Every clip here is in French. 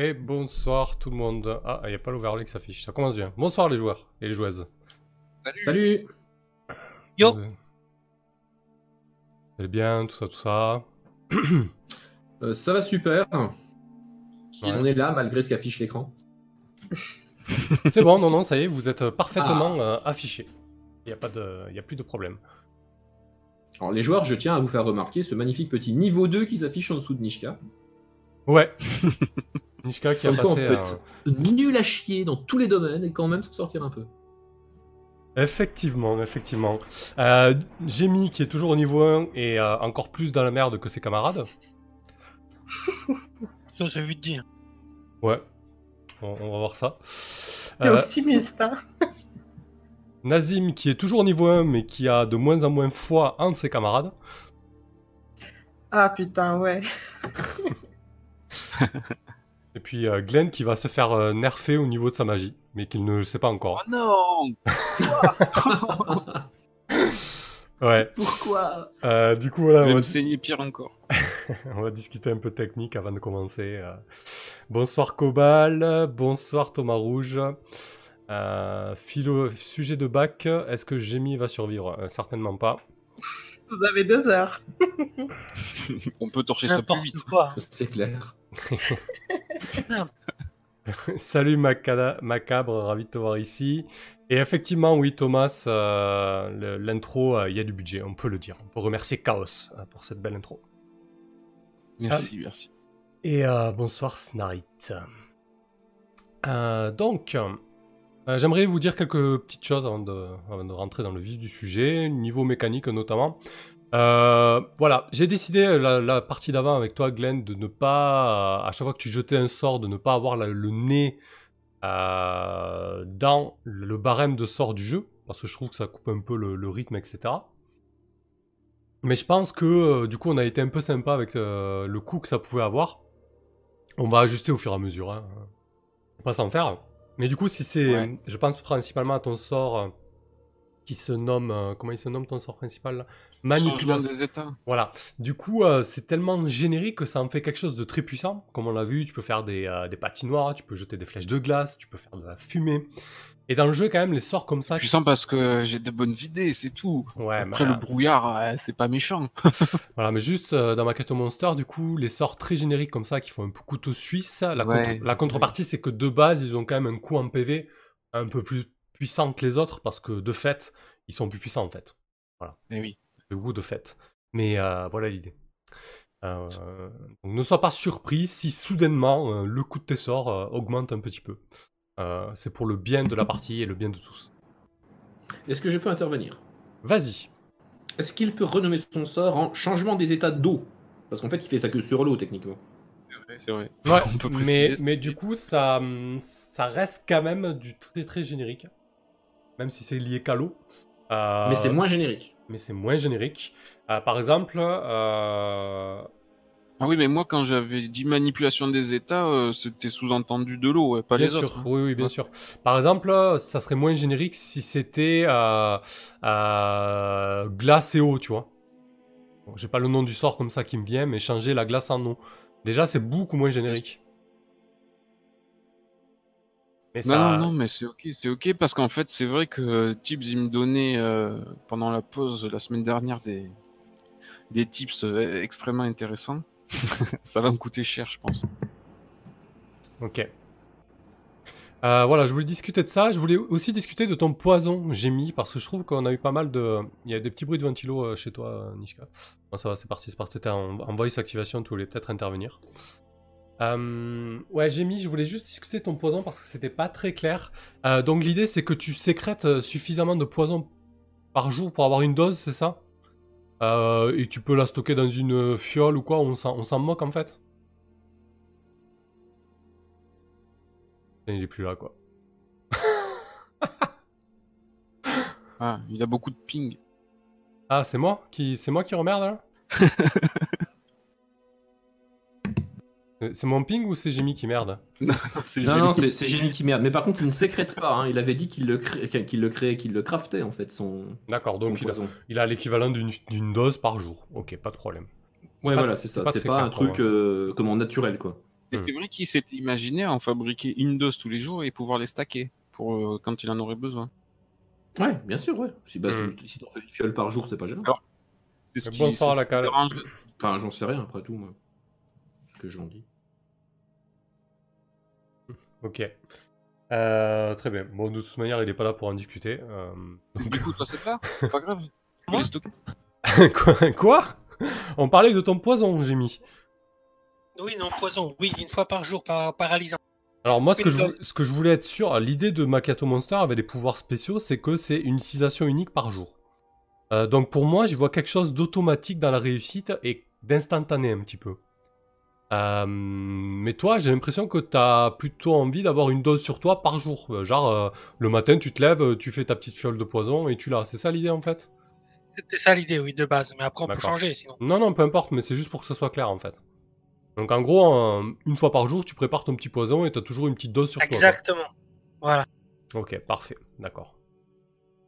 Et bonsoir tout le monde. Ah, il n'y a pas l'overlay qui s'affiche. Ça commence bien. Bonsoir les joueurs et les joueuses. Salut Yo Vous allez bien, tout ça, tout ça. Euh, Ça va super. Ouais. On est là malgré ce qu'affiche l'écran. C'est bon, non, non, ça y est, vous êtes parfaitement euh, affichés. Il n'y a, pas de... il y a plus de problème. Alors les joueurs, je tiens à vous faire remarquer ce magnifique petit niveau 2 qui s'affiche en dessous de Nishka. Ouais. Nishka qui a quoi, on passé. peut un- être nul à chier dans tous les domaines et quand même s'en sortir un peu. Effectivement, effectivement. Euh, Jamie qui est toujours au niveau 1 et euh, encore plus dans la merde que ses camarades. Ça, c'est vite dit. Ouais. On, on va voir ça. T'es Euh, optimiste, hein Nazim qui est toujours au niveau 1 mais qui a de moins en moins foi de ses camarades. Ah putain, ouais. Et puis euh, Glenn qui va se faire euh, nerfer au niveau de sa magie, mais qu'il ne le sait pas encore. Oh non Ouais. Pourquoi Euh, du coup, voilà, Je on va, saigner pire encore. on va discuter un peu technique avant de commencer. euh. Bonsoir Cobal, bonsoir Thomas Rouge. Euh, philo, sujet de bac, est-ce que Jamie va survivre? Euh, Certainement pas. Vous avez deux heures. On peut torcher ça plus vite. C'est clair. Salut Macada- Macabre, ravi de te voir ici. Et effectivement, oui, Thomas, euh, l'intro, euh, il y a du budget, on peut le dire. On peut remercier Chaos euh, pour cette belle intro. Merci, merci. Et euh, bonsoir Snarit. Donc, j'aimerais vous dire quelques petites choses avant de, avant de rentrer dans le vif du sujet, niveau mécanique notamment. Euh, voilà, j'ai décidé euh, la, la partie d'avant avec toi, Glenn, de ne pas, à chaque fois que tu jetais un sort, de ne pas avoir la- le nez euh, dans le barème de sort du jeu, parce que je trouve que ça coupe un peu le, le rythme, etc. Mais je pense que euh, du coup, on a été un peu sympa avec le coût que ça pouvait avoir. On va ajuster au fur et à mesure. Hein. Faut pas s'en faire. Mais du coup, si c'est. Ouais. Je pense principalement à ton sort qui se nomme. comment il se nomme ton sort principal là? Manipulation. des états. Voilà. Du coup, euh, c'est tellement générique que ça en fait quelque chose de très puissant. Comme on l'a vu, tu peux faire des, euh, des patinoires, tu peux jeter des flèches de glace, tu peux faire de la fumée. Et dans le jeu, quand même, les sorts comme ça. Puissant parce que j'ai de bonnes idées, c'est tout. Ouais, Après le brouillard, ouais, c'est pas méchant. Voilà, mais juste euh, dans ma quête au monster, du coup, les sorts très génériques comme ça qui font un peu couteau suisse, la, Ouais. contre- la contrepartie, c'est que de base, ils ont quand même un coup en PV un peu plus puissant que les autres parce que de fait, ils sont plus puissants en fait. Eh oui. Le goût de fait. Mais euh, voilà l'idée. Euh, donc ne sois pas surpris si soudainement euh, le coût de tes sorts euh, augmente un petit peu. Euh, c'est pour le bien de la partie et le bien de tous. Est-ce que je peux intervenir? Vas-y. Est-ce qu'il peut renommer son sort en changement des états d'eau? Parce qu'en fait, il fait ça que sur l'eau, techniquement. C'est vrai. Ouais, On peut mais, du coup, ça, ça reste quand même du très très générique. Même si c'est lié qu'à l'eau. Euh, Mais c'est moins générique. Mais c'est moins générique. Euh, par exemple, euh, Ah oui, mais moi, quand j'avais dit manipulation des états, euh, c'était sous-entendu de l'eau, ouais, pas bien les sûr, autres. hein. oui, oui, bien Ouais. sûr. Par exemple, ça serait moins générique si c'était glace et eau, tu vois. Bon, J'ai pas le nom du sort comme ça qui me vient, mais changer la glace en eau. Déjà, c'est beaucoup moins générique. Mais Non, ça... non, non, mais c'est ok, c'est ok parce qu'en fait, c'est vrai que Tips, il me donnait euh, pendant la pause la semaine dernière des, des tips euh, extrêmement intéressants. Ça va me coûter cher, je pense. Ok. Euh, voilà, je voulais discuter de ça. Je voulais aussi discuter de ton poison, Gémi, parce que je trouve qu'on a eu pas mal de. Il y a des petits bruits de ventilo euh, chez toi, euh, Nishka. Bon, ça va, c'est parti, c'est parti. En, en voice activation, tu voulais peut-être intervenir. Euh, ouais, Gémi, je voulais juste discuter de ton poison parce que c'était pas très clair. Euh, donc l'idée, c'est que tu sécrètes euh, suffisamment de poison par jour pour avoir une dose, c'est ça? Euh, Et tu peux la stocker dans une fiole ou quoi? On s'en on s'en moque en fait Il est plus là, quoi. Ah, il a beaucoup de ping. Ah, c'est moi qui, c'est moi qui remerde là? C'est- C'est mon ping ou c'est Jimmy qui merde? C'est Non, non, c'est génie qui merde. Mais par contre, il ne sécrète pas. hein. Il avait dit qu'il le, cré... qu'il le créait, qu'il le craftait, en fait, son, D'accord, son donc il a, poison. il a l'équivalent d'une d'une dose par jour. Ok, pas de problème. Ouais, pas- voilà, c'est ça. C'est pas un truc euh, comment naturel, quoi. Et Hmm. c'est vrai qu'il s'était imaginé en fabriquer une dose tous les jours et pouvoir les stacker pour euh, quand il en aurait besoin. Ouais, bien sûr, ouais. Si, bah, si, si t'en fais une fiole par jour, c'est pas gênant. Alors, C'est ce qui, Bonsoir, c'est ce la cale. Enfin, j'en sais rien après tout, moi. Que j'en dis. Ok. Euh, très bien. Bon, de toute manière, il est pas là pour en discuter. euh, donc- Du coup, toi, c'est pas C'est pas grave. Moi quoi, quoi? On parlait de ton poison, j'ai mis. Oui, non, poison. Oui, une fois par jour, par paralysant. Alors moi, ce que, je, ce que je voulais être sûr, l'idée de Makato Monster avec les pouvoirs spéciaux, c'est que c'est une utilisation unique par jour. Euh, donc pour moi, j'y vois quelque chose d'automatique dans la réussite et d'instantané un petit peu. Euh, mais toi, j'ai l'impression que tu as plutôt envie d'avoir une dose sur toi par jour. Euh, Genre, euh, le matin, tu te lèves, tu fais ta petite fiole de poison et tu l'as. C'est ça l'idée en fait? C'était ça l'idée, oui, de base. Mais après, on peut changer, sinon. Non, non, peu importe, mais c'est juste pour que ça soit clair en fait. Donc en gros, euh, une fois par jour, tu prépares ton petit poison et tu as toujours une petite dose sur toi. Exactement. Voilà. Ok, parfait, d'accord.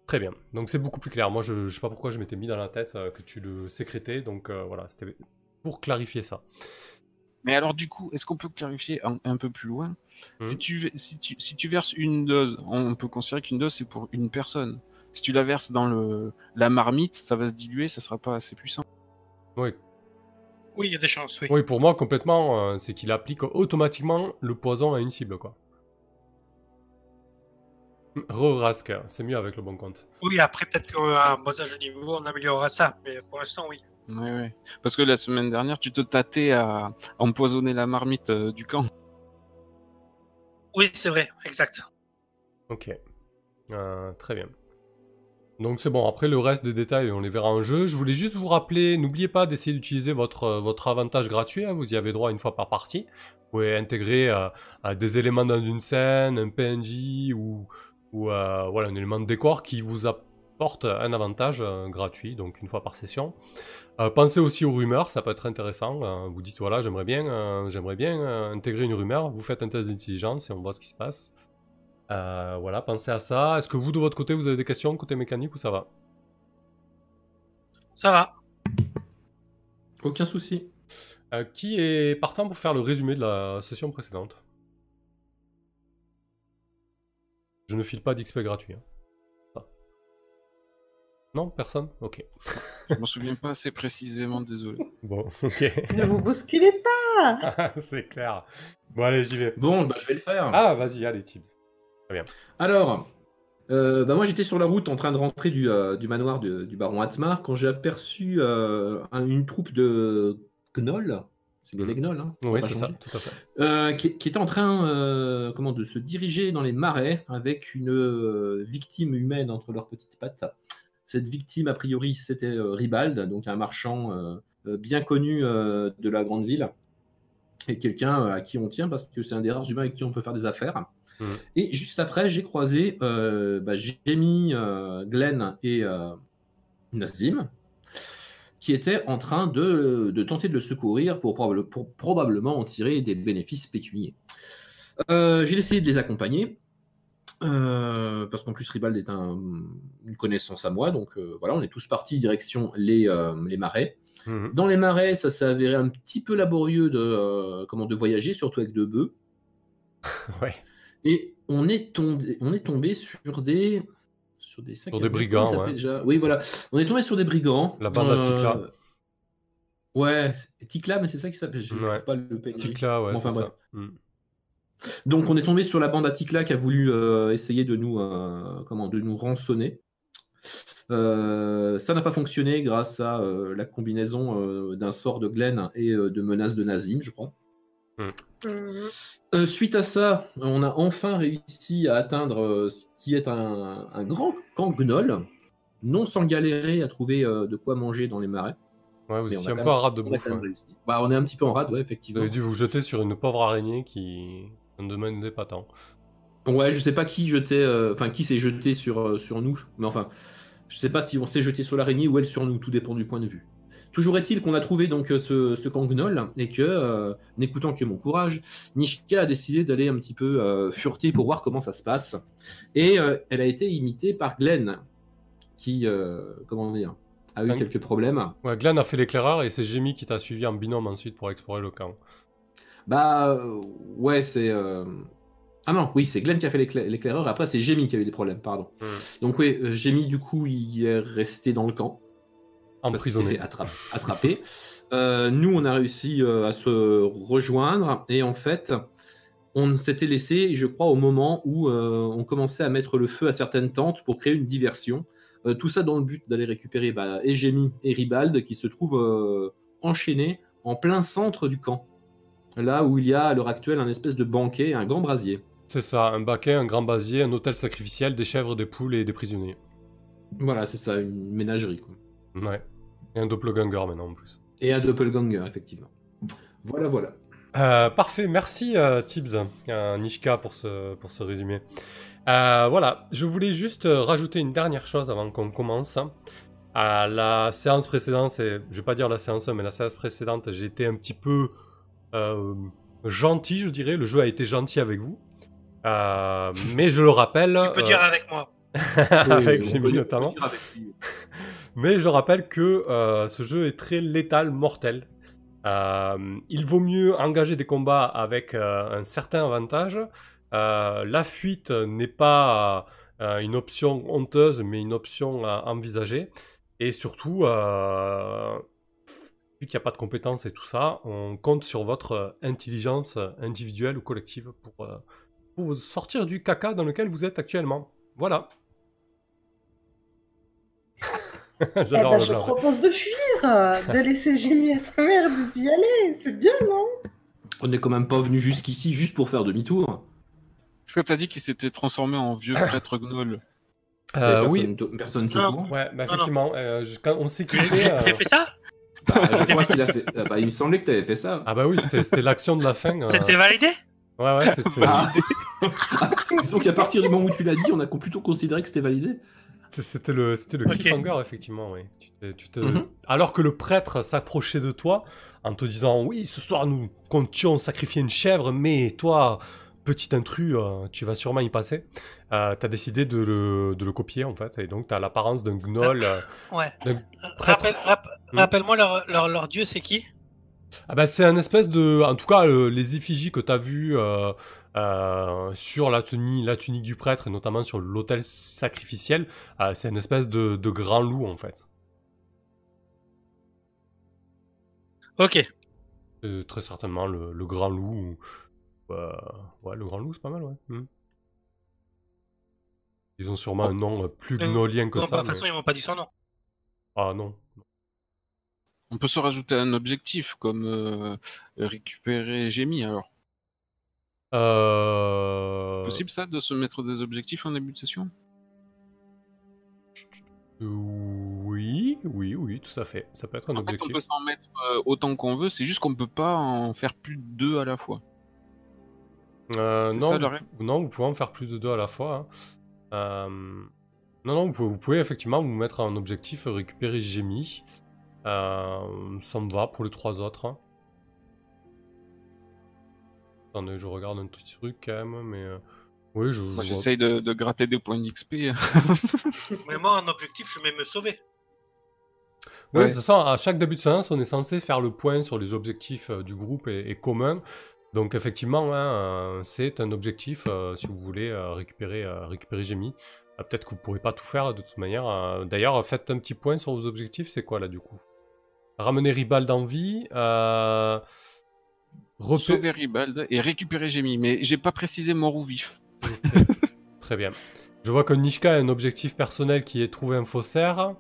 Très bien. Donc c'est beaucoup plus clair. Moi, je, je sais pas pourquoi je m'étais mis dans la tête euh, que tu le sécrétais, donc voilà, c'était pour clarifier ça. Mais alors, du coup, est-ce qu'on peut clarifier un, un peu plus loin Mhm. si, tu, si, tu, si tu verses une dose, on peut considérer qu'une dose, c'est pour une personne. Si tu la verses dans le, la marmite, ça va se diluer, ça sera pas assez puissant. Oui, Oui, il y a des chances, oui. oui pour moi, complètement, euh, c'est qu'il applique automatiquement le poison à une cible, quoi. Re-rasque, c'est mieux avec le bon compte. Oui, après, peut-être qu'à un bossage de niveau, on améliorera ça. Mais pour l'instant, oui. Ouais, ouais. Parce que la semaine dernière, tu te tâtais à empoisonner la marmite euh, du camp. Oui, c'est vrai, exact. Ok. Euh, très bien. Donc c'est bon, après le reste des détails, on les verra en jeu. Je voulais juste vous rappeler, n'oubliez pas d'essayer d'utiliser votre, euh, votre avantage gratuit, hein, vous y avez droit une fois par partie. Vous pouvez intégrer euh, des éléments dans une scène, un PNJ ou, ou euh, voilà, un élément de décor qui vous apporte un avantage euh, gratuit, donc une fois par session. Euh, pensez aussi aux rumeurs, ça peut être intéressant. euh, vous dites voilà, j'aimerais bien, euh, j'aimerais bien euh, intégrer une rumeur. Vous faites un test d'intelligence et on voit ce qui se passe. Euh, voilà, pensez à ça. Est-ce que vous, de votre côté, vous avez des questions côté mécanique ou ça va? Ça va. Aucun souci. Euh, Qui est partant pour faire le résumé de la session précédente? Je ne file pas d'XP gratuit. hein. Ça. Non, personne? Ok. Je m'en souviens pas assez précisément, désolé. Bon, ok. Ne vous bousculez pas C'est clair. Bon, allez, j'y vais. Bon, bah, je vais le faire. Ah, vas-y, allez, Tibbs. Alors, euh, bah, moi j'étais sur la route en train de rentrer du, euh, du manoir de- du baron Atmar quand j'ai aperçu euh, un- une troupe de gnolls. C'est bien les gnolls, hein Oui, c'est ça, changer. tout à fait. Euh, qui, qui était en train euh, comment, de se diriger dans les marais avec une euh, victime humaine entre leurs petites pattes. Cette victime, a priori, c'était Ribald, donc un marchand bien connu de la grande ville, et quelqu'un à qui on tient parce que c'est un des rares humains avec qui on peut faire des affaires. Mhm. Et juste après, j'ai croisé bah, Jamie, Glenn et Nazim, qui étaient en train de, de tenter de le secourir pour, probable- pour probablement en tirer des bénéfices pécuniers. Euh, j'ai décidé de les accompagner, euh, parce qu'en plus Ribald est un- une connaissance à moi, donc euh, voilà, on est tous partis direction les, les marais. Mhm. Dans les marais, ça s'est avéré un petit peu laborieux de, comment, de voyager, surtout avec deux bœufs. Ouais. Et on est tombé, on est tombé sur des sur des, Sur des brigands, ouais. déjà Oui, voilà. On est tombé sur des brigands. La bande à Tikla. Euh, Ouais, c'est- Tikla, mais c'est ça qui s'appelle. Je ne Ouais. pas le PNJ. Tikla, ouais, Bon, enfin, bref. ça. Mhm. Donc on est tombé sur la bande à Tikla qui a voulu euh, essayer de nous, euh, comment, de nous rançonner. Euh, ça n'a pas fonctionné grâce à euh, la combinaison euh, d'un sort de Glenn et euh, de menaces de Nazim, je crois. Mhm. Euh, suite à ça, on a enfin réussi à atteindre euh, ce qui est un, un grand camp gnoll, non sans galérer à trouver euh, de quoi manger dans les marais. Ouais, vous étiez un peu à rate de bouffe. ouais. Bah, on est un petit peu en rade, ouais, Vous effectivement. avez dû vous jeter sur une pauvre araignée qui en demande des patents. Ouais, je sais pas qui jetait, euh, enfin qui s'est jeté sur, euh, sur nous, mais enfin, je sais pas si on s'est jeté sur l'araignée ou elle sur nous, tout dépend du point de vue. Toujours est-il qu'on a trouvé donc euh, ce, ce camp gnoll et que, euh, n'écoutant que mon courage, Nishika a décidé d'aller un petit peu euh, fureter pour voir comment ça se passe. Et euh, elle a été imitée par Glenn, qui, comment dire, a eu Glenn. quelques problèmes. Ouais, Glenn a fait l'éclaireur et c'est Jamie qui t'a suivi en binôme ensuite pour explorer le camp. Bah ouais, c'est. Ah non, oui, c'est Glenn qui a fait l'écla- l'éclaireur. Après, c'est Jamie qui a eu des problèmes, pardon. Hmm. Donc oui, Jamie, du coup, il est resté dans le camp. Emprisonné. attraper. Euh, nous, on a réussi euh, à se rejoindre et en fait, on s'était laissé, je crois, au moment où euh, on commençait à mettre le feu à certaines tentes pour créer une diversion. Euh, tout ça dans le but d'aller récupérer bah, et Ribald qui se trouvent enchaînés en plein centre du camp. Là où il y a à l'heure actuelle un espèce de banquet, un grand brasier. C'est ça, un baquet, un grand basier, un hôtel sacrificiel, des chèvres, des poules et des prisonniers. Voilà, c'est ça, une ménagerie. quoi. Ouais. Et un doppelganger maintenant en plus. Et un doppelganger, effectivement. Voilà, voilà. Euh, parfait, merci euh, Tibbs, euh, Nishka pour ce, pour ce résumé. Euh, voilà, je voulais juste rajouter une dernière chose avant qu'on commence. À la séance précédente, c'est- je vais pas dire la séance 1, mais la séance précédente, j'ai été un petit peu euh, gentil, je dirais. Le jeu a été gentil avec vous. Euh, mais je le rappelle. Tu peux euh, dire avec moi. avec Oui, Jimmy notamment. on peut dire avec lui. Mais je rappelle que euh, ce jeu est très létal, mortel. Euh, il vaut mieux engager des combats avec euh, un certain avantage. La fuite n'est pas une option honteuse, mais une option à envisager. Et surtout, vu qu'il n'y a pas de compétences et tout ça, on compte sur votre intelligence individuelle ou collective pour, pour sortir du caca dans lequel vous êtes actuellement. Voilà. Eh ben, le je blanc. propose de fuir, euh, de laisser Jimmy à sa mère, d'y aller. C'est bien, non? On n'est quand même pas venu jusqu'ici juste pour faire demi-tour. Est-ce que t'as dit qu'il s'était transformé en vieux prêtre gnoll Euh, oui, personne, to- personne tout courant. ouais, bah, effectivement, euh, quand on s'est Tu as quitté. euh, fait ça? Bah, je crois qu'il a fait. ah bah, il me semblait que tu avais fait ça. Ah bah oui, c'était l'action de la fin. euh, C'était validé? Ouais, ouais, c'était Ah. Donc à partir du moment où tu l'as dit, on a plutôt considéré que c'était validé. C'était le, c'était le Ok. cliffhanger, effectivement, oui. Tu te- tu te- Mhm. Alors que le prêtre s'approchait de toi en te disant Oui, ce soir nous comptions sacrifier une chèvre, mais toi, petit intrus, euh, tu vas sûrement y passer. Euh, T'as décidé de le, de le copier, en fait, et donc t'as l'apparence d'un gnoll. euh, Ouais. d'un prêtre. Rappelle- rap- Hmm. Rappelle-moi leur, leur, leur dieu, c'est qui? Ah bah c'est un espèce de... En tout cas, euh, les effigies que tu as vues euh, euh, sur la, tuni- la tunique du prêtre, et notamment sur l'autel sacrificiel, c'est une espèce de, de grand loup, en fait. Ok. Très certainement le, le grand loup. ou- ouais, le grand loup, c'est pas mal, ouais. Hmm. Ils ont sûrement un nom plus gnolien que Non, ça. de toute mais- façon, ils m'ont pas dit son nom. Ah non. On peut se rajouter un objectif comme euh, récupérer Gémi alors. Euh... C'est possible ça de se mettre des objectifs en début de session? Euh, Oui, oui, oui, tout à fait. Ça peut être un En fait, on objectif. peut s'en mettre euh, autant qu'on veut, c'est juste qu'on peut pas en faire plus de deux à la fois. Euh, non, ça, vous, non, vous pouvez en faire plus de deux à la fois. hein. Euh, non, non, vous pouvez, vous pouvez effectivement vous mettre en objectif euh, récupérer Gémi. Euh, ça me va pour les trois autres. hein. Attendez, je regarde un petit truc quand même, mais euh, oui, je. Moi j'essaye de, de gratter des points d'XP. Mais moi, en objectif, je vais me sauver. Oui, Ouais. de toute façon, à chaque début de séance, on est censé faire le point sur les objectifs euh, du groupe et, et communs. Donc effectivement, hein, euh, c'est un objectif euh, si vous voulez euh, récupérer, euh, récupérer Gémi. Euh, Peut-être que vous pourrez pas tout faire de toute manière. euh. D'ailleurs, faites un petit point sur vos objectifs. C'est quoi là du coup? Ramener Ribald en vie. Euh... repé- Sauver Ribald et récupérer Gémi. Mais j'ai pas précisé mort ou vif. Très bien. Je vois que Nishka a un objectif personnel qui est trouver un faussaire.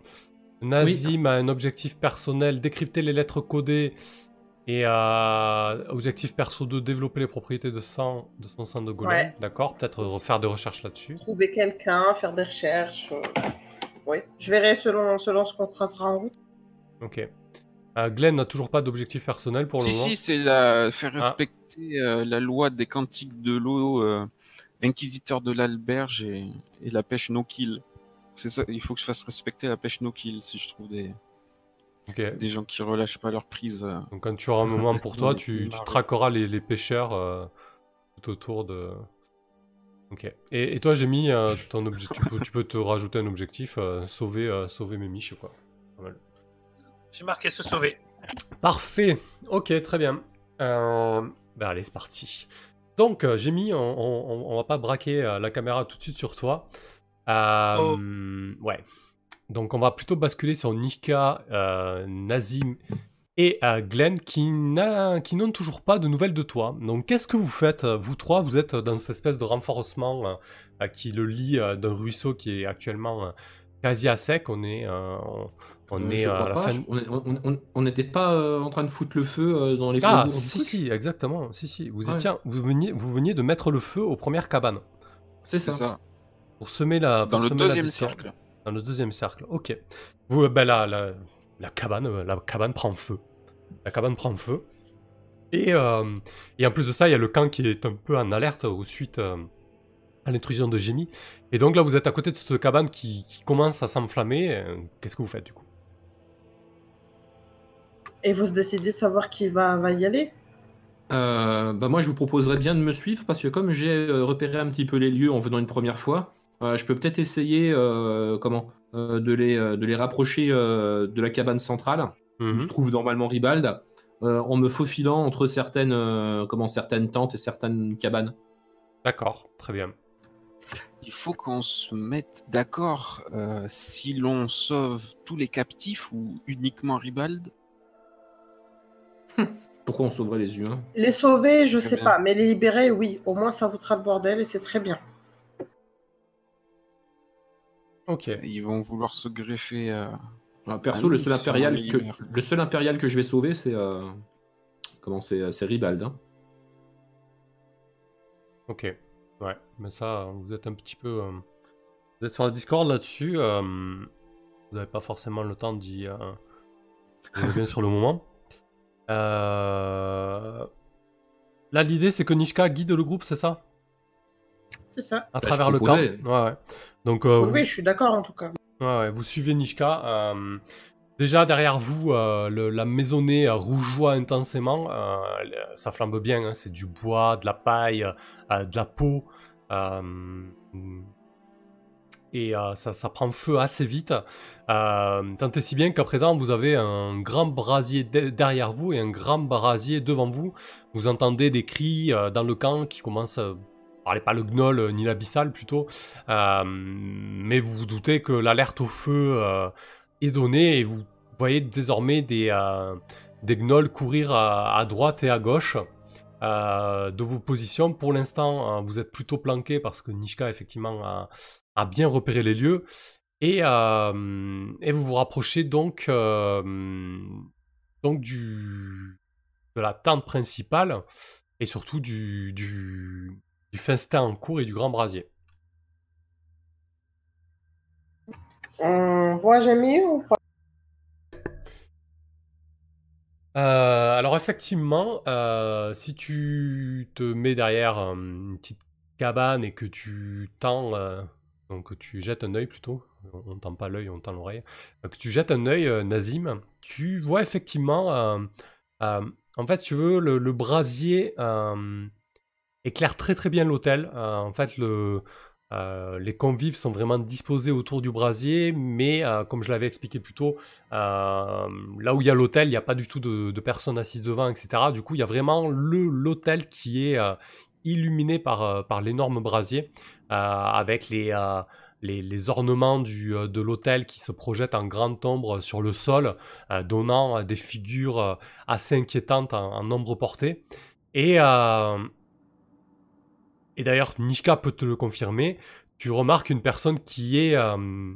Nazim a un objectif personnel, décrypter les lettres codées. Et euh, objectif perso 2, développer les propriétés de sang de son sang de golem. Ouais. D'accord, peut-être refaire des recherches là-dessus. Trouver quelqu'un, faire des recherches. euh, Oui, je verrai selon, selon ce qu'on croisera en route. Ok. Euh, Glenn n'a toujours pas d'objectif personnel pour si, le moment. si, c'est la... faire Ah. respecter euh, la loi des cantiques de l'eau, euh, inquisiteur de l'alberge et... et la pêche no-kill. C'est ça, il faut que je fasse respecter la pêche no-kill si je trouve des, gens qui relâchent pas leur prise. Donc quand tu auras un moment pour toi, tu, traqueras les, les pêcheurs euh, tout autour de. Ok. Et, et toi, j'ai mis euh, ton objectif. Tu peux, tu peux te rajouter un objectif, euh, sauver, sauver mes miches, quoi. Pas mal. J'ai marqué se sauver. Parfait. Ok, très bien. Euh, Ben allez, c'est parti. Donc, euh, j'ai mis, on, on, on va pas braquer euh, la caméra tout de suite sur toi. Euh, Oh. Ouais. Donc, on va plutôt basculer sur euh, Nazim et Glenn qui, n'a- qui n'ont toujours pas de nouvelles de toi. Donc, qu'est-ce que vous faites Vous trois, vous êtes dans cette espèce de renforcement qui le lie euh, d'un ruisseau qui est actuellement quasi à sec. On est, on, on Euh, est je euh, crois à la pas, fin. on n'était euh, en train de foutre le feu euh, dans les Ah, si, si, exactement. Si, si. Vous, Ouais. étiez, vous, veniez, vous veniez de mettre le feu aux premières cabanes C'est ça. ça. pour semer la. Dans le la deuxième cercle. Dans le deuxième cercle, ok. Vous, euh, ben, la, la, la cabane, la cabane prend feu. La cabane prend feu. Et, euh, et en plus de ça, il y a le camp qui est un peu en alerte au suite euh, à l'intrusion de Génie. Et donc là, vous êtes à côté de cette cabane qui, qui commence à s'enflammer. Qu'est-ce que vous faites du coup? Et vous décidez de savoir qui va, va y aller Euh, bah moi, je vous proposerais bien de me suivre parce que comme j'ai euh, repéré un petit peu les lieux en venant une première fois, euh, je peux peut-être essayer euh, comment euh, de, les, de les rapprocher euh, de la cabane centrale où Mhm. se trouve normalement Ribald euh, en me faufilant entre certaines, euh, comment, certaines tentes et certaines cabanes. D'accord, très bien. Il faut qu'on se mette d'accord euh, si l'on sauve tous les captifs ou uniquement Ribald? Pourquoi on sauverait les yeux hein Les sauver, je sais bien. pas, mais les libérer, oui. Au moins, ça vous fera le bordel et c'est très bien. Ok. Ils vont vouloir se greffer. euh, Ah, Perso, Ah le seul impérial que le seul impérial que je vais sauver, c'est euh, comment c'est c'est Ribald. hein. Ok. Ouais, mais ça, vous êtes un petit peu. euh, Vous êtes sur la Discord là-dessus. euh, Vous n'avez pas forcément le temps d'y. euh, Vous êtes bien sur le moment. Euh, Là, l'idée, c'est que Nishka guide le groupe, c'est ça? C'est ça. À Bah, travers le camp? proposais. Ouais, ouais. Donc, euh, vous- Oui, je suis d'accord en tout cas. Ouais, ouais, vous suivez Nishka. euh, déjà derrière vous, euh, le- la maisonnée euh, rougeoie intensément. euh, ça flambe bien. hein, c'est du bois, de la paille, euh, de la peau. Et euh, ça, prend feu assez vite. Euh, tant et si bien qu'à présent, vous avez un grand brasier de- derrière vous et un grand brasier devant vous. Vous entendez des cris euh, dans le camp qui commencent. parlez pas le gnoll ni l'abyssal plutôt, mais vous vous doutez que l'alerte au feu est donnée et vous voyez désormais des, des gnolls courir à, droite et à gauche de vos positions. Pour l'instant, euh, vous êtes plutôt planqué parce que Nishka effectivement a, bien repéré les lieux. Et, euh, et vous vous rapprochez donc, euh, donc du, de la tente principale et surtout du, du, du festin en cours et du grand brasier. On voit jamais ou pas? Euh, alors effectivement, euh, si tu te mets derrière une petite cabane et que tu tends, euh, donc tu jettes un œil plutôt, on, on tend pas l'œil, on tend l'oreille, euh, que tu jettes un œil, euh, Nazim, tu vois effectivement, euh, en fait, tu veux, le, brasier éclaire très très bien l'hôtel. En fait, le, les convives sont vraiment disposés autour du brasier, mais comme je l'avais expliqué plus tôt, là où il y a l'hôtel, il n'y a pas du tout de, personnes assises devant, etc. Du coup, il y a vraiment l'hôtel qui est illuminé par, l'énorme brasier, avec les, euh, les, les ornements du, euh, de l'hôtel qui se projettent en grande ombre sur le sol, euh, donnant euh, des figures euh, assez inquiétantes en, en nombre porté. Et, euh, et d'ailleurs, Nishka peut te le confirmer, tu remarques une personne qui est, euh,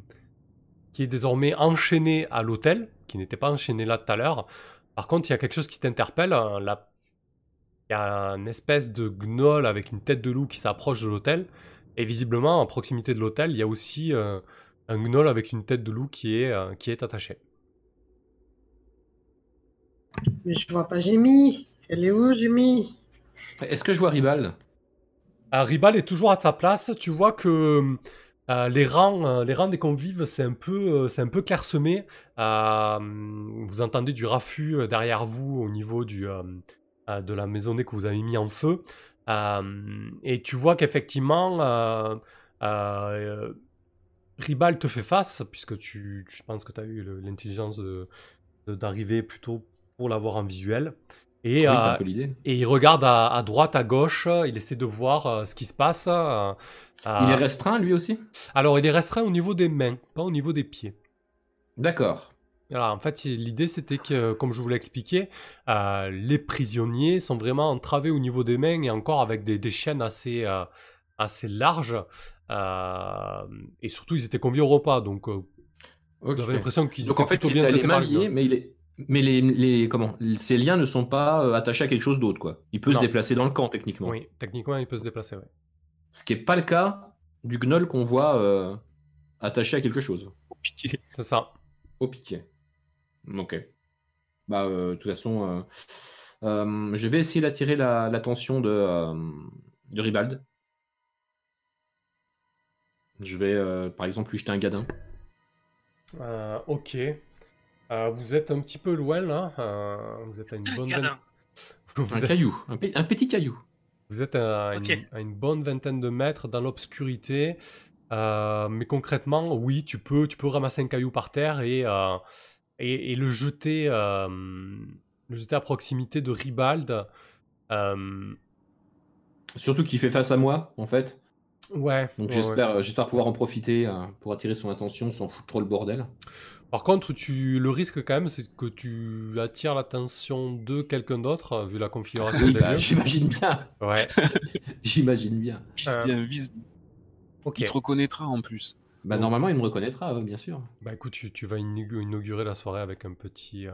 qui est désormais enchaînée à l'hôtel, qui n'était pas enchaînée là tout à l'heure. Par contre, il y a quelque chose qui t'interpelle. euh, la- Il y a une espèce de gnoll avec une tête de loup qui s'approche de l'hôtel. Et visiblement, à proximité de l'hôtel, il y a aussi euh, un gnoll avec une tête de loup qui est, euh, qui est attaché. Mais je vois pas Jimmy. Elle est où, Jimmy? Est-ce que je vois Ribald? Euh, Ribal est toujours à sa place. Tu vois que euh, les, rangs, euh, les rangs des convives, c'est un peu, euh, c'est un peu clairsemé. Euh, vous entendez du raffut derrière vous au niveau du, euh, euh, de la maisonnée que vous avez mis en feu. Euh, et tu vois qu'effectivement, euh, euh, Ribal te fait face, puisque tu, je pense que tu as eu l'intelligence d'arriver plutôt pour l'avoir en visuel. Et, Oui, c'est euh, un peu l'idée. et il regarde à, à droite, à gauche, il essaie de voir euh, ce qui se passe. euh, Il est restreint, lui aussi? Alors, il est restreint au niveau des mains, pas au niveau des pieds. D'accord. Voilà, en fait, l'idée c'était que, comme je vous l'ai expliqué, euh, les prisonniers sont vraiment entravés au niveau des mains et encore avec des, des chaînes assez, euh, assez larges. euh, et surtout, ils étaient conviés au repas, donc euh, Ok. vous avez l'impression qu'ils étaient en fait, plutôt il bien traités mais, il est... mais les, les- comment ces liens ne sont pas attachés à quelque chose d'autre, quoi. Il peut Non. se déplacer dans le camp, techniquement. Oui, techniquement, il peut se déplacer. ouais. Ce qui n'est pas le cas du gnoll qu'on voit euh, attaché à quelque chose. C'est ça. Au piquet. Ok. Bah, euh, de toute façon, euh, euh, je vais essayer d'attirer la- l'attention de, euh, de Ribald. Je vais, euh, par exemple, lui jeter un gadin. Euh, ok. Euh, vous êtes un petit peu loin là. euh, vous êtes à une bonne Gadin. vous Un êtes- caillou. Un, pe- un petit caillou. Vous êtes à, une, Ok. à une bonne vingtaine de mètres dans l'obscurité. Euh, mais concrètement, oui, tu peux, tu peux ramasser un caillou par terre et, euh, et, et le, jeter, euh, le jeter à proximité de Ribald. Euh, Surtout qu'il fait face à moi, en fait. ouais. Donc ouais, j'espère euh, j'espère pouvoir en profiter euh, pour attirer son attention sans foutre trop le bordel. Par contre, tu, le risque quand même, c'est que tu attires l'attention de quelqu'un d'autre, vu la configuration Oui, des bah, j'imagine bien. Ouais. J'imagine bien. Vise Euh, bien, vise. Ok. Il te reconnaîtra en plus. Bah, Donc- normalement, il me reconnaîtra, bien sûr. Bah écoute, tu, tu vas inaug- inaugurer la soirée avec un petit euh,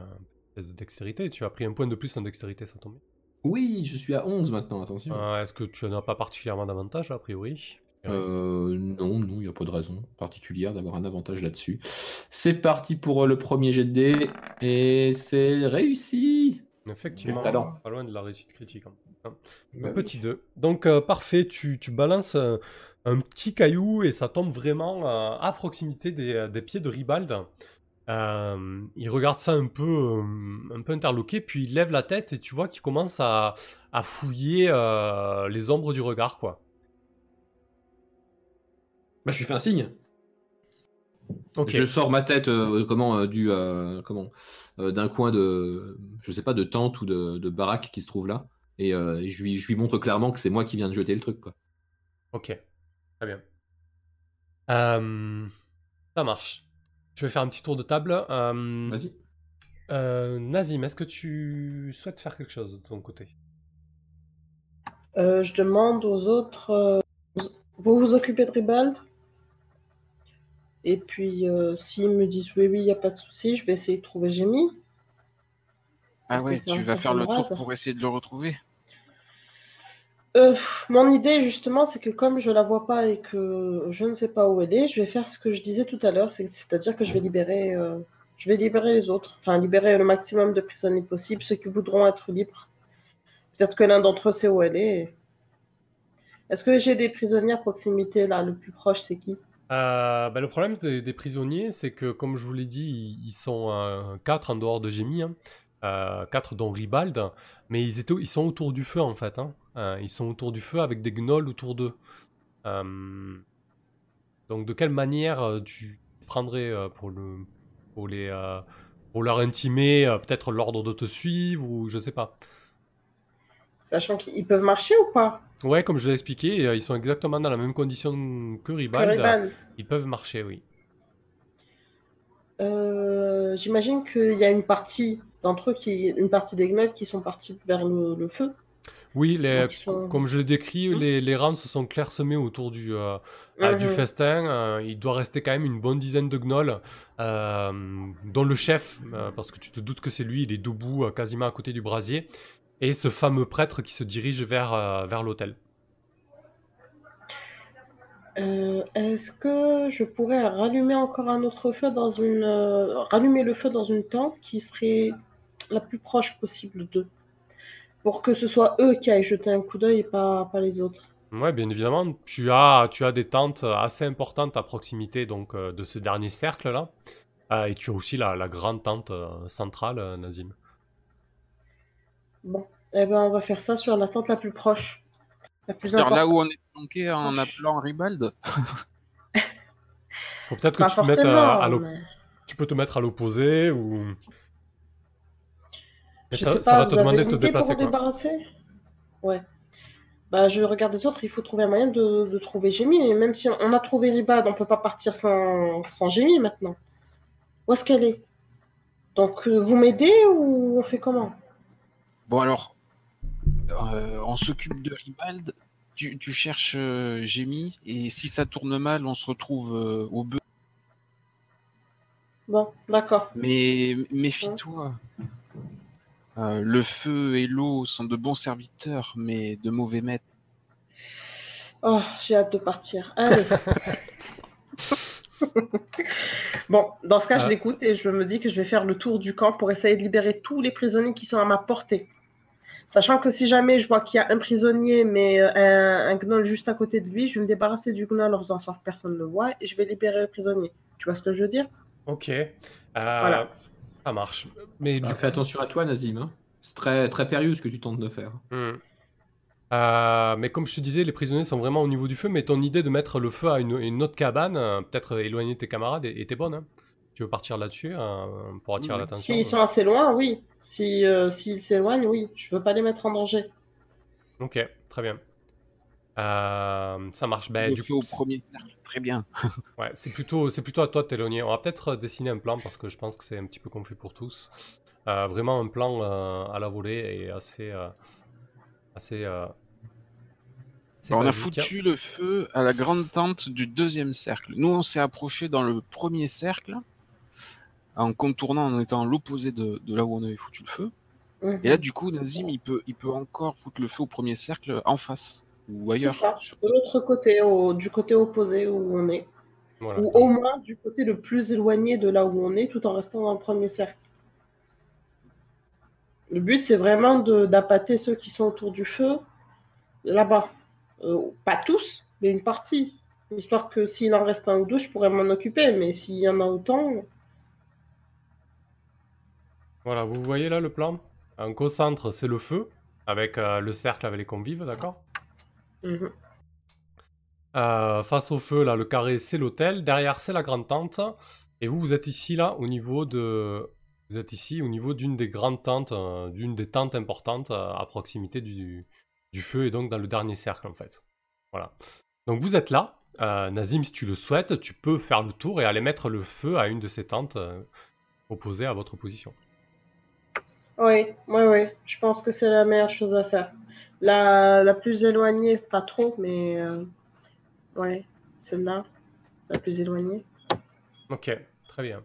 test de dextérité. Tu as pris un point de plus en dextérité, ça tombe. Oui, je suis à 11 maintenant, attention. Euh, Est-ce que tu n'as pas particulièrement d'avantage, a priori? Euh, non, non, il n'y a pas de raison particulière d'avoir un avantage là-dessus. C'est parti pour euh, le premier jet de dés, et c'est réussi Effectivement, talent. pas loin de la réussite critique. hein. Un Bah petit 2. Donc, euh, parfait, tu, tu balances un, petit caillou et ça tombe vraiment euh, à proximité des, des pieds de Ribald. Euh, il regarde ça un peu, euh, un peu interloqué, puis il lève la tête et tu vois qu'il commence à, à fouiller euh, les ombres du regard, quoi. Bah, je lui fais un signe. Ok. Je sors ma tête euh, comment euh, du euh, comment euh, d'un coin de je sais pas de tente ou de, de baraque qui se trouve là et, euh, et je lui je lui montre clairement que c'est moi qui viens de jeter le truc quoi. Ok, très bien. Euh, ça marche. Je vais faire un petit tour de table. Euh, Vas-y. euh, Nazim, est-ce que tu souhaites faire quelque chose de ton côté? Euh, je demande aux autres. euh, vous vous occupez de Ribald? Et puis, euh, s'ils me disent oui, oui, il n'y a pas de souci, je vais essayer de trouver Jamie. Ah ouais, tu vas faire le tour pour essayer de le retrouver Euh, mon idée, justement, c'est que comme je la vois pas et que je ne sais pas où elle est, je vais faire ce que je disais tout à l'heure, c'est- c'est-à-dire que je vais libérer, euh, je vais libérer les autres, enfin libérer le maximum de prisonniers possible, ceux qui voudront être libres. Peut-être que l'un d'entre eux sait où elle est. Est-ce que j'ai des prisonniers à proximité là Le plus proche, c'est qui? Bah, Le problème des, prisonniers, c'est que, comme je vous l'ai dit, ils, sont quatre en dehors de hein. Euh, quatre dont Ribald, mais ils, étaient, ils sont autour du feu en fait. hein. Euh, ils sont autour du feu avec des gnolls autour d'eux. Euh, donc, de quelle manière euh, tu prendrais pour, le, pour, les, pour leur intimer peut-être l'ordre de te suivre ou je sais pas? Sachant qu'ils peuvent marcher ou pas? Ouais, comme je l'ai expliqué, ils sont exactement dans la même condition que Que Ribald. Ils peuvent marcher, oui. J'imagine qu'il y a une partie d'entre eux, qui, une partie des gnolls qui sont partis vers le, le feu. Oui, les, sont- comme je l'ai décrit, Hmm. les, les rangs se sont clairsemés autour du, euh, euh, du festin. Euh, il doit rester quand même une bonne dizaine de gnolls, euh, dont le chef, parce que tu te doutes que c'est lui, il est debout quasiment à côté du brasier, et ce fameux prêtre qui se dirige vers, vers l'autel. Euh, Est-ce que je pourrais rallumer encore un autre feu dans une, rallumer le feu dans une tente qui serait la plus proche possible d'eux, pour que ce soit eux qui aillent jeter un coup d'œil et pas, pas les autres. Ouais, bien évidemment, tu as, tu as des tentes assez importantes à proximité donc, euh, de ce dernier cercle-là, Euh, et tu as aussi la, la grande tente euh, centrale, euh, Nazim. Bon, eh ben on va faire ça sur la tente la plus proche, la plus C'est-à-dire là importante. où on est planqué en appelant Ribald? Faut peut-être que Pas tu te mettes à, à mais- tu peux te mettre à l'opposé ou Mais Je ça, sais ça pas, va te demander de te déplacer, pour quoi. débarrasser? Ouais. Bah, je regarde les autres, il faut trouver un moyen de, de trouver Jamie. Et même si on a trouvé Ribad, on peut pas partir sans, sans maintenant. Où est-ce qu'elle est? Donc, euh, vous m'aidez ou on fait comment? Bon alors, euh, on s'occupe de Ribald. Tu, tu cherches euh, et si ça tourne mal, on se retrouve euh, au bœuf. Bon, d'accord. Mais méfie-toi. Euh, le feu et l'eau sont de bons serviteurs, mais de mauvais maîtres. Oh, j'ai hâte de partir. Allez. bon, dans ce cas, je Ah. l'écoute et je me dis que je vais faire le tour du camp pour essayer de libérer tous les prisonniers qui sont à ma portée. Sachant que si jamais je vois qu'il y a un prisonnier, mais euh, un, un gnoll juste à côté de lui, je vais me débarrasser du gnoll en faisant en sorte que personne ne le voit et je vais libérer le prisonnier. Tu vois ce que je veux dire? Ok. Euh, Voilà. Ça marche. Mais du Bah, fais attention à toi, Nazim. hein. C'est très, très périlleux ce que tu tentes de faire. Hmm. Euh, mais comme je te disais, les prisonniers sont vraiment au niveau du feu. Mais ton idée de mettre le feu à une, une autre cabane, euh, peut-être éloigner tes camarades, était bonne. hein. Tu veux partir là-dessus euh, pour attirer Oui. l'attention S'ils sont assez loin, oui. Si, euh, S'ils s'éloignent, oui. Je veux pas les mettre en danger. Ok, très bien. Euh, ça marche. Ben, du coup, au premier cercle, très bien. Ouais, c'est plutôt, c'est plutôt à toi de t'éloigner. On va peut-être dessiner un plan parce que je pense que c'est un petit peu confus pour tous. Euh, vraiment un plan euh, à la volée et assez, euh, assez. euh, on a foutu le feu à la grande tente du deuxième cercle. Nous, on s'est approché dans le premier cercle, en contournant, en étant à l'opposé de, de là où on avait foutu le feu. Mhm. Et là, du coup, Nazim, il peut, il peut encore foutre le feu au premier cercle en face ou C'est ailleurs. ça, Sur- de l'autre côté, au- du côté opposé où on est. Voilà. Ou au moins du côté le plus éloigné de là où on est, tout en restant dans le premier cercle. Le but, c'est vraiment d'appâter ceux qui sont autour du feu, là-bas. Euh, pas tous, mais une partie. Histoire que s'il en reste un ou deux, je pourrais m'en occuper, mais s'il y en a autant, Voilà, vous voyez là le plan? Donc au centre, c'est le feu avec euh, le cercle avec les convives, d'accord? Mhm. Euh, Face au feu, là, le carré, c'est l'hôtel. Derrière, c'est la grande tente. Et vous, vous êtes ici, là, au niveau de. Vous êtes ici, au niveau d'une des grandes tentes, euh, d'une des tentes importantes euh, à proximité du, du feu et donc dans le dernier cercle, en fait. Voilà. Donc vous êtes là. Euh, Nazim, si tu le souhaites, tu peux faire le tour et aller mettre le feu à une de ces tentes euh, opposées à votre position. Oui, oui, oui. Je pense que c'est la meilleure chose à faire. La, la plus éloignée, pas trop, mais euh, ouais, celle-là, la plus éloignée. Ok, très bien.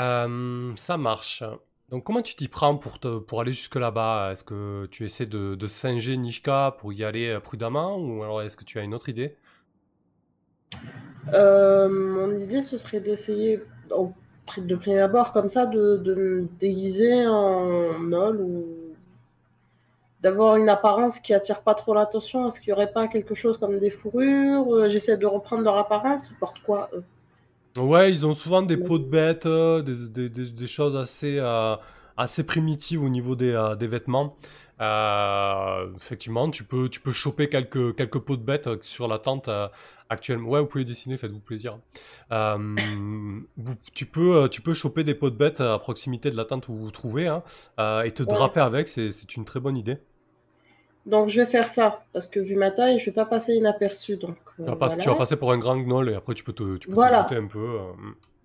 Euh, ça marche. Donc comment tu t'y prends pour, te, pour aller jusque là-bas? Est-ce que tu essaies de, de singer Nishka pour y aller euh, prudemment? Ou alors est-ce que tu as une autre idée? Euh, mon idée, ce serait d'essayer, de prime abord, comme ça, de, de me déguiser en Nol ou d'avoir une apparence qui attire pas trop l'attention. Est-ce qu'il y aurait pas quelque chose comme des fourrures? Euh, J'essaie de reprendre leur apparence. Ils portent quoi, eux? Ouais, ils ont souvent des peaux de bêtes, euh, des, des- des- des choses assez, euh, assez primitives au niveau des, euh, des vêtements. Effectivement, tu peux, tu peux choper quelques, quelques peaux de bêtes sur la tente actuellement. Ouais, vous pouvez dessiner, faites-vous plaisir. Vous- tu, peux, tu peux choper des peaux de bêtes à proximité de la tente où vous vous trouvez hein, et te Ouais. draper avec, c'est une très bonne idée. Donc, je vais faire ça, parce que vu ma taille, je vais pas passer inaperçu. Donc, euh, Tu vas, tu passer pour un grand gnoll et après tu peux te, tu peux Voilà. un peu. euh,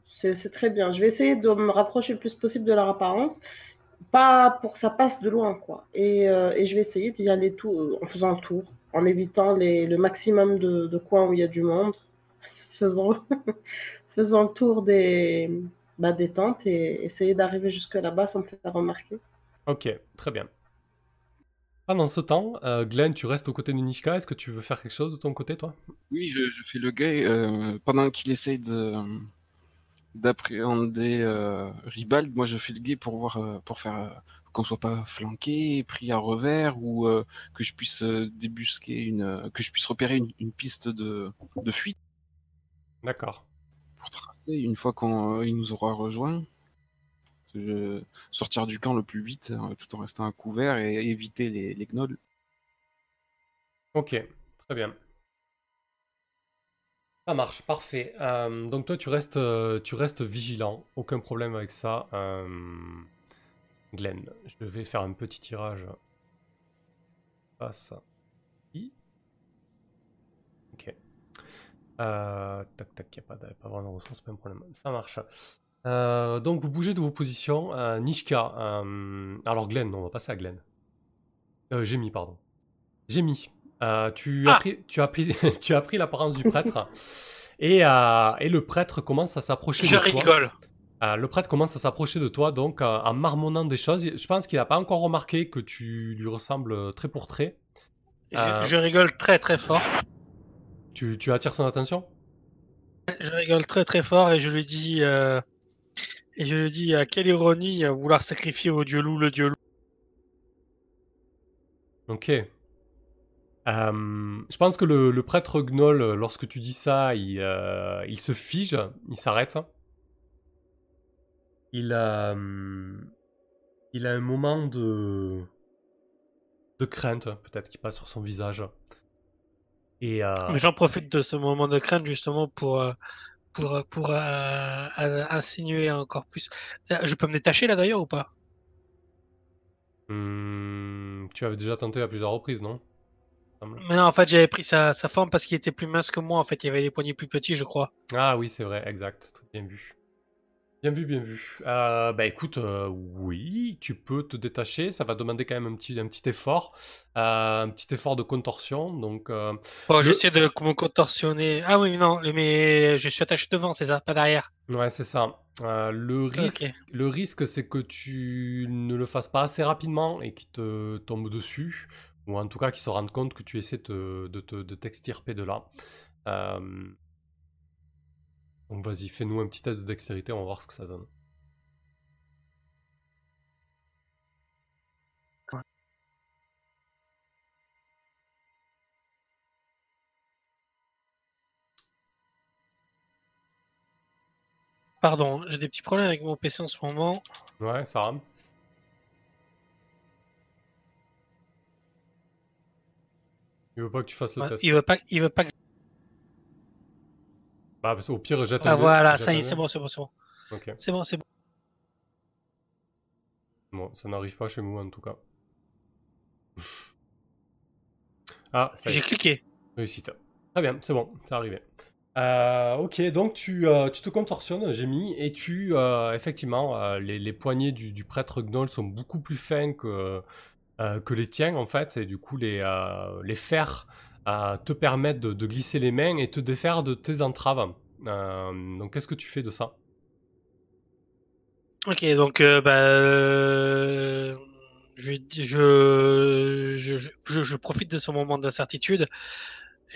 C'est c'est très bien. Je vais essayer de me rapprocher le plus possible de leur apparence, pas pour que ça passe de loin, quoi. Et, euh, et je vais essayer d'y aller tout, en faisant le tour, en évitant les, le maximum de, de coins où il y a du monde, faisant, faisant le tour des, bah, des tentes et essayer d'arriver jusque là-bas sans me faire remarquer. Ok, très bien. Pendant ce temps, euh, Glenn, tu restes aux côtés de Nishka. Est-ce que tu veux faire quelque chose de ton côté, toi? Oui, je, je fais le gay euh, pendant qu'il essaye de d'appréhender euh, Ribald. Moi, je fais le gay pour voir, pour faire qu'on soit pas flanqué, pris à revers, ou que je puisse débusquer une, que je puisse repérer une, une piste de, de fuite D'accord. pour tracer une fois qu'on il nous aura rejoint. Sortir du camp le plus vite, euh, tout en restant à couvert et éviter les, les gnolls. Ok, très bien. Ça marche, parfait. Euh, donc toi, tu restes, euh, tu restes vigilant. Aucun problème avec ça. Euh, Glenn. Je vais faire un petit tirage. I. Ok. Euh, tac, tac, il n'y a pas, de- pas vraiment de ressources, pas un problème. Ça marche. Euh, donc vous bougez de vos positions. Euh, Nishka. euh, alors Glenn, non, on va passer à Glenn. Euh, j'ai mis, pardon. J'ai mis. Euh, tu, as Ah. pris, tu, as pris, tu as pris l'apparence du prêtre. Et, et le prêtre commence à s'approcher Je de toi. rigole. Euh, le prêtre commence à s'approcher de toi, donc en marmonnant des choses. Je pense qu'il n'a pas encore remarqué que tu lui ressembles trait pour trait. Je, je rigole très très fort. Tu, tu attires son attention? Je rigole très très fort et je lui dis et je lui dis à quelle ironie euh, vouloir sacrifier au dieu loup le dieu loup. Ok. Euh, je pense que le, le prêtre Gnoll, euh, lorsque tu dis ça, il, euh, il se fige, il s'arrête. Il a, il a un moment de, de crainte, peut-être, qui passe sur son visage. Et euh, J'en profite de ce moment de crainte justement pour euh, pour pour euh, euh, insinuer encore plus. Euh, Je peux me détacher là d'ailleurs ou pas? Hum, tu avais déjà tenté à plusieurs reprises, non? Mais non, en fait j'avais pris sa, sa forme parce qu'il était plus mince que moi. En fait, il avait des poignets plus petits, je crois. Ah oui, c'est vrai, exact. Très bien vu. Bien vu, bien vu. Euh, bah écoute, euh, oui, tu peux te détacher. Ça va demander quand même un petit, un petit effort. Euh, un petit effort de contorsion. Donc, Le- j'essaie de me contorsionner. Ah oui, non, mais je suis attaché devant, c'est ça, pas derrière. ouais, c'est ça. Le risque, le risque c'est que tu ne le fasses pas assez rapidement et qu'il te tombe dessus. Ou en tout cas qu'il se rende compte que tu essaies te- de, te- de t'extirper de là. Donc vas-y, fais-nous un petit test de dextérité, on va voir ce que ça donne. Pardon, j'ai des petits problèmes avec mon PC en ce moment. Ouais, ça rame. Il veut pas que tu fasses le Ouais, test. Il veut pas, il veut pas. que- Bah, parce- au pire, jette Ah un voilà, ça y est, c'est bon, c'est bon, c'est bon, c'est bon, c'est bon. Bon, ça n'arrive pas chez moi en tout cas. ah, J'ai cliqué. réussite. Très bien, c'est bon, c'est arrivé. Euh, ok, donc tu, euh, tu te contorsionnes, j'ai mis, et tu, euh, effectivement, les, les poignets du, du prêtre Gnoll sont beaucoup plus fins que, que les tiens, en fait, et du coup, les, les fers te permettent de, de glisser les mains et te défaire de tes entraves. Euh, donc, qu'est-ce que tu fais de ça? Ok, donc euh, bah, euh, je, je, je, je, je- je profite de ce moment d'incertitude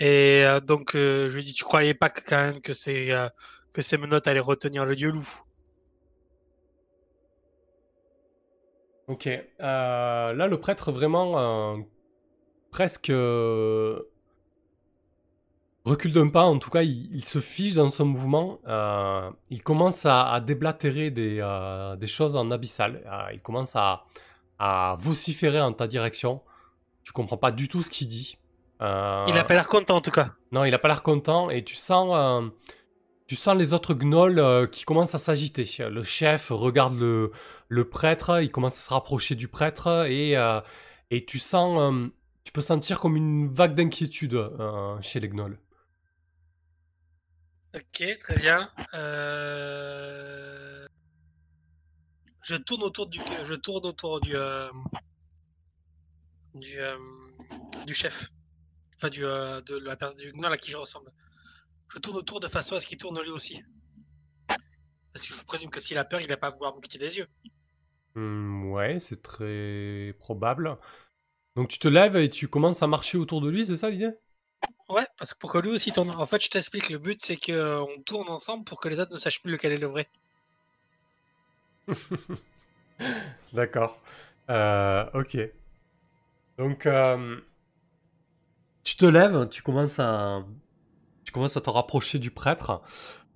et euh, donc euh, je lui dis, tu croyais pas que, quand même que ces euh, que ces menottes allaient retenir le dieu loup? Ok. là, le prêtre vraiment presque recule d'un pas. En tout cas, il, il se fige dans son mouvement. euh, il commence à, à déblatérer des, euh, des choses en abyssal. euh, il commence à, à vociférer en ta direction. Tu comprends pas du tout ce qu'il dit. Il a pas l'air content en tout cas. non, il a pas l'air content et tu sens, tu sens les autres gnolls qui commencent à s'agiter. Le chef regarde le, le prêtre, il commence à se rapprocher du prêtre et, et tu sens, tu peux sentir comme une vague d'inquiétude chez les gnolls. Ok, très bien. Euh, Je tourne autour du, je tourne autour du, euh, euh, du chef, enfin du, de la personne du gnoll à qui je ressemble. Je tourne autour de façon à ce qu'il tourne lui aussi. Parce que je présume que s'il a peur, il va pas vouloir me quitter des yeux. Hmm, ouais, c'est très probable. Donc tu te lèves et tu commences à marcher autour de lui, c'est ça l'idée? Ouais, parce que pour que lui aussi tourne. En fait, je t'explique. Le but, c'est qu'on tourne ensemble pour que les autres ne sachent plus lequel est le vrai. D'accord. Euh, ok. Donc, euh, tu te lèves, tu commences à, tu commences à te rapprocher du prêtre.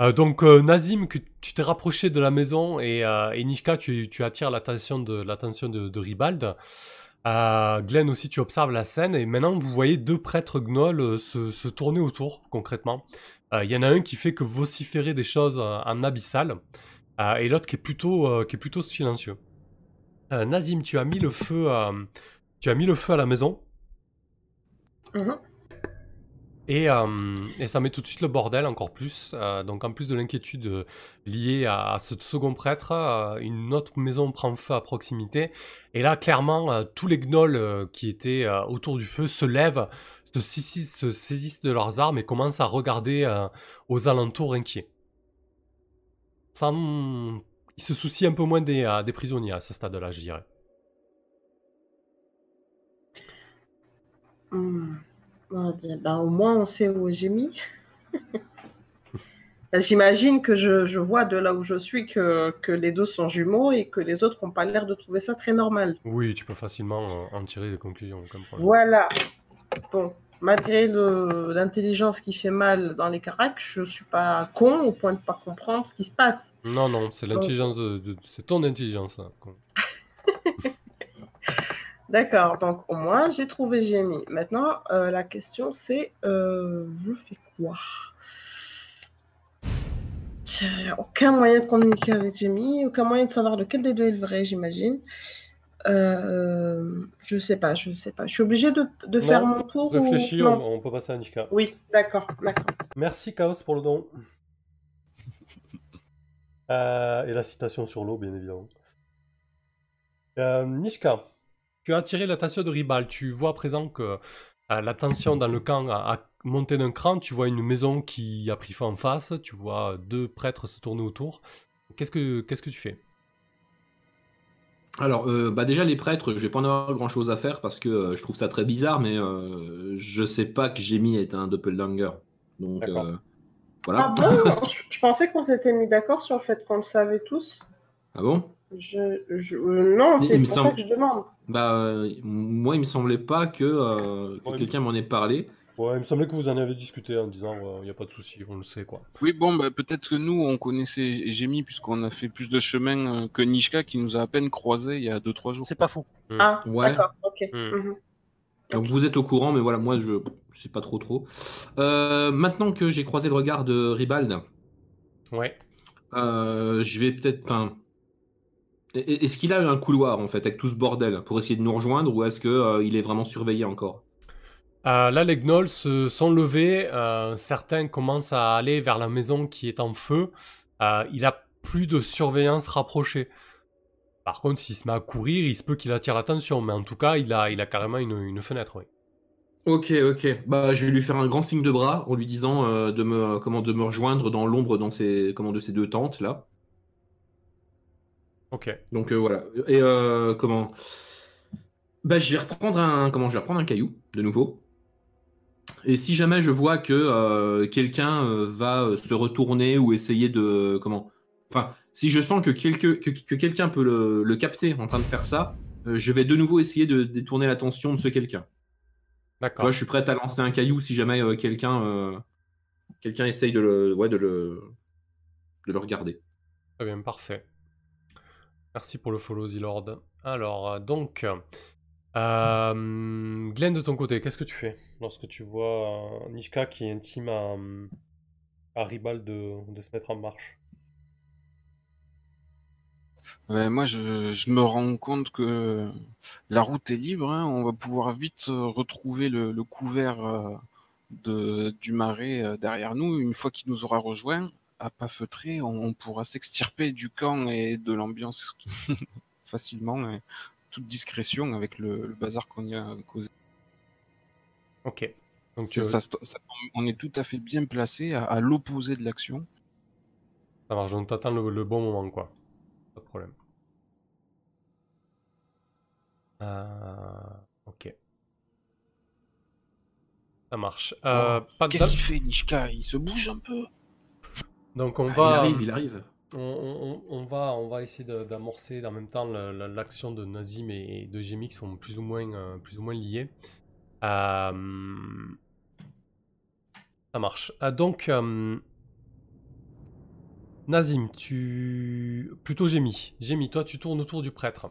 Euh, donc, euh, Nazim, que tu t'es rapproché de la maison et, euh, et Nishka, tu, attires l'attention de, de Ribald. Glenn aussi, tu observes la scène et maintenant vous voyez deux prêtres gnolls euh, se, tourner autour, concrètement. Euh, Il y en a un qui fait que vociférer des choses euh, en abyssal et l'autre qui est plutôt, qui est plutôt silencieux. Nazim, tu as mis le feu à, tu as mis le feu à la maison? Mhm. Et, euh, et ça met tout de suite le bordel encore plus. Euh, donc en plus de l'inquiétude euh, liée à, ce second prêtre, une autre maison prend feu à proximité. Et là, clairement, tous les gnolls qui étaient autour du feu se lèvent, se saisissent, se saisissent de leurs armes et commencent à regarder aux alentours inquiets. Ils se soucient un peu moins des, des prisonniers à ce stade-là, je dirais. Hmm. Dire, ben, au moins, on sait où j'ai mis. Ben, J'imagine que je, je vois de là où je suis que, que les deux sont jumeaux et que les autres n'ont pas l'air de trouver ça très normal. Oui, tu peux facilement euh, en tirer des conclusions, problème. Voilà. Bon, malgré l'intelligence qui fait mal dans les caracs, je suis pas con au point de pas comprendre ce qui se passe. Non, non, c'est l'intelligence de, de- c'est ton intelligence. hein, D'accord, donc au moins j'ai trouvé Jamie. Maintenant, euh, la question c'est euh, je fais quoi? Aucun moyen de communiquer avec Jamie, aucun moyen de savoir lequel des deux est le vrai, j'imagine. Euh, je sais pas, je sais pas. Je suis obligée de, de Non, faire mon tour ou- Réfléchis, on, on peut passer à Nishka. Oui, d'accord, d'accord. Merci Chaos pour le don. Euh, et la citation sur l'eau, bien évidemment. Nishka, tu as attiré l'attention de Ribal. Tu vois à présent que euh, la tension dans le camp a, a monté d'un cran. Tu vois une maison qui a pris feu en face. Tu vois deux prêtres se tourner autour. Qu'est-ce que, qu'est-ce que tu fais? Alors, euh, bah déjà, les prêtres, je vais pas en avoir grand chose à faire parce que euh, je trouve ça très bizarre, mais euh, je sais pas que Jamie est un doppelganger. Donc, euh, Ah voilà. bon? Je, je pensais qu'on s'était mis d'accord sur le fait qu'on le savait tous. Ah bon? Je, je- euh, non, c'est pour semble- ça que je demande. Bah, euh, moi, il me semblait pas que, euh, que Ouais. quelqu'un m'en ait parlé. Ouais, il me semblait que vous en avez discuté en disant il n'y a pas de souci, on le sait quoi. Oui, bon, bah, peut-être que nous, on connaissait Gémi, puisqu'on a fait plus de chemin euh, que Nishka, qui nous a à peine croisés il y a 2-3 jours. C'est pas fou. Ah, Ouais. d'accord, ok. Hmm. Mhm. Donc vous êtes au courant, mais voilà, moi je je sais pas trop trop. Euh, maintenant que j'ai croisé le regard de Ribald, Ouais. euh, je vais peut-être. Enfin, est-ce qu'il a un couloir en fait avec tout ce bordel pour essayer de nous rejoindre ou est-ce que euh, il est vraiment surveillé encore? Euh, là, les gnolls se sont levés. euh, certains commencent à aller vers la maison qui est en feu. Il a plus de surveillance rapprochée. Par contre, s'il se met à courir, il se peut qu'il attire l'attention. Mais en tout cas, il a, il a carrément une, une fenêtre. Oui. Ok, ok. Bah, je vais lui faire un grand signe de bras en lui disant euh, de me comment de me rejoindre dans l'ombre dans ces comment de ces deux tentes là. Ok. Donc euh, voilà. Et euh, comment? Bah, je vais reprendre un comment? Je vais reprendre un caillou de nouveau. Et si jamais je vois que euh, quelqu'un va se retourner ou essayer de comment? Enfin, si je sens que, quelque- que, que quelqu'un peut le, le capter en train de faire ça, je vais de nouveau essayer de détourner l'attention de ce quelqu'un. D'accord. je suis prêt à lancer un caillou si jamais quelqu'un quelqu'un essaye de le ouais, de le de le regarder. Très bien, parfait. Merci pour le follow, Zilord. Alors, euh, donc, euh, Glenn, de ton côté, qu'est-ce que tu fais lorsque tu vois euh, Nishka qui intime à, Ribal de, se mettre en marche? Ouais, moi, je, me rends compte que la route est libre. hein. On va pouvoir vite euh, retrouver le, couvert du marais derrière nous. Une fois qu'il nous aura rejoints, à pas feutrer, on, on pourra s'extirper du camp et de l'ambiance facilement, et toute discrétion avec le, le bazar qu'on y a causé. Ok. Donc, euh, ça, ça- on est tout à fait bien placé à, à l'opposé de l'action. Ça marche, on t'attend le, le bon moment, quoi. Pas de problème. Euh, ok. Ça marche. Euh, Qu'est-ce qu'il fait, Nishka? Il se bouge un peu Donc on Ah, va, il arrive, il arrive. on, on- on va, on va essayer d'amorcer en même temps l'action de Nazim et de Jimmy qui sont plus ou moins, euh, plus ou moins liés. Euh, Ça marche. Euh, donc, euh, Nazim, tu... Plutôt Jémi. Jémi, toi, tu tournes autour du prêtre.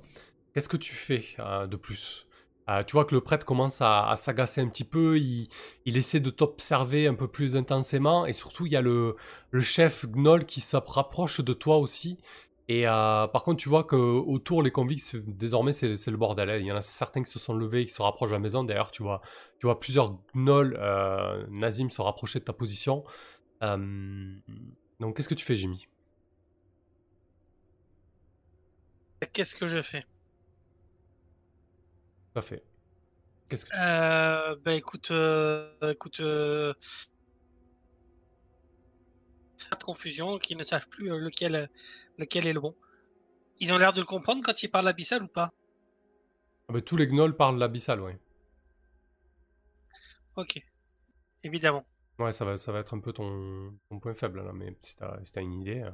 Qu'est-ce que tu fais euh, de plus? Euh, Tu vois que le prêtre commence à, s'agacer un petit peu, il, essaie de t'observer un peu plus intensément, et surtout, il y a le, chef Gnoll qui se rapproche de toi aussi, Et euh, par contre, tu vois que autour les convicts, désormais, c'est le bordel. hein. Il y en a certains qui se sont levés et qui se rapprochent de la maison. D'ailleurs, tu vois, tu vois plusieurs gnolls euh, Nazim se rapprocher de ta position. Donc, qu'est-ce que tu fais, Jimmy? Qu'est-ce que je fais? Tout à fait. Qu'est-ce que tu euh, Bah écoute, euh, écoute, euh, pas de confusion, qui ne savent plus euh, lequel, lequel est le bon. Ils ont l'air de le comprendre quand ils parlent abyssal ou pas? Ah bah, Tous les gnolls parlent l'abyssal, ouais. Ok, évidemment. Ouais, ça va, ça va être un peu ton, ton point faible, là, mais si t'as si t'as une idée.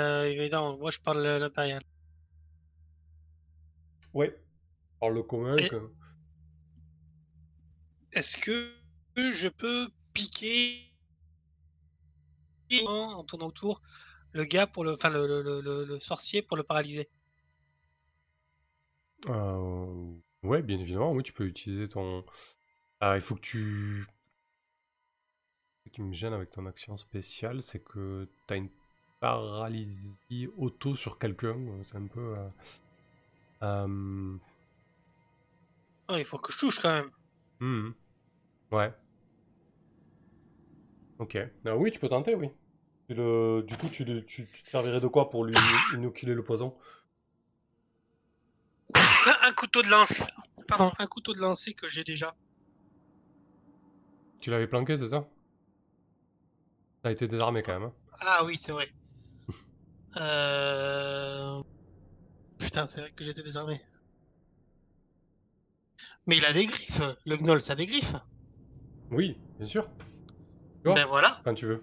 Euh. Euh, évidemment, moi je parle l'impérial. Ouais. Par le commun, Et- que- Est-ce que je peux piquer en tournant autour le gars pour le, enfin le, le- le- le- le sorcier pour le paralyser? Euh, ouais, bien évidemment, oui, tu peux utiliser ton. Ah, il faut que tu. Ce qui me gêne avec ton action spéciale, c'est que tu as une paralysie auto sur quelqu'un. euh, C'est un peu. euh, euh, Oh, Il faut que je touche quand même. hmm, Ouais. Ok. Ah oui, tu peux tenter, oui. Tu le- Du coup, tu, le- tu- tu te servirais de quoi pour lui inoculer le poison? Un, un couteau de lance. Pardon, un couteau de lancer que j'ai déjà. Tu l'avais planqué, c'est ça? T'as été désarmé quand même. hein. Ah oui, c'est vrai. Euh... Putain, c'est vrai que j'étais désarmé. Mais il a des griffes. Le gnoll, ça a des griffes. Oui, bien sûr. Vois, Ben voilà. quand tu veux.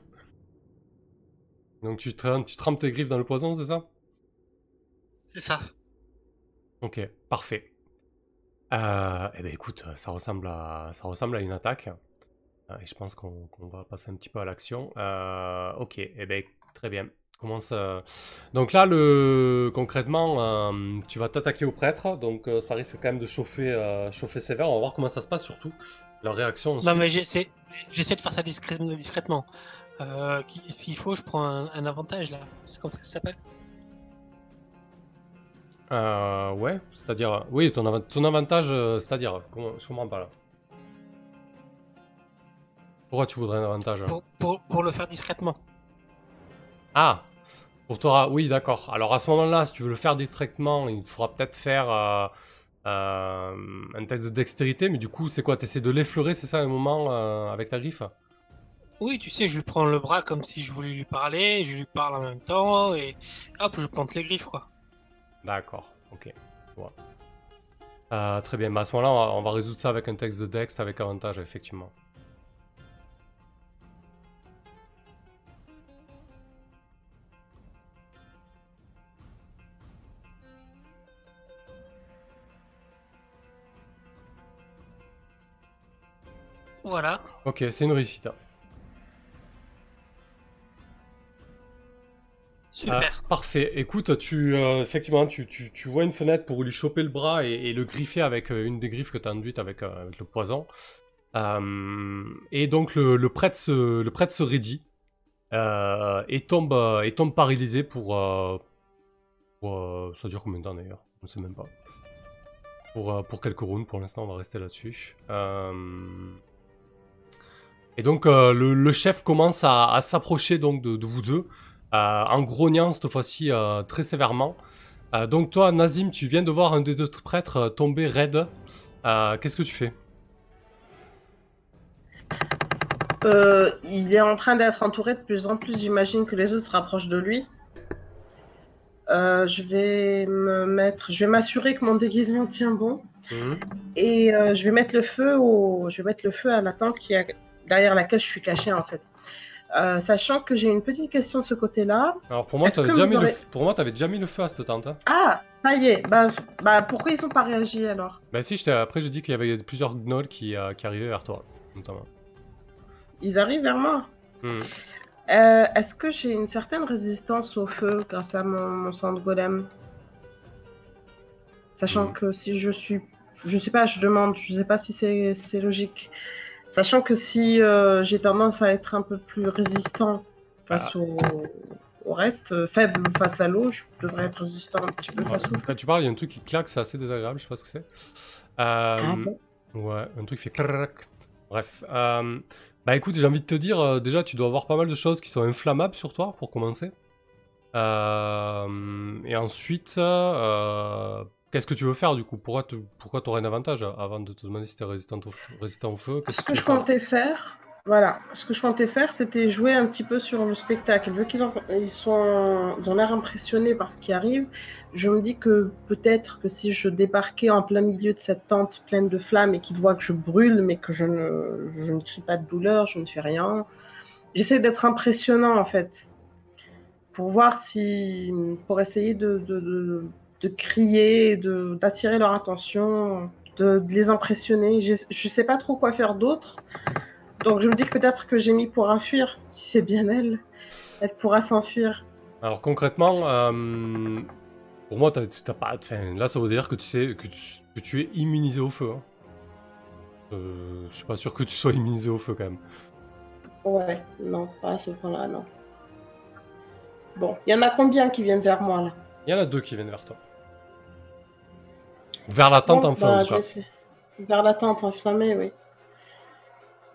Donc tu, tu trempes tes griffes dans le poison, c'est ça? C'est ça. Ok, parfait. Euh, eh ben écoute, ça ressemble à, ça ressemble à une attaque. Euh, et je pense qu'on qu'on va passer un petit peu à l'action. Euh, ok, eh ben très bien. Commence. euh, Donc là, le... concrètement, euh, tu vas t'attaquer au prêtre, donc euh, ça risque quand même de chauffer, euh, chauffer sévère. On va voir comment ça se passe surtout. Leur réaction. Non, mais j'essaie, j'essaie de faire ça discré- discrètement. S'il faut, je prends un, un avantage là. C'est comme ça que ça s'appelle. Euh, ouais, c'est-à-dire, oui, ton, avant- ton avantage, c'est-à-dire, comment, je comprends pas là. Pourquoi tu voudrais un avantage Pour, pour, pour le faire discrètement. Ah, pour toi, oui, d'accord. Alors à ce moment-là, si tu veux le faire distraitement, il faudra peut-être faire euh, euh, un test de dextérité, mais du coup, c'est quoi? T'essaies de l'effleurer, c'est ça, un moment, euh, avec ta griffe? Oui, tu sais, je lui prends le bras comme si je voulais lui parler, je lui parle en même temps, et hop, je plante les griffes, quoi. D'accord, ok. très bien, bah, à ce moment-là, on va, on va résoudre ça avec un texte de dext avec avantage, effectivement. Voilà. Ok, c'est une réussite. Super. Ah, parfait. Écoute, tu, euh, effectivement, tu, tu- tu vois une fenêtre pour lui choper le bras et, et le griffer avec euh, une des griffes que tu as induites avec, euh, avec le poison. Et donc le, le prêtre se, le prêtre se raidit et, tombe, et tombe paralysé pour... pour, ça dure combien de temps d'ailleurs? Je ne sais même pas. Pour, pour quelques rounds, pour l'instant on va rester là-dessus. Euh, et donc euh, le, le chef commence à, à s'approcher donc de, de vous deux euh, en grognant cette fois-ci euh, très sévèrement. Donc toi, Nazim, tu viens de voir un des deux prêtres tomber raide. Qu'est-ce que tu fais? Euh, il est en train d'être entouré de plus en plus, j'imagine que les autres se rapprochent de lui. Euh, je vais me mettre, je vais m'assurer que mon déguisement tient bon Mhm. et euh, je vais mettre le feu au, je vais mettre le feu à la tente qui est derrière laquelle je suis cachée en fait. Euh, sachant que j'ai une petite question de ce côté-là. Alors pour moi, tu avais que déjà vous mis le aurez- déjà mis le feu à cette tente. Hein. Ah, ça y est. Bah, bah pourquoi ils ont pas réagi alors? Bah si, je après j'ai dit qu'il y avait plusieurs gnolls qui, euh, qui arrivaient vers toi, notamment. Ils arrivent vers moi? Mhm. Euh, Est-ce que j'ai une certaine résistance au feu grâce à mon, mon sang de golem? Sachant Mhm. que si je suis. Je sais pas, je demande, je sais pas si c'est logique. Sachant que si euh, j'ai tendance à être un peu plus résistant face Ah. au, au reste, euh, faible face à l'eau, je devrais être résistant un petit peu Ouais, face au Quand tu parles, il y a un truc qui claque, c'est assez désagréable, je sais pas ce que c'est. Euh, Ah bon? Ouais, un truc qui fait crac. Bref. euh, Bah écoute, j'ai envie de te dire, déjà, tu dois avoir pas mal de choses qui sont inflammables sur toi, pour commencer. Et ensuite, qu'est-ce que tu veux faire du coup? Pourquoi te... pourquoi t'aurais un avantage avant de te demander si t'es résistant au... résistant au feu? Ce que que tu je comptais faire, voilà, ce que je comptais faire, c'était jouer un petit peu sur le spectacle. Vu qu'ils ont, ils sont, ils ont l'air impressionnés par ce qui arrive, je me dis que peut-être que si je débarquais en plein milieu de cette tente pleine de flammes et qu'ils voient que je brûle, mais que je ne, je ne crie pas de douleur, je ne fais rien, j'essaie d'être impressionnant en fait, pour voir si, pour essayer de, de, de, de crier, de, d'attirer leur attention, de, de les impressionner. Je ne sais pas trop quoi faire d'autre. Donc je me dis que peut-être que j'ai mis pourra fuir, si c'est bien elle. Elle pourra s'enfuir. Alors concrètement, euh, pour moi, t'as, t'as pas. Là, ça veut dire que tu sais que tu, que tu es immunisé au feu. hein. Euh, je suis pas sûr que tu sois immunisé au feu quand même. Ouais, non, pas à ce point-là, non. Bon, il y en a combien qui viennent vers moi là? Il y en a deux qui viennent vers toi. Vers la tente Bon, en feu, bah. Vers la tente enflammée, oui.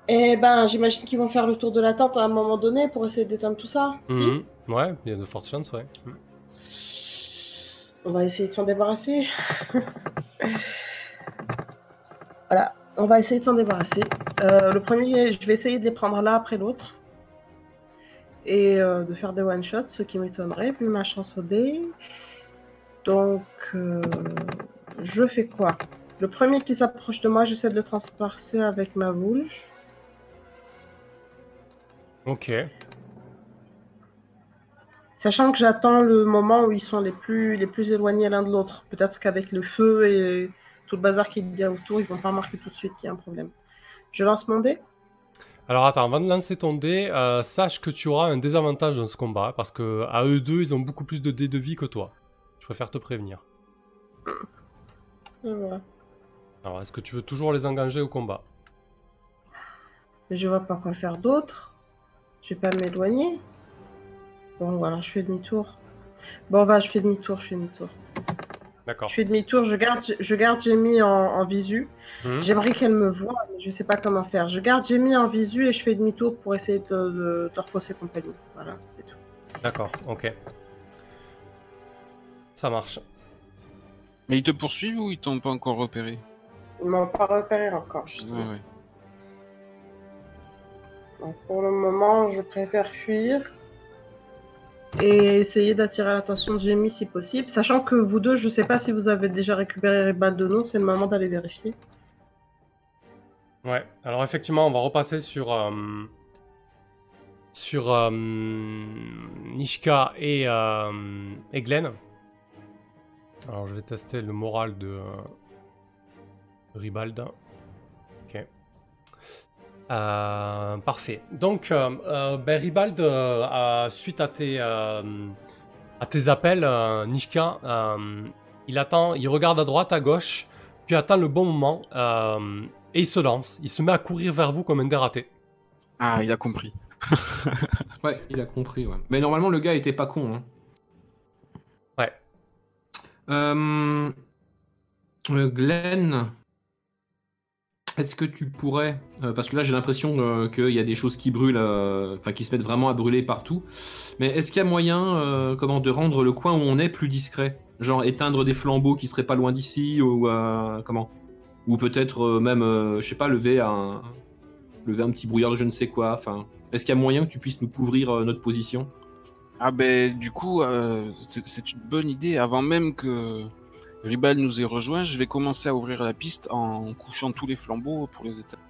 Eh ben, j'imagine qu'ils vont faire le tour de la tente à un moment donné pour essayer d'éteindre tout ça. Si. Ouais, il y a de fortes chances, ouais. On va essayer de s'en débarrasser. voilà, on va essayer de s'en débarrasser. Euh, le premier, je vais essayer de les prendre l'un après l'autre. Et euh, de faire des one-shots, ce qui m'étonnerait, vu ma chance au dé. Donc, euh, je fais quoi? Le premier qui s'approche de moi, j'essaie de le transpercer avec ma boule. Ok. Sachant que j'attends le moment où ils sont les plus, les plus éloignés l'un de l'autre. Peut-être qu'avec le feu et tout le bazar qu'il y a autour, ils vont pas remarquer tout de suite qu'il y a un problème. Je lance mon dé. Alors attends, avant de lancer ton dé, euh, sache que tu auras un désavantage dans ce combat, parce que à eux deux, ils ont beaucoup plus de dés de vie que toi. Je préfère te prévenir. Alors, est-ce que tu veux toujours les engager au combat? Je vois pas quoi faire d'autre. Je vais pas m'éloigner. Bon, voilà, je fais demi-tour. Bon, va, je fais demi-tour, je fais demi-tour. D'accord. Je fais demi-tour, je garde, je garde Jamie en, en visu. Mhm. J'aimerais qu'elle me voie, mais je sais pas comment faire. Je garde Jamie en visu et je fais demi-tour pour essayer de, de, de refausser compagnie. Voilà, c'est tout. D'accord, ok. Ça marche. Mais ils te poursuivent ou ils t'ont pas encore repéré? Ils m'ont pas repéré encore, Ouais, justement. ouais. Donc, pour le moment, je préfère fuir et essayer d'attirer l'attention de Jamie si possible. Sachant que vous deux, je sais pas si vous avez déjà récupéré les balles de nom, c'est le moment d'aller vérifier. Ouais, alors effectivement, on va repasser sur. euh, sur euh, Nishka et, euh, et Glenn. Alors, je vais tester le moral de, euh, de Ribald. Ok. Euh, parfait. Donc, euh, euh, ben, Ribald, euh, euh, suite à tes, euh, à tes appels, euh, Nishka, euh, il attend, il regarde à droite, à gauche, puis attend le bon moment, euh, et il se lance. Il se met à courir vers vous comme un dératé. Ah, il a compris. Ouais, il a compris, ouais. Mais normalement, le gars était pas con. Hein. Euh, euh, Glenn, est-ce que tu pourrais, euh, parce que là j'ai l'impression euh, qu'il y a des choses qui brûlent, enfin qui se mettent vraiment à brûler partout, mais est-ce qu'il y a moyen, comment, de rendre le coin où on est plus discret, genre éteindre des flambeaux qui seraient pas loin d'ici ou comment, ou peut-être même, je sais pas, lever un, lever un petit brouillard de je ne sais quoi, enfin, est-ce qu'il y a moyen que tu puisses nous couvrir notre position? Ah ben du coup, euh, c'est une bonne idée. Avant même que Ribal nous ait rejoint, je vais commencer à ouvrir la piste en couchant tous les flambeaux pour les éteindre.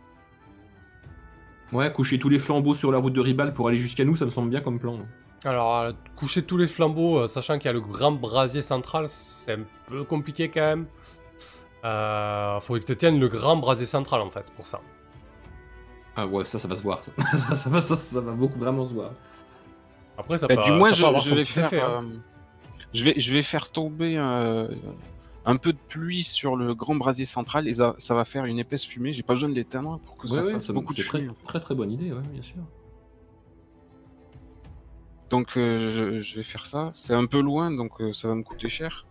Ouais, coucher tous les flambeaux sur la route de Ribal pour aller jusqu'à nous, ça me semble bien comme plan. Alors, euh, coucher tous les flambeaux, euh, sachant qu'il y a le grand brasier central, c'est un peu compliqué quand même. Euh, faudrait que tu tiennes le grand brasier central en fait pour ça. Ah ouais, ça, ça va se voir. ça, ça va, ça, ça va beaucoup vraiment se voir. Après, ça Bah, du moins, ça je, vais faire, effet, hein. euh, je vais, je vais faire tomber euh, un peu de pluie sur le grand brasier central et ça, ça va faire une épaisse fumée. J'ai pas besoin de l'éteindre pour que Ouais, ça ouais, fasse beaucoup de très, fumée. fait. très très bonne idée, ouais, bien sûr. Donc euh, je, je vais faire ça. C'est un peu loin, donc euh, ça va me coûter cher.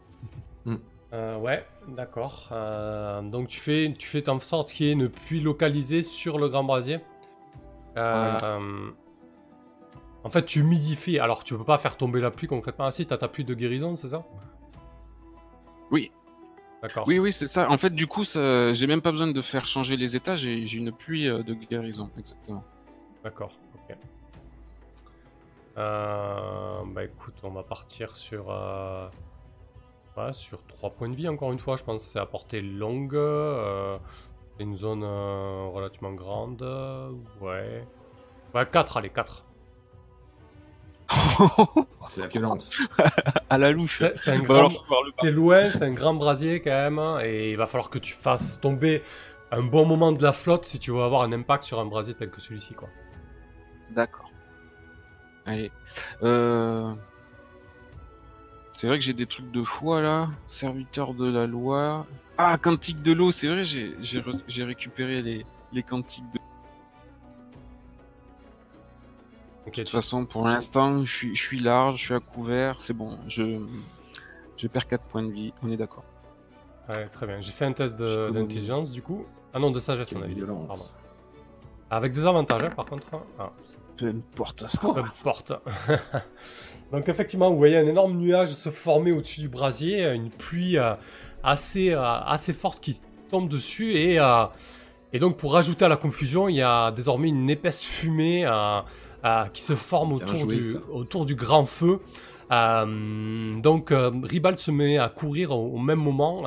Euh, ouais, d'accord. Euh, donc tu fais, tu fais en sorte qu'il y ait une pluie localisée sur le grand brasier. Euh, euh, en fait, tu humidifies. Alors, tu peux pas faire tomber la pluie concrètement. Ah si, t'as ta pluie de guérison, c'est ça? Oui. D'accord. Oui, oui, c'est ça. En fait, du coup, ça- j'ai même pas besoin de faire changer les états. J'ai j'ai une pluie euh, de guérison, exactement. D'accord, ok. Euh, bah écoute, on va partir sur, euh, ouais, sur 3 points de vie encore une fois. Je pense que c'est à portée longue. euh, c'est une zone relativement grande. Ouais. Ouais, 4, allez, 4. C'est la violence. à la louche. C'est Bah grand... T'es loin, c'est un grand brasier quand même. hein, Et il va falloir que tu fasses tomber un bon moment de la flotte si tu veux avoir un impact sur un brasier tel que celui-ci, quoi. D'accord. Allez. Euh... C'est vrai que j'ai des trucs de foi là. Serviteur de la loi. Ah, cantique de l'eau, c'est vrai, j'ai récupéré les, les cantiques de Ok, De toute tu- façon, pour l'instant, je suis, je suis large, je suis à couvert, c'est bon. Je, je perds 4 points de vie, on est d'accord. Ouais, très bien. J'ai fait un test de- d'intelligence du coup. Ah non, de sagesse, on a violence. Pardon. Avec des avantages, hein, par contre. Ah, Peu importe ça. peu importe. Donc, effectivement, vous voyez un énorme nuage se former au-dessus du brasier, une pluie euh, assez, euh, assez forte qui tombe dessus. Et, euh, et donc, pour rajouter à la confusion, il y a désormais une épaisse fumée euh, qui se forme autour joué, du, ça. autour du grand feu. Euh, donc, euh, Ribald se met à courir au, au même moment,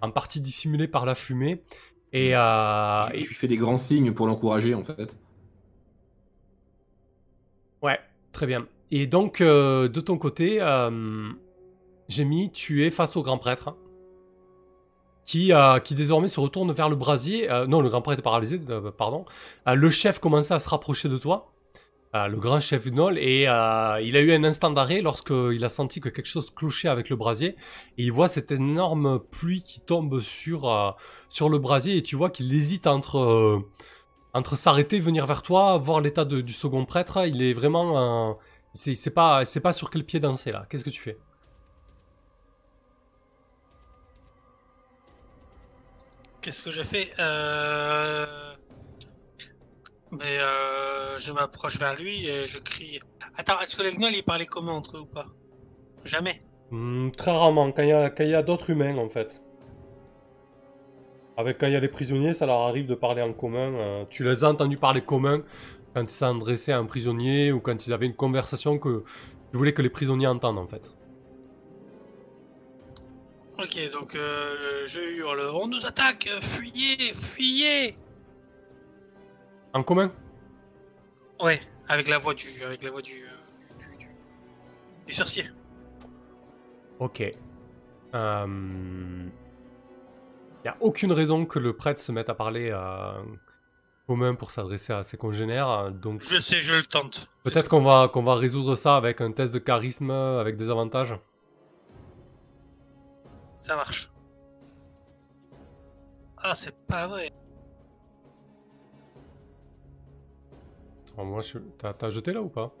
en partie dissimulé par la fumée. Et, je, je lui fais des grands signes pour l'encourager en fait. Ouais, très bien. Et donc, de ton côté, Jémy, tu es face au grand prêtre, hein, qui, euh, qui désormais se retourne vers le brasier. Euh, non, le grand prêtre est paralysé, euh, pardon. Le chef commençait à se rapprocher de toi, euh, le grand chef Gnoll, et euh, il a eu un instant d'arrêt lorsqu'il a senti que quelque chose clochait avec le brasier. Et il voit cette énorme pluie qui tombe sur, euh, sur le brasier, et tu vois qu'il hésite entre... entre s'arrêter, venir vers toi, voir l'état du second prêtre, il est vraiment. c'est pas, pas sur quel pied danser là. Qu'est-ce que tu fais? Qu'est-ce que je fais? Euh... Mais euh, je m'approche vers lui et je crie. Attends, est-ce que les gnolls ils parlaient commun entre eux ou pas? Jamais. Hmm, Très rarement, quand il y a, quand il y a d'autres humains en fait. Avec quand il y a les prisonniers, ça leur arrive de parler en commun. euh, tu les as entendus parler commun quand ils s'adressaient à un prisonnier ou quand ils avaient une conversation que tu voulais que les prisonniers entendent en fait. Ok, donc euh, je hurle. On nous attaque Fuyez Fuyez En commun? Ouais, avec la voix du, avec la voix du, euh, du, du- du sorcier. Ok. Euh... Il n'y a aucune raison que le prêtre se mette à parler euh, commun pour s'adresser à ses congénères. Donc Je sais, je le tente. peut-être qu'on va, qu'on va résoudre ça avec un test de charisme avec des avantages. Ça marche. Ah, c'est pas vrai. Alors, moi, je... t'as, jeté là ou pas?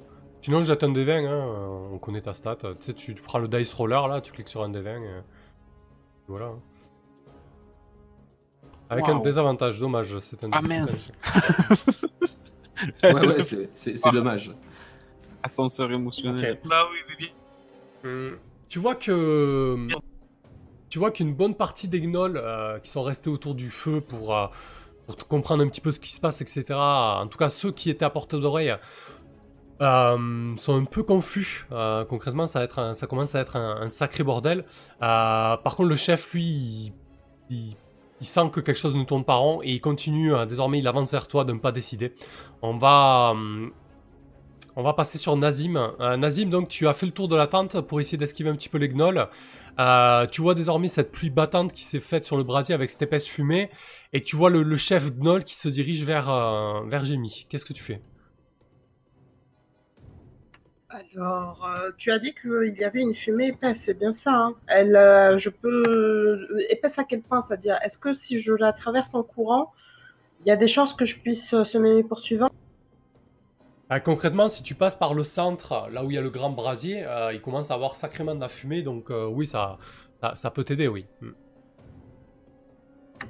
Sinon, jette un des 20, hein, euh, on connaît ta stat. Tu sais, tu, prends le dice roller là, tu cliques sur un des 20. et Voilà. hein. Avec un désavantage, dommage. C'est un Ah, mince. Ouais, ouais, c'est- c'est c'est dommage. Ascenseur émotionnel. Bah oui, oui, bien. Hum, Tu vois que tu vois qu'une bonne partie des gnolls euh, qui sont restés autour du feu pour, euh, pour comprendre un petit peu ce qui se passe, etc. En tout cas, ceux qui étaient à portée d'oreille euh, sont un peu confus. Euh, concrètement, ça, va être un- ça commence à être un, sacré bordel. Euh, par contre, le chef, lui, il, il- sent que quelque chose ne tourne pas rond et il continue. désormais, il avance vers toi d'un pas décidé. On va on va passer sur Nazim. Nazim, donc tu as fait le tour de la tente pour essayer d'esquiver un petit peu les gnolls. Euh, tu vois désormais cette pluie battante qui s'est faite sur le brasier avec cette épaisse fumée. Et tu vois le, chef gnoll qui se dirige vers, euh, vers Jimmy. Qu'est-ce que tu fais? Alors, euh, tu as dit qu'il y avait une fumée épaisse, c'est bien ça. hein? Elle, euh, je peux épaisse à quel point? C'est-à-dire, est-ce que si je la traverse en courant, il y a des chances que je puisse semer mes poursuivants Ah, concrètement, si tu passes par le centre, là où il y a le grand brasier, euh, il commence à avoir sacrément de la fumée, donc euh, oui, ça, peut t'aider, oui. Hmm.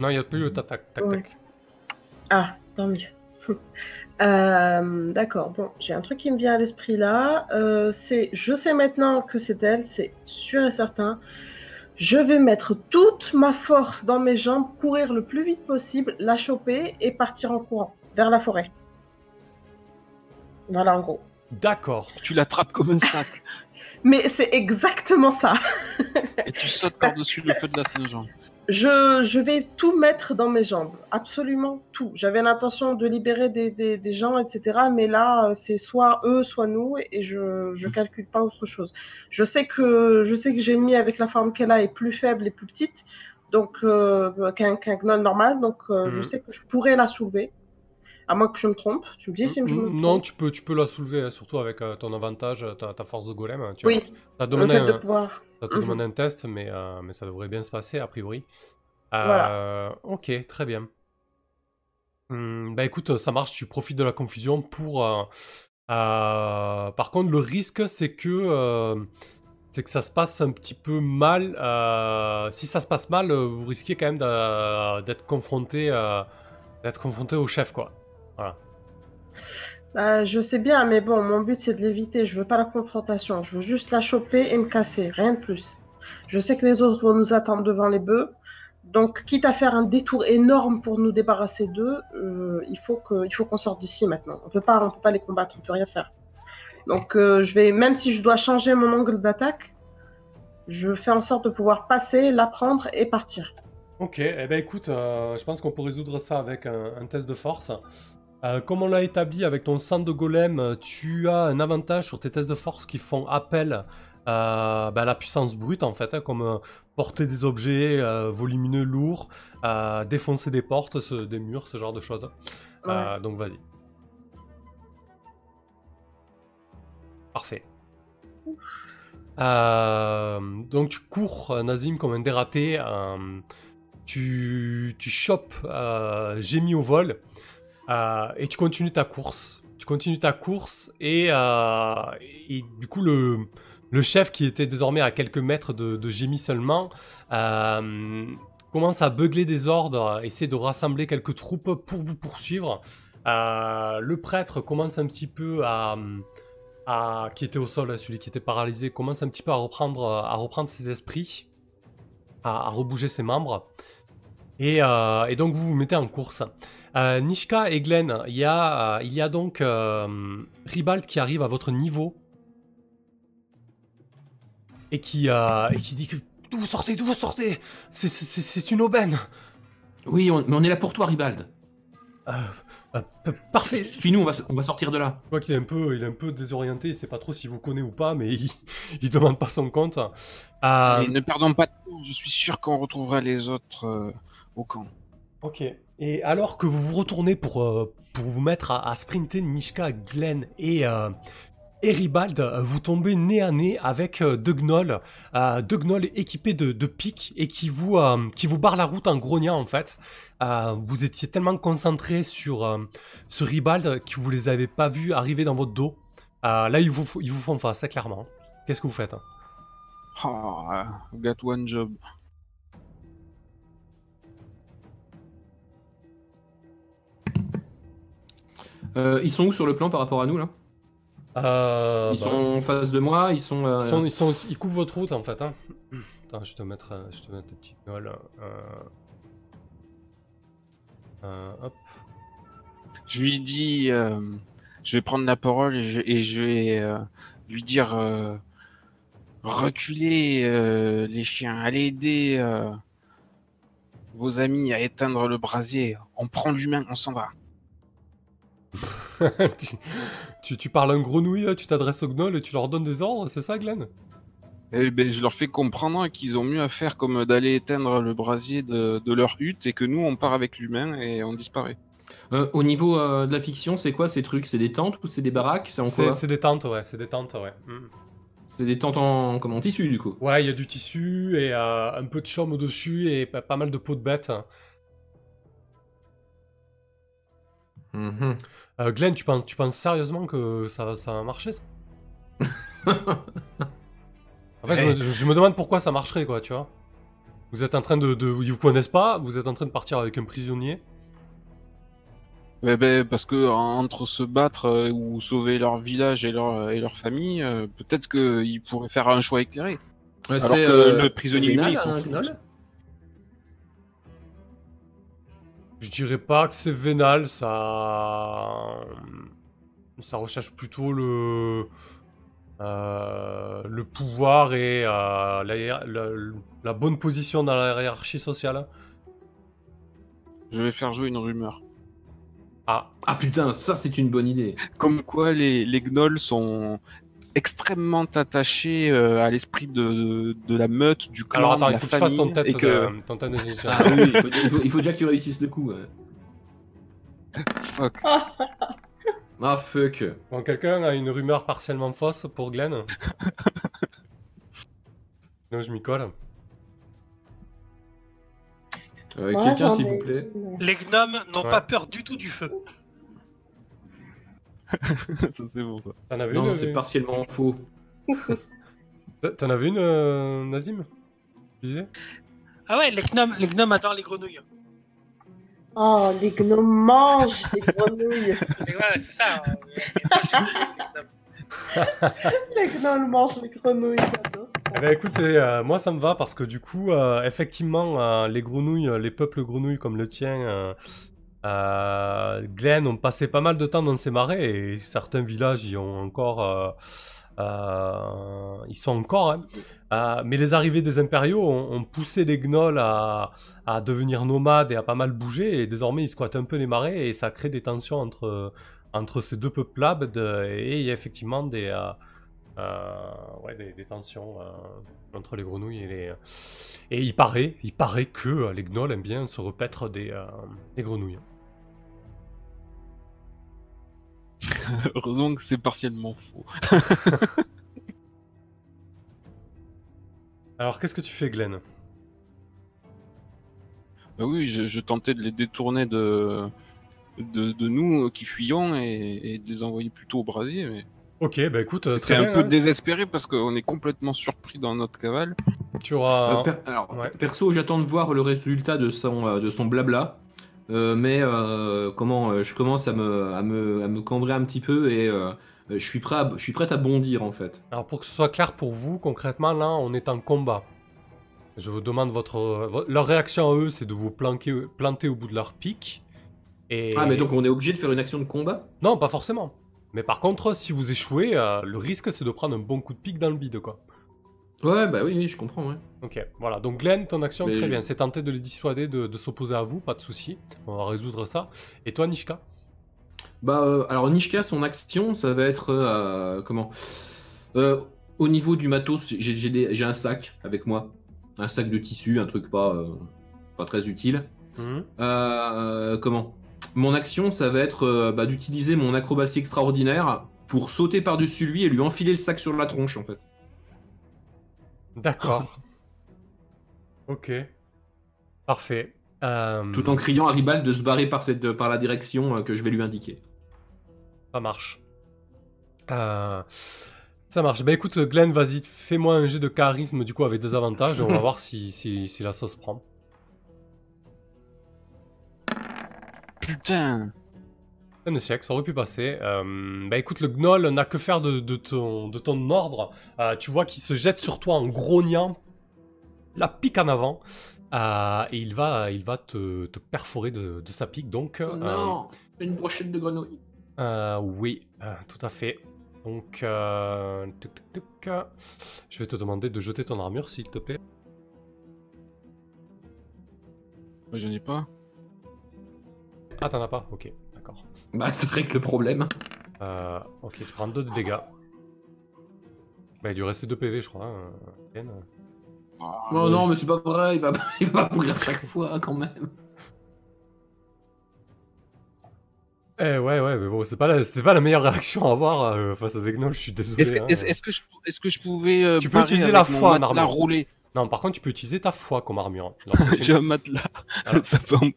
Non, il n'y a plus le tac tac tac Ouais. tac. Ah, tant mieux. Euh, D'accord, bon, j'ai un truc qui me vient à l'esprit là. Euh, c'est, je sais maintenant que c'est elle, c'est sûr et certain. Je vais mettre toute ma force dans mes jambes, courir le plus vite possible, la choper et partir en courant vers la forêt. Voilà en gros. D'accord. Tu l'attrapes comme un sac Mais c'est exactement ça. et tu sautes par-dessus le feu de la Saint-Jean. Je, je vais tout mettre dans mes jambes, absolument tout. J'avais l'intention de libérer des, des, des gens, etc. Mais là, euh, c'est soit eux, soit nous, et je je calcule pas autre chose. Je sais que je sais que j'ai mis avec la forme qu'elle a est plus faible et plus petite, donc euh, qu'un qu'un gnoll normal. Donc euh, je Mhm. sais que je pourrais la soulever, à moins que je me trompe. Tu me dis si je me trompe. Non, tu peux, tu peux la soulever, hein, surtout avec euh, ton avantage, euh, ta, ta force de golem. hein, Tu Oui, Ça te le demande fait de un, pouvoir. ça te Mhm. demande un test, mais, euh, mais ça devrait bien se passer, a priori. Euh, Voilà. Ok, très bien. Hum, bah écoute, ça marche, tu profites de la confusion pour... par contre, le risque, c'est que... c'est que ça se passe un petit peu mal. si ça se passe mal, vous risquez quand même d'être confronté, d'être confronté au chef, quoi. Bah, je sais bien, mais bon, mon but c'est de l'éviter. Je veux pas la confrontation. Je veux juste la choper et me casser, rien de plus. Je sais que les autres vont nous attendre devant les bœufs. Donc, quitte à faire un détour énorme pour nous débarrasser d'eux, euh, il faut qu'on sorte d'ici maintenant. On peut pas, on peut pas les combattre, on peut rien faire. Donc, euh, je vais, même si je dois changer mon angle d'attaque, je fais en sorte de pouvoir passer, la prendre et partir. Ok, eh ben écoute, euh, je pense qu'on peut résoudre ça avec un, un test de force. Euh, comme on l'a établi avec ton centre de golem, tu as un avantage sur tes tests de force qui font appel euh, bah, à la puissance brute en fait, hein, comme euh, porter des objets euh, volumineux, lourds, défoncer des portes, ce- des murs, ce genre de choses. Donc vas-y. Parfait. Donc tu cours, Nazim, comme un dératé. tu, tu chopes Gémi au vol euh, et tu continues ta course. Tu continues ta course et, euh, et du coup le, le chef qui était désormais à quelques mètres de, de Gémi seulement euh, commence à beugler des ordres, essaie de rassembler quelques troupes pour vous poursuivre. Le prêtre commence un petit peu à, à- qui était au sol, celui qui était paralysé, commence un petit peu à reprendre, à reprendre ses esprits, à, rebouger ses membres. Et, et donc vous vous mettez en course. Euh, Nishka et Glenn, il y a, euh, il y a donc euh, Ribald qui arrive à votre niveau et qui, euh, et qui dit que d'où vous sortez, d'où vous sortez? C'est- une aubaine. Oui, on- mais on est là pour toi, Ribald. Euh, euh, parfait. Suis-nous, on va, on va sortir de là. Je vois qu'il est un peu, il est un peu désorienté, il sait pas trop s'il vous connaît ou pas, mais il, il demande pas son compte. Euh, Mais ne perdons pas de temps, je suis sûr qu'on retrouvera les autres euh, au camp. Ok. Et alors que vous vous retournez pour, euh, pour vous mettre à, sprinter Nishka, Glenn et, euh, et Ribald, euh, vous tombez nez à nez avec euh, deux gnolls, euh, deux gnolls équipés de, de pics et qui vous, euh, qui vous barrent la route en grognant en fait. Euh, vous étiez tellement concentré sur, ce Ribald que vous les avez pas vus arriver dans votre dos. Là, ils vous, ils vous font face, hein, clairement. Qu'est-ce que vous faites hein? Ah, got one job. Euh, ils sont où sur le plan par rapport à nous, là? Euh, Ils bah, sont en face de moi, ils sont... euh, Ils, sont, ils, sont, ils couvrent votre route en fait. Hein. Attends, je vais te mettre, je te mettre des petites. Euh... Euh, hop. Je lui dis, euh, je vais prendre la parole et je, et je vais euh, lui dire euh, reculez euh, les chiens, allez aider euh, vos amis à éteindre le brasier. On prend l'humain, on s'en va. tu, tu, tu parles un grenouille, tu t'adresses aux gnolls et tu leur donnes des ordres, c'est ça, Glenn? Eh ben, je leur fais comprendre qu'ils ont mieux à faire comme d'aller éteindre le brasier de, de leur hutte et que nous on part avec l'humain et on disparaît. Euh, au niveau euh, de la fiction, c'est quoi ces trucs? C'est des tentes ou c'est des baraques? C'est en C'est quoi? c'est des tentes, ouais, c'est des tentes, ouais. Mm. C'est des tentes en, comme en tissu du coup. Ouais, il y a du tissu et euh, un peu de chaume au-dessus et pas, pas mal de peaux de bêtes. Mhm. Euh, Glenn, tu penses, tu penses sérieusement que ça, va- ça va marcher ça? En fait, je, me, je- je me demande pourquoi ça marcherait, quoi, tu vois. Vous êtes en train de, de... Ils vous connaissent pas, vous êtes en train de partir avec un prisonnier. Ouais, ben, parce que entre se battre euh, ou sauver leur village et leur, et leur famille, euh, peut-être qu'ils pourraient faire un choix éclairé. Ouais, Alors c'est, que euh, le prisonnier, c'est lui, vénal, il Je dirais pas que c'est vénal, ça. Ça recherche plutôt le. euh, le pouvoir et euh, la, hiér- la- la bonne position dans la hiérarchie sociale. Je vais faire jouer une rumeur. Ah, Ah putain, ça c'est une bonne idée. Comme quoi les, les gnolls sont extrêmement attachés euh, à l'esprit de, de la meute, du clan, alors attends, de il la faut que tu fasses ton famille, tête, et que... de- ton tête d'ingénieur. Ah oui, il faut, il faut- il faut déjà que tu réussisses le coup. ouais. Fuck. Ah fuck. Bon, quelqu'un a une rumeur partiellement fausse pour Glenn? Non, je m'y colle. Euh, Quelqu'un s'il vous plaît. Les gnomes n'ont Ouais. pas peur du tout du feu. ça c'est bon ça. T'en avais Non, une c'est partiellement faux. T'en avais une, euh, Nazim? Tu disais? Ah ouais, les gnomes, les gnomes adorent les grenouilles. Oh, les gnomes mangent les grenouilles. Et ouais, c'est ça. hein. Les gnomes. les gnomes mangent les grenouilles, j'adore. Eh ben écoutez, euh, moi ça me va parce que du coup, euh, effectivement, euh, les grenouilles, les peuples grenouilles comme le tien, euh, Glenn, ont passé pas mal de temps dans ces marais et certains villages y ont encore, euh, euh, ils sont encore. hein. Mais les arrivées des impériaux ont, poussé les gnolls à, devenir nomades et à pas mal bouger et désormais ils squattent un peu les marais et ça crée des tensions entre entre ces deux peuples-là de- et il y a effectivement des ouais, des, tensions entre les grenouilles et les. Et il paraît, il paraît que les gnolls aiment bien se repaître des, des grenouilles. Heureusement que c'est partiellement faux. Alors qu'est-ce que tu fais, Glenn? Bah oui, je, je tentais de les détourner de, de, de nous euh, qui fuyons et, et de les envoyer plutôt au brasier. Mais Ok, bah écoute, euh, c'est un bien, peu hein. désespéré parce qu'on est complètement surpris dans notre cavale. Tu auras. Euh, per- alors, ouais. perso, j'attends de voir le résultat de son, de son blabla. Euh, mais euh, comment euh, je commence à me, à, me, à me cambrer un petit peu et je suis prêt à, je suis prêt à bondir en fait. Alors pour que ce soit clair pour vous, concrètement, là, on est en combat. Je vous demande votre. vo- Leur réaction à eux, c'est de vous planquer, planter au bout de leur pic. Et... Ah mais donc on est obligé de faire une action de combat? Non, pas forcément. Mais par contre, si vous échouez, le risque, c'est de prendre un bon coup de pic dans le bide, quoi. Ouais bah oui, oui je comprends ouais. Ok, voilà. Donc Glenn, ton action, Mais- très bien. C'est tenter de les dissuader de, de s'opposer à vous, pas de souci. On va résoudre ça. Et toi, Nishka? Bah euh, alors Nishka son action ça va être euh, comment? Euh, Au niveau du matos j'ai j'ai des- j'ai un sac avec moi, un sac de tissu, un truc pas euh, pas très utile. Mhm. Euh, comment? Mon action, ça va être euh, bah, d'utiliser mon acrobatie extraordinaire pour sauter par-dessus lui et lui enfiler le sac sur la tronche, en fait. D'accord. ok. Parfait. Euh, Tout en criant à Ribald de se barrer par, cette, par la direction euh, que je vais lui indiquer. Ça marche. Euh, Ça marche. Bah écoute, Glenn, vas-y, fais-moi un jet de charisme, du coup, avec des avantages. et on va voir si, si, si la sauce prend. Putain Un échec, ça aurait pu passer. Euh, bah écoute, le gnoll n'a que faire de, de ton, de ton ordre. Euh, tu vois qu'il se jette sur toi en grognant, la pique en avant, euh, et il va, il va te, te perforer de, de sa pique. Donc, Oh euh, Une brochette de grenouille. euh, oui, euh, tout à fait. Donc, euh, tuc, tuc, tuc. je vais te demander de jeter ton armure, s'il te plaît. Bah, J'en ai pas. Ah, t'en as pas Ok, d'accord. Bah, c'est vrai que le problème. Euh, ok, tu prends 2 de dégâts. Bah, il lui restait 2 PV, je crois. hein. Ah, Oh non, mais c'est pas vrai, il va, il va pas mourir chaque fois, quand même. Eh ouais, ouais, mais bon, c'est pas, la- c'était pas la meilleure réaction à avoir euh, face à des gnolls, je suis désolé. Est-ce que, hein. est-ce- est-ce que je, est-ce que je pouvais. euh, Tu peux utiliser la foi en matelas armure. Non, par contre, tu peux utiliser ta foi comme armure. Lorsque tu- J'ai un matelas. Alors. Ça peut am-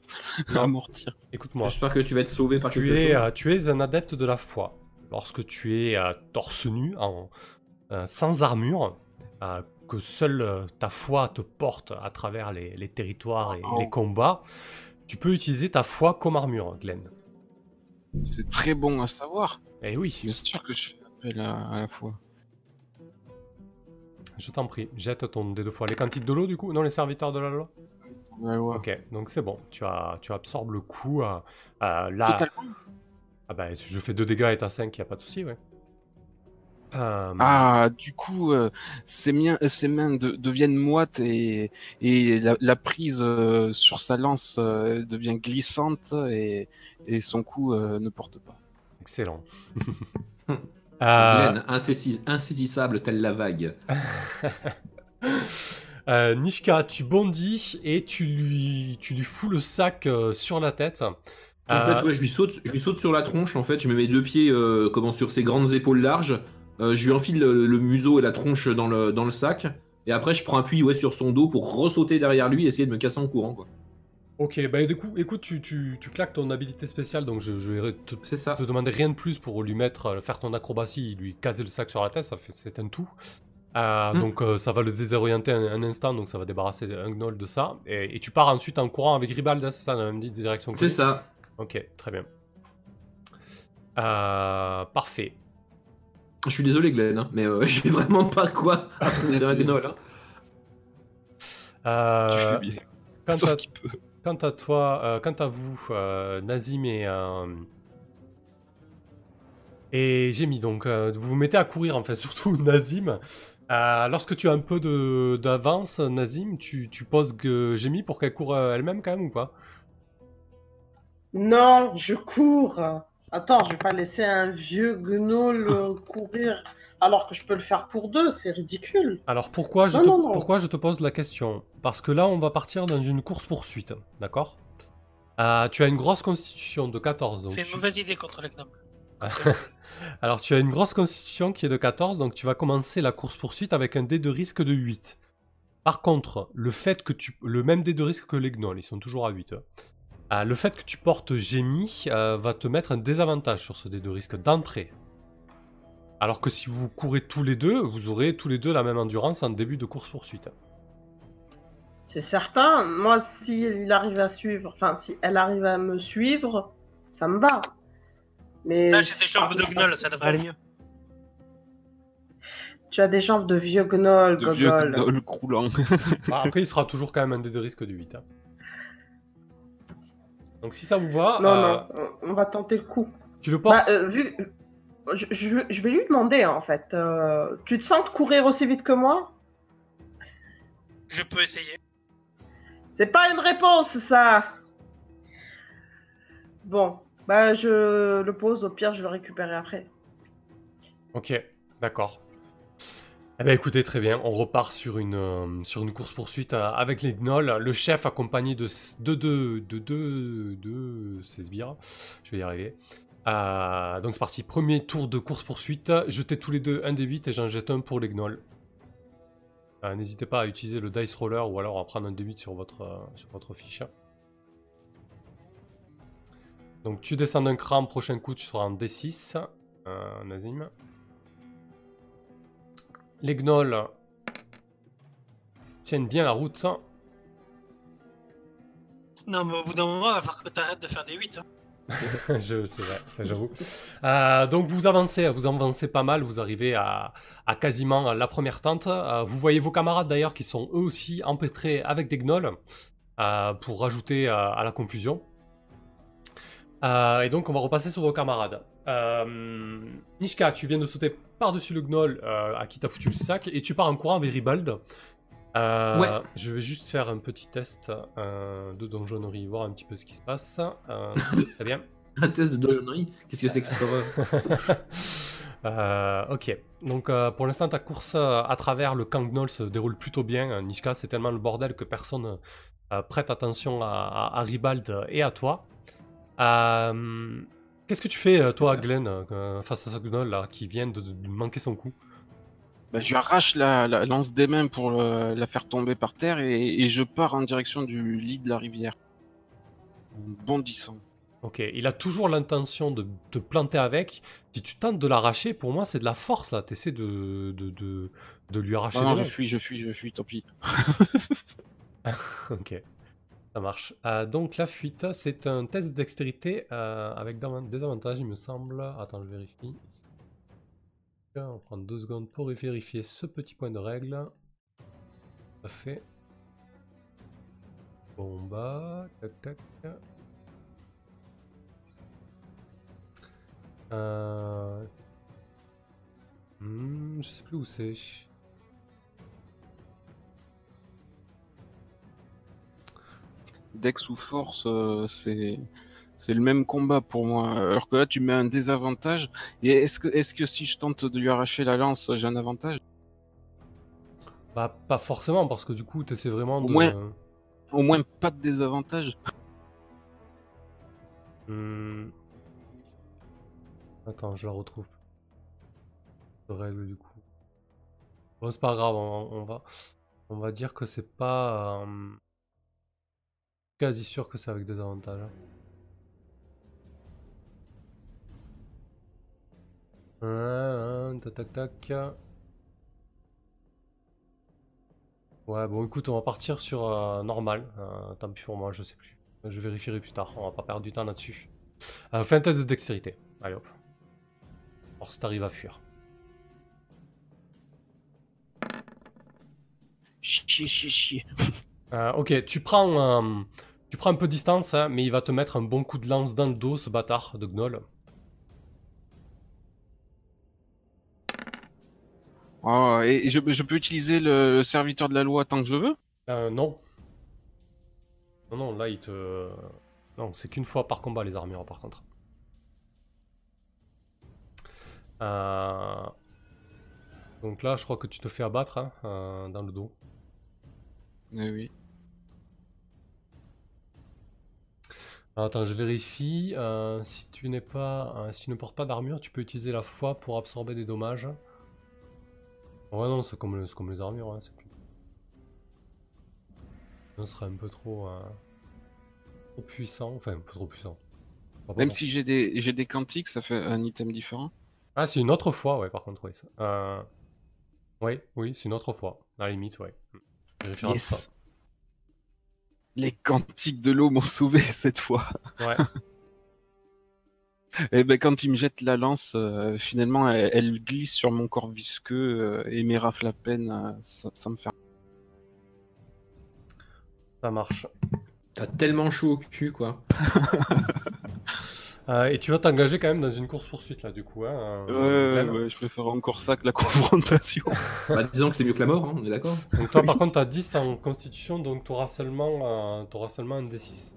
amortir. Écoute-moi, J'espère que tu vas être sauvé par tu quelque es, chose. euh, tu es un adepte de la foi. Lorsque tu es euh, torse nu, en, euh, sans armure, euh, que seule euh, ta foi te porte à travers les, les territoires et Oh. les combats, tu peux utiliser ta foi comme armure, Glenn. C'est très bon à savoir. Eh oui, Bien sûr que je fais appel à, à la fois. Je t'en prie, jette ton dé de foi. Les cantiques de l'eau, du coup Non, les serviteurs de la loi La loi. Ok, donc c'est bon, tu, as, tu absorbes le coup. euh, euh, là, Totalement. ah bah, je fais 2 dégâts et t'as 5, y a pas de souci, ouais. Euh, Ah, du coup, euh, ses, miens- euh, ses mains de- deviennent moites et, et la, la prise euh, sur sa lance euh, devient glissante et, et son coup euh, ne porte pas. Excellent. Glenn, euh, insaisi- insaisissable telle la vague. euh, Nishka, tu bondis et tu lui, tu lui fous le sac euh, sur la tête. En Euh, fait, ouais, je, lui saute, je lui saute sur la tronche, en fait, je mets mes deux pieds euh, comment, sur ses grandes épaules larges, euh, je lui enfile le, le museau et la tronche dans le, dans le sac, et après je prends appui ouais, sur son dos pour ressauter derrière lui et essayer de me casser en courant. Quoi. Ok, bah du coup, écoute, tu, tu, tu claques ton habilité spéciale, donc je, je vais te, ça. te demander rien de plus pour lui mettre, euh, faire ton acrobatie, lui caser le sac sur la tête, ça fait, c'est un tout. Euh, Hmm. Donc euh, ça va le désorienter un, un instant, donc ça va débarrasser un gnoll de ça. Et, et tu pars ensuite en courant avec Ribald, hein, c'est ça, dans la même di- direction que C'est ça. Ok, très bien. Euh, parfait. Je suis désolé, Glenn, hein, mais je sais vraiment pas quoi à C'est Gnoll, hein. Tu fais bien. Sauf qu'il peut. Quant à toi, euh, quant à vous, euh, Nazim et, euh, et donc euh, vous vous mettez à courir, en fait, surtout Nazim. Lorsque tu as un peu d'avance, Nazim, tu, tu poses Jémy pour qu'elle court elle-même quand même ou pas? Non, je cours. Attends, je vais pas laisser un vieux gnoll courir alors que je peux le faire pour deux, c'est ridicule. Alors pourquoi je, Non, te, non, non. pourquoi je te pose la question? Parce que là, on va partir dans une course-poursuite, d'accord? Euh, Tu as une grosse constitution de 14. donc C'est une tu- mauvaise idée contre les gnomes. Alors tu as une grosse constitution qui est de 14, donc tu vas commencer la course-poursuite avec un dé de risque de 8. Par contre, le fait que tu... Le même dé de risque que les gnolls, ils sont toujours à 8. Euh, le fait que tu portes génie euh, va te mettre un désavantage sur ce dé de risque d'entrée. Alors que si vous courez tous les deux, vous aurez tous les deux la même endurance en début de course-poursuite. C'est certain. Moi, si il arrive à suivre, enfin, si elle arrive à me suivre, ça me va. Mais Là, j'ai des jambes de gnoll, ça devrait aller mieux. Tu as des jambes de vieux gnoll, De vieux gogol. gnoll croulant. Ah, Après, il sera toujours quand même un dé de risque de 8. hein. Donc si ça vous va, Non, euh, non, on- on va tenter le coup. tu le portes... Bah, euh, vu... je, je- je vais lui demander en fait. euh, tu te sens de courir aussi vite que moi? Je peux essayer. C'est pas une réponse, ça Bon, bah je le pose, au pire je le récupérerai après. Ok, d'accord. Eh ben écoutez, très bien, on repart sur une, euh, sur une course-poursuite euh, avec les gnolls, le chef accompagné de s- de deux de, deux de ses sbires. Je vais y arriver. Euh, donc c'est parti, premier tour de course-poursuite. Jetez tous les deux un des 8 et j'en jette un pour les gnolls. Euh, N'hésitez pas à utiliser le dice roller ou alors à prendre un D8 sur votre, euh, sur votre fiche. Donc tu descends d'un cran, prochain coup tu seras en D6, euh, Nazim. Les gnolls tiennent bien la route. Non, mais au bout d'un moment, il va falloir que tu arrêtes de faire des 8. Je c'est vrai, ça j'avoue. Euh, donc vous avancez, vous avancez pas mal, vous arrivez à, quasiment la première tente. Euh, vous voyez vos camarades d'ailleurs qui sont eux aussi empêtrés avec des gnolls euh, pour rajouter à la confusion. Et donc on va repasser sur vos camarades. Nishka, tu viens de sauter par-dessus le gnoll à qui t'as foutu le sac et tu pars en courant vers Ribald. Euh, Ouais. Je vais juste faire un petit test euh, de donjonnerie, voir un petit peu ce qui se passe. Euh, très bien. Un test de donjonnerie Qu'est-ce que c'est que Euh, ok, donc pour l'instant ta course à travers le camp Gnoll se déroule plutôt bien. Nishka, c'est tellement le bordel que personne prête attention à, à- à Ribald et à toi. Qu'est-ce que tu fais, toi, Glenn, face à ce gnoll là, qui vient de, de manquer son coup? Bah, je lui arrache la, la lance des mains pour le- la faire tomber par terre et, et je pars en direction du lit de la rivière. En bondissant. Ok, il a toujours l'intention de te planter avec. Si tu tentes de l'arracher, pour moi, c'est de la force, là. T'essaies de, de, de, de lui arracher non, les je fuis, je fuis, je fuis, tant pis. Ok, ça marche. Euh, donc la fuite, c'est un test de dextérité euh, avec des avantages, il me semble. Attends, je vérifie. On va prendre deux secondes pour vérifier ce petit point de règle. Ça fait. Bon bah, tac tac. Euh... hmm, je sais plus où c'est. Dex ou force, euh, c'est c'est le même combat pour moi. Alors que là, tu mets un désavantage. Et est-ce que est-ce que si je tente de lui arracher la lance, j'ai un avantage? Bah, pas forcément, parce que du coup, tu essaies vraiment Au de. moins. Au moins pas de désavantage. Hmm. Attends, je la retrouve. Règle du coup. Bon, c'est pas grave, on, on va, on va dire que c'est pas. euh, Quasi sûr que c'est avec des avantages. Tac tac tac. Ouais, bon, écoute, on va partir sur euh, normal. Euh, tant pis pour moi, je sais plus. Je vérifierai plus tard, on va pas perdre du temps là-dessus. Euh, fais un test de dextérité. Allez hop. Alors si t'arrives à fuir. Chier, chier, chier. Euh, ok, tu prends, tu prends un peu de distance, hein, mais il va te mettre un bon coup de lance dans le dos, ce bâtard de gnoll. Oh, et je, je peux utiliser le, le serviteur de la loi tant que je veux? Euh, non. Non, non, là il te... Non, c'est qu'une fois par combat les armures par contre. Euh, Donc là, je crois que tu te fais abattre hein, euh, dans le dos. Eh oui. Alors, attends, je vérifie. Euh, si tu n'es pas, euh, si tu ne portes pas d'armure, tu peux utiliser la foi pour absorber des dommages. Ouais, non, c'est comme, le- comme les armures. Hein, c'est plus- Ce serait un peu trop, euh, trop puissant. Enfin, un peu trop puissant. Pas Même si j'ai des, j'ai des quantiques, ça fait un item différent. Ah, c'est une autre fois, ouais, par contre, oui. Euh... Oui, oui, c'est une autre fois. À la limite, ouais. Ça. Yes. Les quantiques de l'eau m'ont sauvé cette fois. Ouais. Et ben quand il me jette la lance, euh, finalement elle, elle glisse sur mon corps visqueux euh, et m'érafle à peine euh, sans, sans me faire. Ça marche. T'as tellement chaud au cul, quoi. Euh, et tu vas t'engager quand même dans une course-poursuite, là, du coup. Hein, euh, Glenn. je préfère encore ça que la confrontation. Bah, disons que c'est mieux que la mort, hein, on est d'accord Donc toi par contre t'as 10 en constitution donc tu auras seulement, euh, t'auras seulement un D6.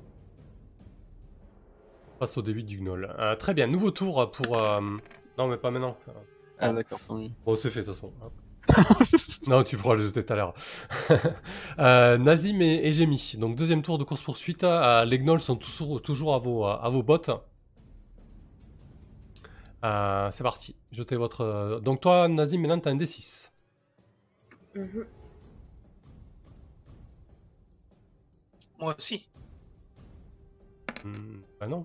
Face au début du gnoll. Euh, très bien, nouveau tour pour... euh, Non mais pas maintenant. ah d'accord, tant mieux. Bon c'est fait de toute façon. Non tu pourras le jeter tout à l'heure. euh, Nazim et, et Gémi. Donc deuxième tour de course poursuite. Euh, les gnolls sont toujours, toujours à, vos, à vos bottes. Euh, c'est parti. Jetez votre... Donc toi Nazim maintenant t'as un D6. Mhm. Moi aussi. Hmm, bah non.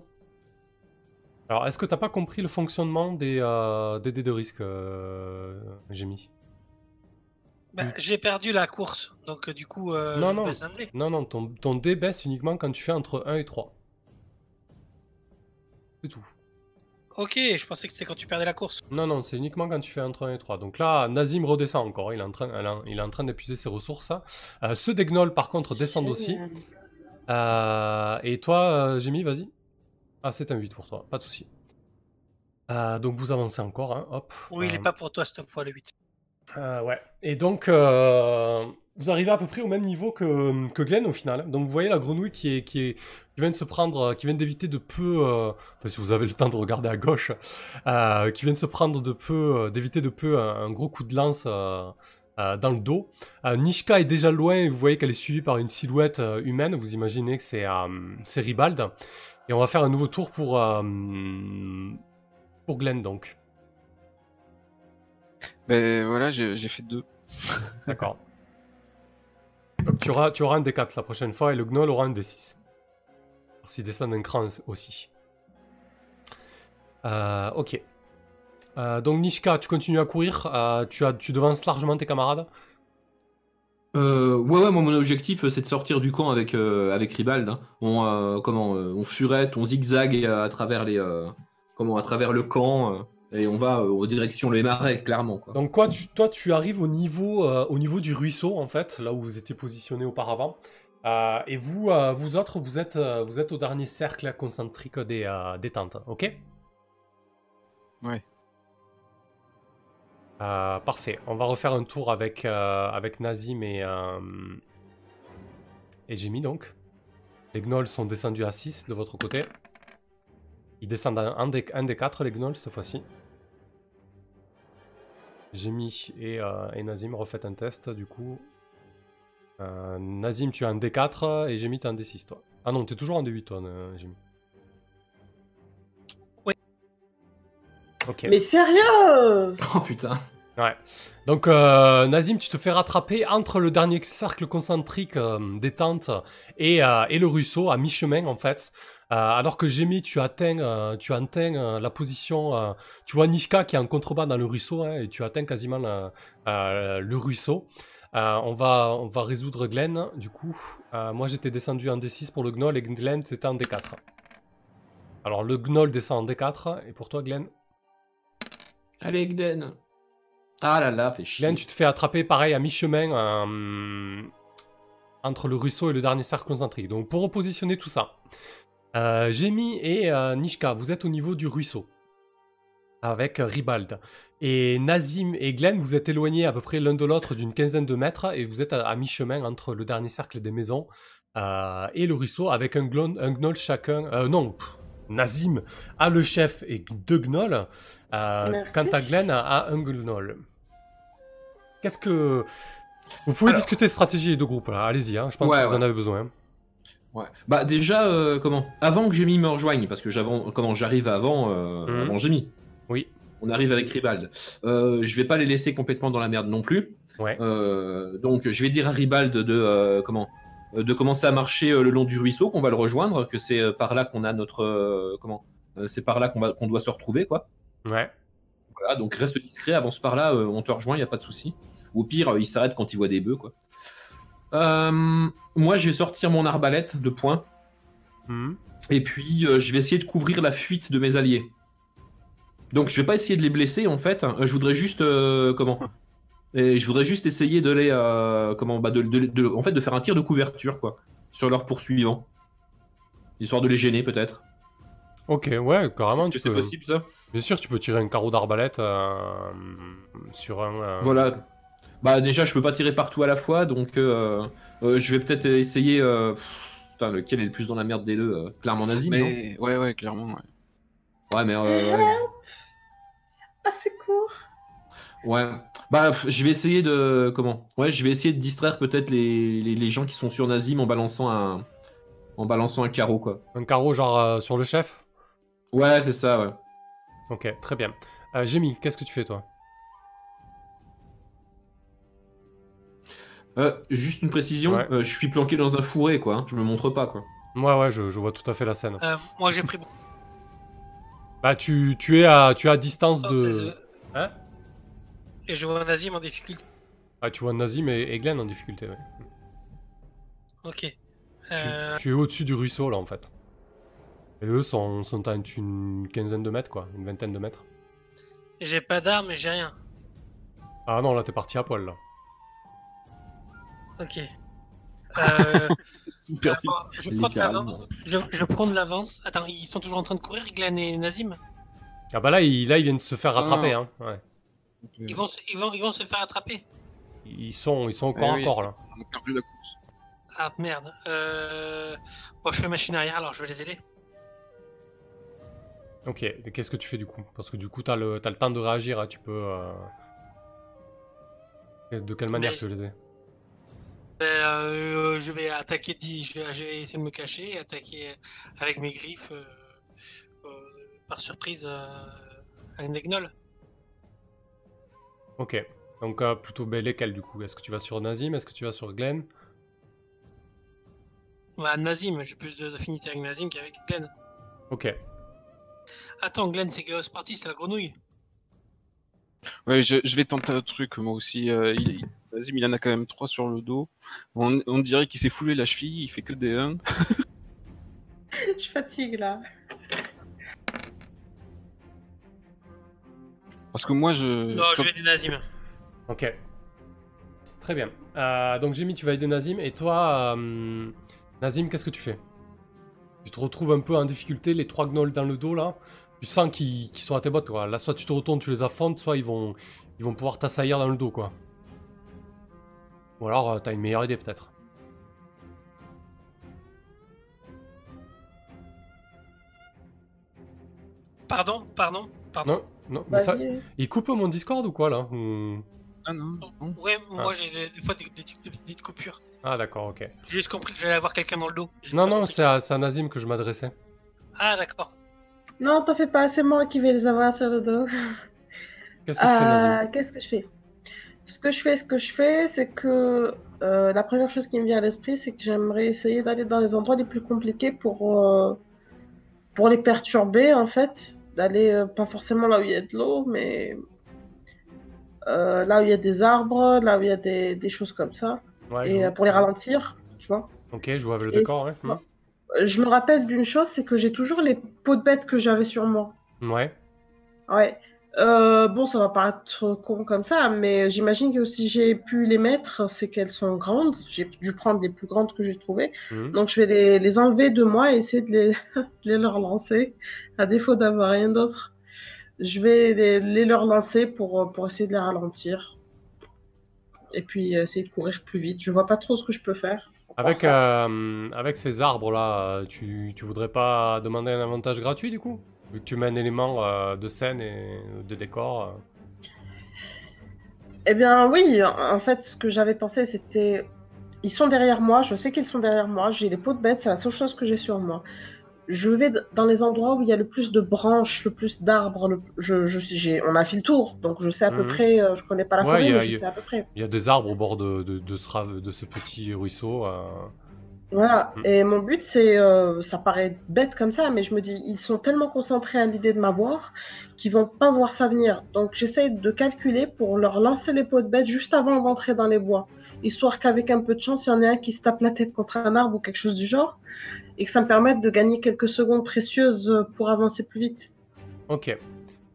Alors, est-ce que t'as pas compris le fonctionnement des, euh, des dés de risque, euh, j'ai mis Bah. J'ai perdu la course, donc euh, du coup, euh, Non, je non. baisse un dé. Non, non, ton, ton dé baisse uniquement quand tu fais entre 1 et 3. C'est tout. Ok, je pensais que c'était quand tu perdais la course. Non, non, c'est uniquement quand tu fais entre 1 et 3. Donc là, Nazim redescend encore. Il est en train, il est en train d'épuiser ses ressources. Euh, ceux des gnolls, par contre, descendent aussi. Euh, et toi, euh, Jimmy, vas-y. Ah, c'est un 8 pour toi, pas de souci. Euh, donc vous avancez encore, hein, hop. Oui, il est Euh, pas pour toi cette fois, le 8. Euh, ouais. Et donc, euh, vous arrivez à peu près au même niveau que, que Glenn au final. Donc, vous voyez la grenouille qui, est, qui, est, qui vient de se prendre, qui vient d'éviter de peu, euh, enfin, si vous avez le temps de regarder à gauche, qui vient de se prendre de peu, d'éviter de peu un, un gros coup de lance dans le dos. Nishka est déjà loin et vous voyez qu'elle est suivie par une silhouette humaine. Vous imaginez que c'est c'est Ribald. Et on va faire un nouveau tour pour, euh, pour Glenn, donc. Ben voilà, j'ai fait deux. D'accord. Donc tu auras, tu auras un D4 la prochaine fois et le gnoll aura un D6. Alors, S'il descend d'un cran aussi. Euh, ok. Euh, donc Nishka, tu continues à courir. euh, tu, as, tu devances largement tes camarades. Euh, ouais, ouais, moi, mon objectif, euh, c'est de sortir du camp avec, euh, avec Ribald. hein. On, euh, comment, euh, on furette, on zigzague euh, à travers les, euh, comment, à travers le camp, euh, et on va euh, aux directions les marais, clairement. Quoi. Donc quoi, tu, toi, tu arrives au niveau, euh, au niveau du ruisseau, en fait, là où vous étiez positionné auparavant. Euh, et vous, euh, vous autres, vous êtes, euh, vous êtes au dernier cercle concentrique des, euh, des tentes, ok? Ouais. Euh, parfait. On va refaire un tour avec, euh, avec Nazim et, euh, et Jimmy, donc. Les gnolls sont descendus à 6 de votre côté. Ils descendent à un des, un des 4, les gnolls, cette fois-ci. Jimmy et, euh, et Nazim, refaites un test, du coup. Euh, Nazim, tu as un D4 et Jimmy, tu as un D6, toi. Ah non, tu es toujours en D8, toi, Jimmy. Ok. Mais sérieux Oh putain. Ouais. Donc, euh, Nazim, tu te fais rattraper entre le dernier cercle concentrique euh, des tentes et, euh, et le ruisseau, à mi-chemin en fait. Euh, alors que Jimmy, tu atteins, euh, tu atteins euh, la position. euh, tu vois Nishka qui est en contrebas dans le ruisseau hein, et tu atteins quasiment le, euh, le ruisseau. Euh, on, va, on va résoudre Glenn. Du coup, Euh, moi j'étais descendu en D6 pour le gnoll et Glenn c'était en D4. Alors le gnoll descend en D4 et pour toi, Glenn Allez, Gden. Ah là là, fait chier. Glenn, tu te fais attraper pareil à mi-chemin euh, entre le ruisseau et le dernier cercle concentrique. Donc pour repositionner tout ça, euh, Jemmy et euh, Nishka, vous êtes au niveau du ruisseau avec euh, Ribald. Et Nazim et Glenn, vous êtes éloignés à peu près l'un de l'autre d'une quinzaine de mètres et vous êtes à, à mi-chemin entre le dernier cercle des maisons euh, et le ruisseau avec un, glon- un gnoll chacun. euh, non, pff, Nazim a le chef et deux gnolls. Euh, quant à Glenn a un gnoll. Qu'est-ce que. Vous pouvez Alors- discuter stratégie de groupe là, allez-y, hein, je pense Ouais, que vous en avez besoin. Ouais. Bah déjà, euh, comment? Avant que Jamie me rejoigne, parce que comment j'arrive avant, euh, Mhm. avant Jamie. Oui. On arrive avec Ribald. Euh, je vais pas les laisser complètement dans la merde non plus. Ouais. Euh, donc je vais dire à Ribald de euh, comment? De commencer à marcher euh, le long du ruisseau, qu'on va le rejoindre, que c'est euh, par là qu'on a notre euh, comment? Euh, c'est par là qu'on va qu'on doit se retrouver quoi. Ouais. Voilà, donc reste discret, avance par là, euh, on te rejoint, il y a pas de souci. Ou au pire, euh, il s'arrête quand il voit des bœufs quoi. Euh, moi, je vais sortir mon arbalète de poing. Mhm. Et puis, euh, je vais essayer de couvrir la fuite de mes alliés. Donc, je vais pas essayer de les blesser, en fait. Euh, Je voudrais juste... euh, comment Et Je voudrais juste essayer de les... comment bah, de, de- de- En fait, de faire un tir de couverture, quoi. Sur leurs poursuivants. Histoire de les gêner, peut-être. Ok, ouais, carrément. Est-ce que c'est possible, ça? Bien sûr, tu peux tirer un carreau d'arbalète euh, sur un. euh, Voilà. Bah, déjà, je peux pas tirer partout à la fois, donc... euh, euh, je vais peut-être essayer... euh, pff, Putain, lequel est le plus dans la merde des deux euh, Clairement nazi, non Mais ouais, ouais, clairement. Ouais. Ouais, mais... euh, ouais. Ah, c'est court. Ouais. Bah, je vais essayer de. Comment? Ouais, je vais essayer de distraire peut-être les, les, les gens qui sont sur Nazim en balançant un. En balançant un carreau, quoi. Un carreau, genre euh, sur le chef? Ouais, c'est ça, ouais. Ok, très bien. Euh, Jimmy, qu'est-ce que tu fais toi? Euh, juste une précision, Ouais. euh, je suis planqué dans un fourré, quoi. Je me montre pas, quoi. Ouais, ouais, je, je vois tout à fait la scène. Euh, moi, j'ai pris beaucoup. Bah, tu, tu, es, à, tu es à distance Oh, de. Hein? Et je vois Nazim en difficulté. Ah, tu vois Nazim et, et Glenn en difficulté, ouais. Ok. Tu, Euh, tu es au-dessus du ruisseau, là, en fait. Et eux sont, sont à une, quinzaine de mètres, quoi. Une vingtaine de mètres. J'ai pas d'armes et j'ai rien. Ah non, là, t'es parti à poil, là. Ok. Euh, je prends de l'avance. Je, je prends de l'avance. Attends, ils sont toujours en train de courir, Glenn et Nazim? Ah bah là, ils, là, ils viennent de se faire Ah. rattraper, hein. Ouais. ils vont, se, ils, vont, ils vont se faire attraper. Ils sont, ils sont encore Eh oui. corps, là. On a perdu la course. Ah merde. Euh... Bon, je fais machine arrière, alors je vais les aider. Ok, et qu'est-ce que tu fais du coup? Parce que du coup, t'as le, t'as le temps de réagir, hein, tu peux... euh, De quelle manière Mais- tu veux les aider Ben, euh, je vais attaquer, je vais, je vais essayer de me cacher et attaquer avec mes griffes euh, euh, par surprise un Egnol. Ok. Donc plutôt bel lesquels du coup Est-ce que tu vas sur Nazim? Est-ce que tu vas sur Glenn? Ouais, Nazim, j'ai plus d'affinité avec Nazim qu'avec Glenn. Ok. Attends, Glenn, c'est Chaos Party, c'est la grenouille. Ouais, je, je vais tenter un truc, moi aussi. euh, il, il- Vas-y, mais il en a quand même trois sur le dos. On, on dirait qu'il s'est foulé la cheville, il fait que des 1. Je fatigue là. Parce que moi, je. non, je vais des Nazim. Ok. Très bien. Euh, donc Jimmy, tu vas aider Nazim. Et toi, euh, Nazim, qu'est-ce que tu fais? Tu te retrouves un peu en difficulté, les trois gnolls dans le dos là. Tu sens qu'ils sont à tes bottes quoi. Là, soit tu te retournes, tu les affrontes, soit ils vont, ils vont pouvoir t'assaillir dans le dos quoi. Ou alors, euh, t'as une meilleure idée peut-être. Pardon, pardon, pardon. Non, non. Mais ça, il coupe mon Discord ou quoi là Ou- Ah non, non. Ouais, moi j'ai des, des fois des, des- des petites coupures. Ah d'accord, ok. J'ai juste compris que j'allais avoir quelqu'un dans le dos. Non, non, c'est à, c'est à Nazim que je m'adressais. Ah, d'accord. Non, t'en fais pas, c'est moi qui vais les avoir sur le dos. Qu'est-ce que tu fais, Nazim Euh, Qu'est-ce que je fais? Ce que je fais, ce que je fais, c'est que euh, la première chose qui me vient à l'esprit, c'est que j'aimerais essayer d'aller dans les endroits les plus compliqués pour, euh, pour les perturber, en fait. D'aller euh, pas forcément là où il y a de l'eau, mais là où il y a des arbres, là où il y a des, des choses comme ça. Ouais, Et je- pour les ralentir, tu vois. Ok, je vois avec le Et- décor, ouais. Hmm. Je me rappelle d'une chose, c'est que j'ai toujours les peaux de bêtes que j'avais sur moi. Ouais. Ouais. Euh, bon, ça va paraître con comme ça, mais j'imagine que si j'ai pu les mettre, c'est qu'elles sont grandes. J'ai dû prendre les plus grandes que j'ai trouvées. Mhm. Donc je vais les, les enlever de moi et essayer de les, de les leur lancer, à défaut d'avoir rien d'autre. Je vais les, les leur lancer pour, pour essayer de les ralentir. Et puis euh, essayer de courir plus vite. Je vois pas trop ce que je peux faire. Avec, euh, avec ces arbres-là, euh, tu, tu voudrais pas demander un avantage gratuit du coup? Vu que tu mets un élément euh, de scène et de décor. Eh bien, oui, en fait, ce que j'avais pensé, c'était. Ils sont derrière moi, je sais qu'ils sont derrière moi, j'ai les peaux de bête, c'est la seule chose que j'ai sur moi. Je vais dans les endroits où il y a le plus de branches, le plus d'arbres. le- Je, je, j'ai- on a fait le tour, donc je sais à peu Mhm. près. euh, je connais pas la Ouais, forêt, a- mais je a- sais à peu près. Il y a des arbres au bord de, de, de ce, ra- de ce petit ruisseau. euh. Voilà. Mhm. Et mon but, c'est. euh, ça paraît bête comme ça, mais je me dis, ils sont tellement concentrés à l'idée de m'avoir qu'ils vont pas voir ça venir. Donc j'essaie de calculer pour leur lancer les peaux de bête juste avant d'entrer dans les bois. Histoire qu'avec un peu de chance, il y en ait un qui se tape la tête contre un arbre ou quelque chose du genre. Et que ça me permette de gagner quelques secondes précieuses pour avancer plus vite. Ok.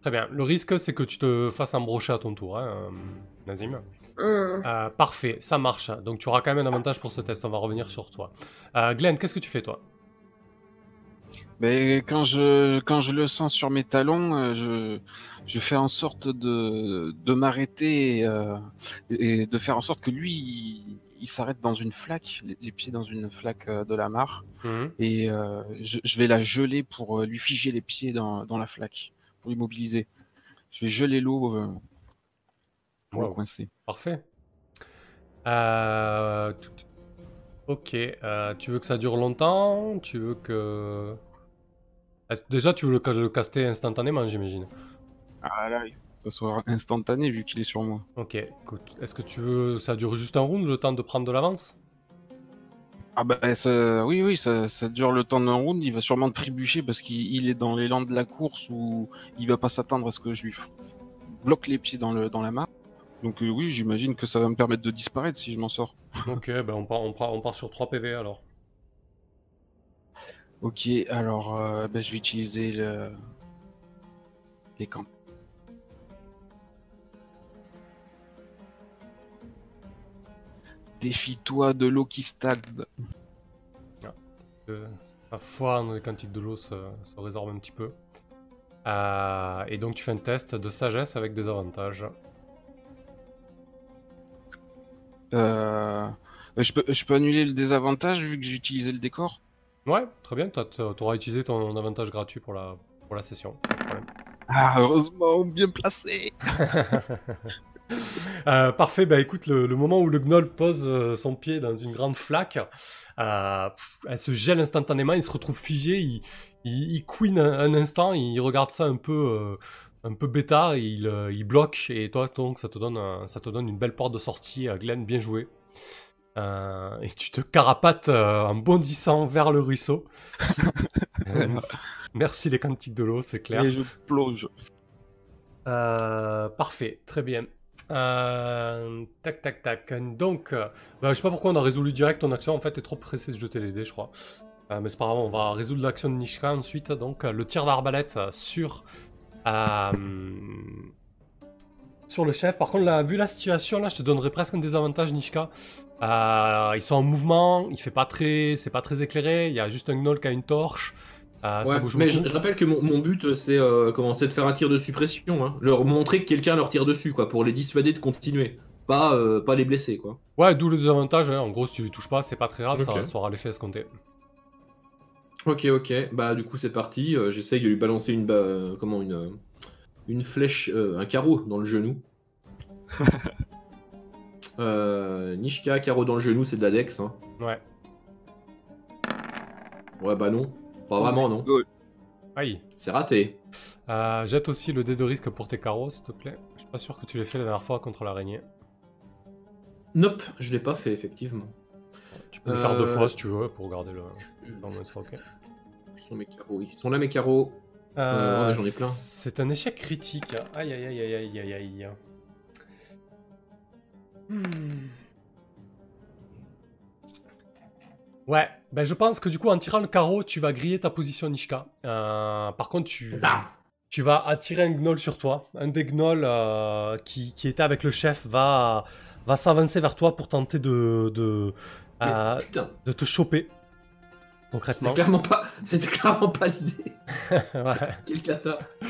Très bien. Le risque, c'est que tu te fasses embrocher à ton tour, hein, euh, Nazim. Hum. Euh, parfait, ça marche. Donc tu auras quand même un avantage pour ce test. On va revenir sur toi. Euh, Glenn, qu'est-ce que tu fais toi? Mais quand je, quand je le sens sur mes talons, euh, je, je fais en sorte de, de m'arrêter euh, et de faire en sorte que lui, il, s'arrête dans une flaque, les, les pieds dans une flaque euh, de la mare, Mhm. et euh, je, je vais la geler pour euh, lui figer les pieds dans, dans la flaque, pour l'immobiliser. Je vais geler l'eau euh, pour Wow. le coincer. Parfait. Euh, Ok. euh, tu veux que ça dure longtemps? Tu veux que. Déjà, tu veux le, le caster instantanément, j'imagine. Ah là, il faut que ça soit instantané vu qu'il est sur moi. Ok. Écoute, est-ce que tu veux ça dure juste un round, le temps de prendre de l'avance? Ah bah ça, oui oui ça, ça dure le temps d'un round, il va sûrement trébucher parce qu'il il est dans l'élan de la course où il va pas s'attendre à ce que je lui bloque les pieds dans, le, dans la mare. Donc euh, oui j'imagine que ça va me permettre de disparaître si je m'en sors. Ok, ben on part, on, part, on part sur 3 PV alors. Ok alors euh, bah, je vais utiliser le... les camps. Défie-toi de l'eau qui stagne. Euh, la foi dans les quantiques de l'eau se, se résorbe un petit peu. Euh, et donc tu fais un test de sagesse avec des avantages. Euh, je, peux, je peux annuler le désavantage vu que j'ai utilisé le décor? Ouais, très bien, tu auras utilisé ton avantage gratuit pour la, pour la session. Ah, heureusement, bien placé. Euh, parfait, bah écoute, le, le moment où le gnoll pose euh, son pied dans une grande flaque, euh, pff, elle se gèle instantanément, il se retrouve figé, il, il, il couine un, un instant, il regarde ça un peu, euh, un peu bêtard, il, il bloque, et toi, donc, ça te donne, un- ça te donne une belle porte de sortie, Glenn, bien joué. Euh, et tu te carapates euh, en bondissant vers le ruisseau. Euh, Merci les cantiques de l'eau, c'est clair. Et je plonge. Parfait, très bien. Euh, tac, tac, tac. Donc, euh, bah, je sais pas pourquoi on a résolu direct ton action. En fait, t'es trop pressé de jeter les dés, je crois. Euh, mais c'est pas grave, on va résoudre l'action de Nishka ensuite. Donc, euh, le tir d'arbalète euh, sur. sur le chef. Par contre, là, vu la situation, là, je te donnerais presque un désavantage, Nishka. Ils sont en mouvement, il fait pas très, c'est pas très éclairé. Il y a juste un gnoll qui a une torche. Ça bouge mais je, rappelle que mon, mon but, c'est euh, comment, c'est de faire un tir de suppression. Hein. Leur montrer que quelqu'un leur tire dessus, quoi, pour les dissuader de continuer. Pas, euh, pas les blesser, quoi. Ouais, d'où le désavantage. hein. En gros, si tu les touches pas, c'est pas très grave, ça, ça aura l'effet escompté. Ok, ok. Bah, du coup, c'est parti. Euh, J'essaye de lui balancer une, ba- euh, comment, une, euh, une flèche, euh, un carreau dans le genou. euh, Nishka, carreau dans le genou, c'est de la dex. Hein. Ouais. Ouais, bah non. Pas vraiment, non. Aïe. C'est raté. Euh, jette aussi le dé de risque pour tes carreaux, s'il te plaît. Je suis pas sûr que tu l'aies fait la dernière fois contre l'araignée. Nope, je l'ai pas fait, effectivement. Tu peux le faire deux Euh, fois si tu veux pour garder le. Non, mais c'est ok. Où sont mes carreaux? Ils sont là, mes carreaux. Euh, ouais, j'en ai plein. C'est un échec critique. Aïe aïe aïe aïe aïe aïe aïe. Hmm. Ouais, ben je pense que du coup en tirant le carreau, tu vas griller ta position Nishka. Euh, par contre, tu, Ah. tu vas attirer un gnoll sur toi. Un des gnolls euh, qui, qui était avec le chef va, va s'avancer vers toi pour tenter de, de, euh, de te choper. c'était Concrètement. clairement pas, c'était clairement pas l'idée. ouais. Quel cata. Euh,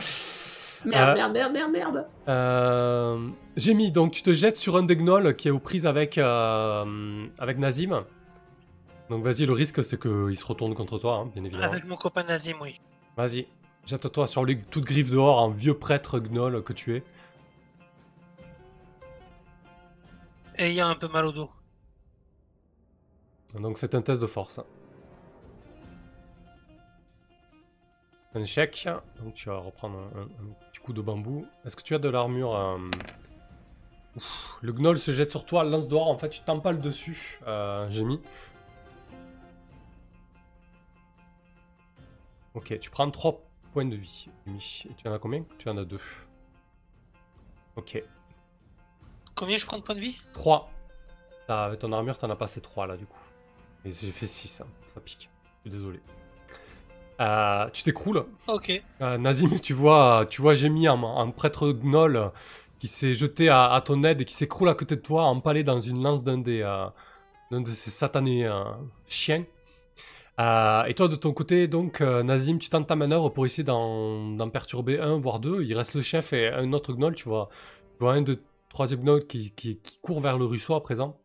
Merde, merde, merde, merde, merde. Euh, J'ai mis, donc tu te jettes sur un des gnolls qui est aux prises avec, euh, avec Nazim. Donc vas-y, le risque c'est qu'il se retourne contre toi, hein, bien évidemment. Avec mon copain Nazim, oui. Vas-y, jette-toi sur les toutes griffes dehors en vieux prêtre gnoll que tu es. Et il y a un peu mal au dos. Donc c'est un test de force. Un échec, donc tu vas reprendre un, un- un petit coup de bambou. Est-ce que tu as de l'armure euh, Le gnoll se jette sur toi, lance dehors, en fait tu t'empales dessus, euh, j'ai mis. Ok, tu prends 3 points de vie. Et tu en as combien? Tu en as 2. Ok. Combien je prends de points de vie? 3. Avec ton armure, t'en as passé 3 là du coup. Et j'ai fait 6, hein. ça pique. Je suis désolé. Euh, tu t'écroules. Ok. Euh, Nazim, tu vois, tu vois Jémy, un, un prêtre gnoll qui s'est jeté à, à ton aide et qui s'écroule à côté de toi, empalé dans une lance d'un des, euh, d'un de ces satanés chiens. Euh, et toi, de ton côté, donc, euh, Nazim, tu tentes ta manœuvre pour essayer d'en, perturber un, voire deux. Il reste le chef et un autre gnoll, tu vois. Tu vois un de troisième gnoll qui, qui, qui court vers le ruisseau à présent.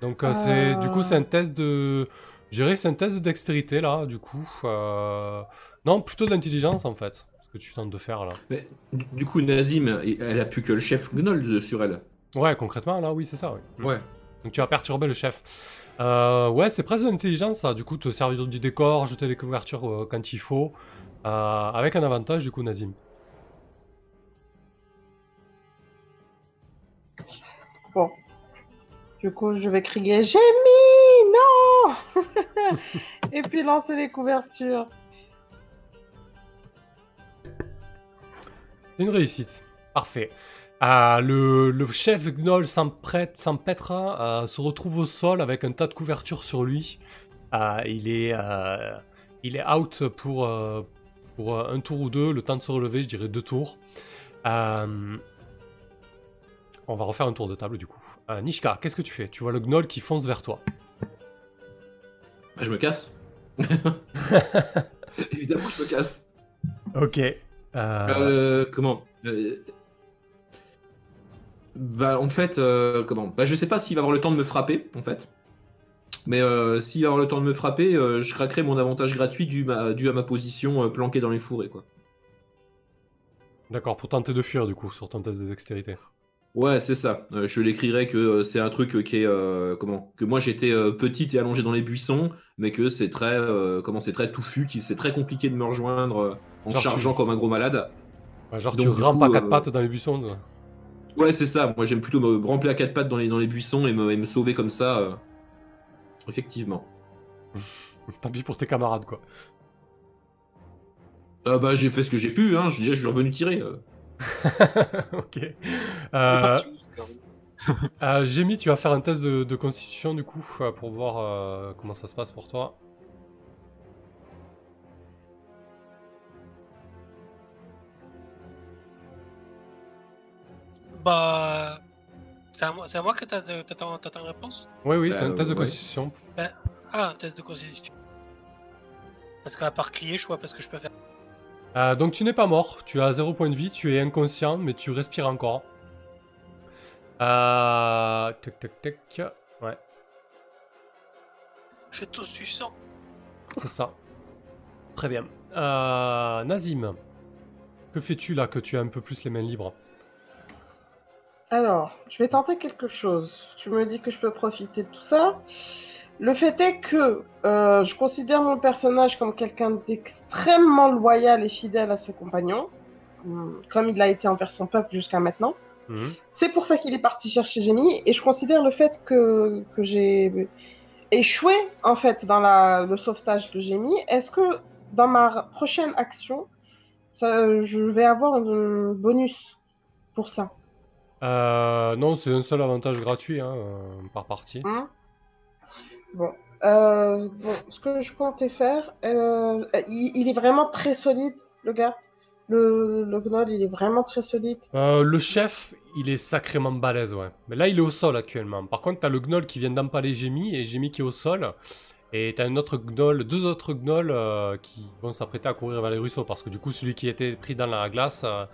Donc, euh, c'est, du coup, c'est un test de. Que c'est un test de dextérité là, du coup. Non, plutôt d'intelligence en fait. Ce que tu tentes de faire là. Mais du coup, Nazim, elle a plus que le chef Gnoll sur elle. Ouais, concrètement là, oui, c'est ça. Oui. Ouais. Donc tu vas perturber le chef. Euh, ouais, c'est presque de l'intelligence ça. Du coup, te servir du décor, jeter les couvertures euh, quand il faut. Euh, avec un avantage, du coup, Nazim. Bon. Du coup, je vais crier J'ai mis Non Et puis lancer les couvertures. C'est une réussite. Parfait. Euh, le, le chef Gnoll s'empêtra, euh, se retrouve au sol avec un tas de couvertures sur lui. Euh, il, est, euh, il est out pour, pour un tour ou deux, le temps de se relever, je dirais deux tours. Euh, on va refaire un tour de table du coup. Euh, Nishka, qu'est-ce que tu fais? Tu vois le Gnoll qui fonce vers toi. Bah, je me casse. Évidemment, je me casse. Ok. Euh, comment? Bah, en fait, euh, comment? Bah, je sais pas s'il va avoir le temps de me frapper, en fait. Mais euh, s'il va avoir le temps de me frapper, euh, je craquerai mon avantage gratuit dû, ma- dû à ma position planquée dans les fourrés, quoi. D'accord, pour tenter de fuir du coup sur ton test de dextérité. Ouais, c'est ça. Euh, je l'écrirai que euh, c'est un truc euh, qui est euh, comment? Que moi j'étais petite et allongée dans les buissons, mais que c'est très comment? C'est très touffu, qui c'est très compliqué de me rejoindre en Genre, tu- chargeant comme un gros malade. Ouais, genre Donc, tu du rampes coup, à quatre euh, pattes dans les buissons. toi. Ouais, c'est ça. Moi j'aime plutôt me ramper à quatre pattes dans les dans les buissons et me, et me sauver comme ça. euh. Effectivement. Tant pis pour tes camarades quoi. Ah bah j'ai fait ce que j'ai pu. Hein. Je, déjà, je suis revenu tirer. euh. ok. Euh, euh, Jémy, tu vas faire un test de, de constitution du coup euh, pour voir euh, comment ça se passe pour toi. Bah. C'est à moi, c'est à moi que t'as t'as ta t'as ta réponse? Oui, oui, Bah, t'as un test de constitution. Ah, test de constitution. Parce qu'à part crier, je vois pas ce que je peux faire. Euh, donc tu n'es pas mort, tu as 0 point de vie, tu es inconscient, mais tu respires encore. Euh... Tac tac tac. Ouais, Je tousse du sang. c'est ça. Très bien. Euh... Nazim, que fais-tu là que tu as un peu plus les mains libres? Alors, je vais tenter quelque chose. Tu me dis que je peux profiter de tout ça. Le fait est que euh, je considère mon personnage comme quelqu'un d'extrêmement loyal et fidèle à ses compagnons, hum, comme il l'a été envers son peuple jusqu'à maintenant. Mhm. C'est pour ça qu'il est parti chercher Jamie, et je considère le fait que, que j'ai échoué en fait dans la, le sauvetage de Jamie. Est-ce que dans ma prochaine action, ça- je vais avoir un bonus pour ça? Euh, non, c'est un seul avantage gratuit hein, euh, par partie. Hein Bon. Euh, bon, ce que je comptais faire, euh, il, il est vraiment très solide, le gars. Le, le gnoll, il est vraiment très solide. Le chef, il est sacrément balèze, ouais. Mais là, il est au sol actuellement. Par contre, t'as le gnoll qui vient d'empaler Jémy et Jémy qui est au sol. Et t'as un autre gnoll, deux autres gnolls euh, qui vont s'apprêter à courir vers les ruisseaux parce que du coup, celui qui était pris dans la glace euh,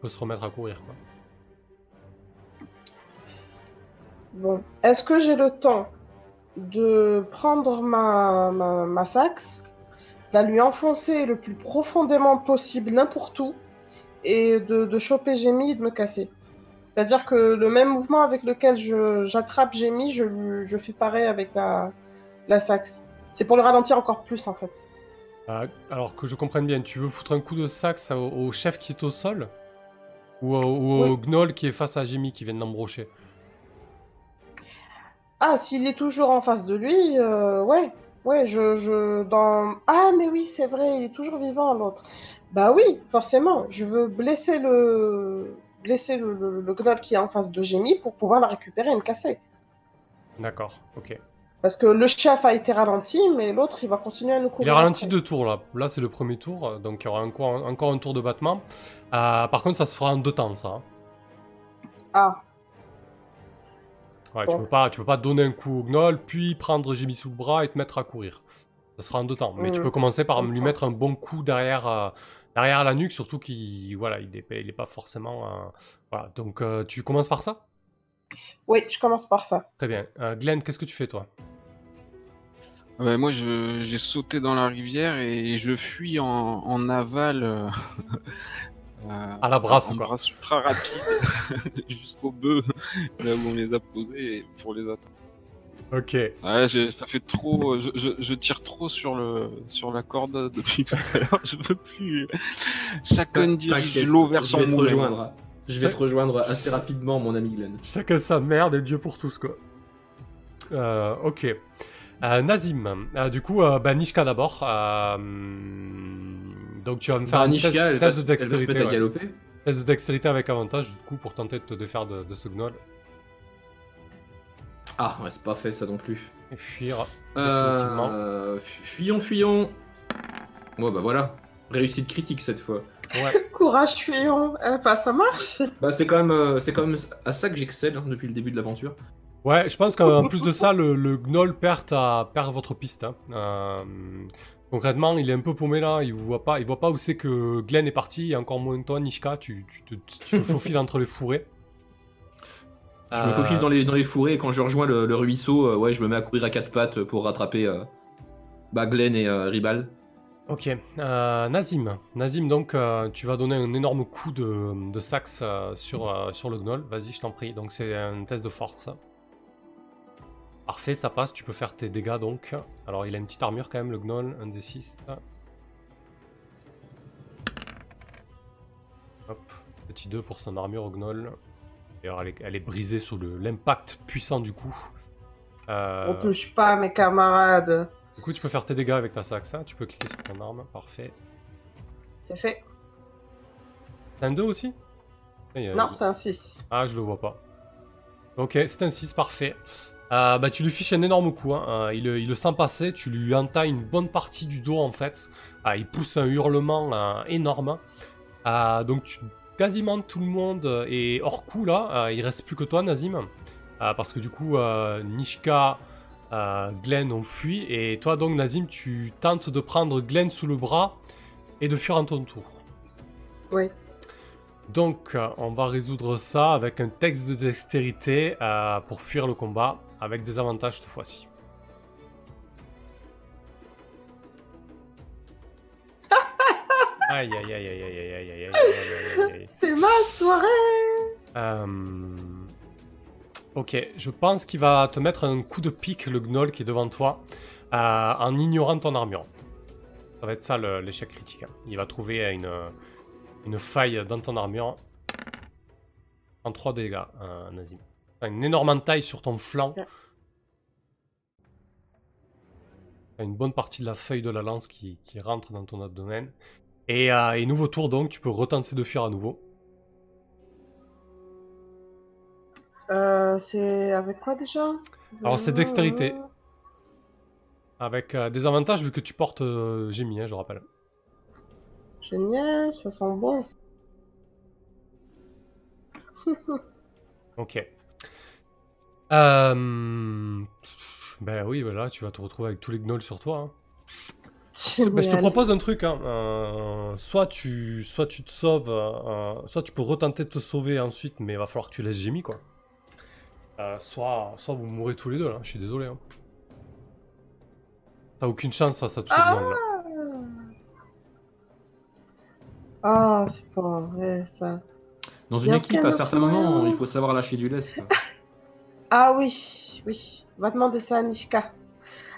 peut se remettre à courir. Quoi. Bon. Est-ce que j'ai le temps de prendre ma, ma, ma saxe, de la lui enfoncer le plus profondément possible n'importe où, et de, de choper Jamie et de me casser? C'est-à-dire que le même mouvement avec lequel j'attrape Jamie, je, lui- je fais pareil avec la, la saxe. C'est pour le ralentir encore plus en fait. Euh, alors que je comprenne bien, tu veux foutre un coup de saxe au, au chef qui est au sol? Ou, au, ou au Oui. gnoll qui est face à Jémy qui vient d'embrocher Ah, s'il est toujours en face de lui, euh, ouais, ouais, je, je, dans... Ah, mais oui, c'est vrai, il est toujours vivant, l'autre. Bah oui, forcément, je veux blesser le, blesser le, le, le gnoll qui est en face de Jamie pour pouvoir la récupérer et me casser. D'accord, ok. Parce que le chef a été ralenti, mais l'autre, il va continuer à nous Il courir. est ralenti après. deux tours là. Là c'est le premier tour, donc il y aura encore, encore un tour de battement. Euh, par contre ça se fera en deux temps ça. hein. Ah, Ouais, tu peux pas, tu peux pas donner un coup au gnoll, puis prendre Jimmy sous le bras et te mettre à courir. Ça se fera en deux temps. Mais tu Mhm. peux commencer par lui mettre un bon coup derrière, euh, derrière la nuque, surtout qu'il, voilà, il est, il est pas forcément, euh, voilà. Donc euh, tu commences par ça? oui, je commence par ça. Très bien. Euh, Glenn, qu'est-ce que tu fais toi? Ah bah, moi, je- j'ai sauté dans la rivière et je fuis en, en aval. Euh, À la brasse, en quoi. brasse ultra rapide jusqu'au bœuf, là où on les a posés pour les atteindre. Ok. Ouais, ça fait trop. Je, je- je tire trop sur le sur la corde depuis tout à l'heure. Je veux plus. Chacun dirige l'eau vers je son vais te moulin. rejoindre. Je vais Ça- te rejoindre assez rapidement, mon ami Glenn. Chacun sa merde et Dieu pour tous, quoi. Euh, ok. Euh, Nazim, Euh, du coup, euh, bah, Nishka d'abord. Euh, donc tu vas me faire Bah, un Nishka, test, elle, de elle va se dextérité. mettre ouais. Test de dextérité avec avantage, du coup, pour tenter de te défaire de, de ce gnoll. Ah, ouais, c'est pas fait ça non plus. Et fuir. Euh, fu- fuyons, fuyons. Ouais, bah voilà. Réussite critique cette fois. Ouais. Courage, fuyons. Eh ben, ça marche. Bah, c'est quand même, euh, c'est quand même à ça que j'excelle hein, depuis le début de l'aventure. Ouais, je pense qu'en plus de ça, le, le gnoll perd, ta- perd votre piste. hein. Euh, concrètement, il est un peu paumé là, il voit pas, il voit pas où c'est que Glenn est parti, et encore moins toi, Nishka, tu, tu, te- tu te faufiles entre les fourrés. Je me faufile dans les, dans les fourrés et quand je rejoins le, le ruisseau, euh, ouais, je me mets à courir à quatre pattes pour rattraper euh, bah, Glenn et Ribal. Ok, Nazim. Nazim, donc, tu vas donner un énorme coup de, de sax sur, sur le gnoll. Vas-y, je t'en prie. Donc, c'est un test de force. Parfait, ça passe. Tu peux faire tes dégâts, donc. Alors, il a une petite armure quand même, le gnoll. Un des 6. Hop, petit 2 pour son armure au gnoll. Alors, elle est, elle est brisée sous l'impact puissant du coup. Euh, On touche pas mes camarades. du coup, tu peux faire tes dégâts avec ta sax. hein. Tu peux cliquer sur ton arme. Parfait. C'est fait. T'as un 2 aussi? A- Non, c'est un 6. Ah, je le vois pas. Ok, c'est un 6, parfait. Euh, bah, tu lui fiches un énorme coup. hein. Euh, il, le- sent passer, tu lui entailles une bonne partie du dos en fait. Ah, il pousse un hurlement énorme. Euh, donc, quasiment tout le monde est hors coup là. Il reste plus que toi, Nazim. Parce que du coup, Nishka, Glenn ont fui. Et toi, donc, Nazim, tu tentes de prendre Glenn sous le bras et de fuir en ton tour. Oui. Donc, euh, on va résoudre ça avec un texte de dextérité euh, pour fuir le combat, avec des avantages cette fois-ci. Aïe aïe aïe aïe aïe aïe aïe aïe aïe aïe aïe aïe. C'est ma soirée Euh, Ok, je pense qu'il va te mettre un coup de pique, le gnoll qui est devant toi, euh, en ignorant ton armure. Ça va être ça l'échec critique. hein. Il va trouver une, une faille dans ton armure. En 3 dégâts, euh, Nazim. T'as une énorme taille sur ton flanc. T'as une bonne partie de la feuille de la lance qui, qui rentre dans ton abdomen. Et, euh, et nouveau tour donc, tu peux retenter de fuir à nouveau. Euh, c'est avec quoi déjà? Alors, c'est dextérité. Avec euh, des avantages vu que tu portes euh, Gémi, hein, je rappelle. Génial, ça sent bon. Ok. Euh... Ben oui, ben là, tu vas te retrouver avec tous les gnolls sur toi. hein. Ben, je te propose un truc. Hein. euh, soit, tu, soit tu te sauves, euh, euh, soit tu peux retenter de te sauver ensuite, mais il va falloir que tu laisses Jimmy, quoi. Euh, soit, soit vous mourrez tous les deux, là. Je suis désolé. Hein. T'as aucune chance face à tous ces Ah Ah, c'est pas vrai ça. Dans une équipe, à certains moments, il faut savoir lâcher du lest. Ah oui, oui. Va demander ça à Nishka.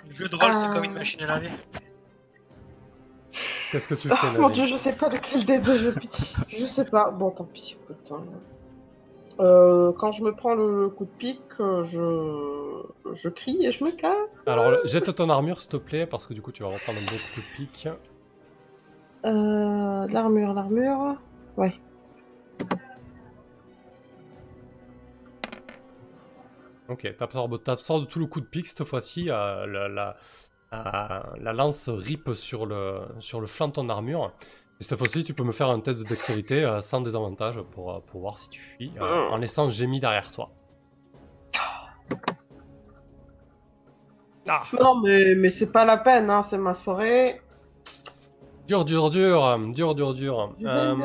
Le jeu de rôle, c'est comme une machine à laver. Qu'est-ce que tu Oh fais, mon Nadine dieu, je sais pas lequel des deux je pique. Je sais pas. Bon, tant pis, écoute. hein. Euh, quand je me prends le coup de pique, euh, je... je crie et je me casse. Alors, jette ton armure, s'il te plaît, parce que du coup, tu vas reprendre un beau coup de pique. Euh, l'armure, l'armure. Ouais. Ok, t'absorbes, t'absorbes tout le coup de pique cette fois-ci. euh, la, la, euh, la lance rip sur le, sur le flanc de ton armure. Et cette fois-ci, tu peux me faire un test de dextérité euh, sans désavantage pour, euh, pour voir si tu fuis, euh, en laissant Gémi derrière toi. Ah, Non, mais, mais c'est pas la peine, hein, c'est ma soirée. Dur, dur, dur, euh, dur, dur, dur. Je Euh.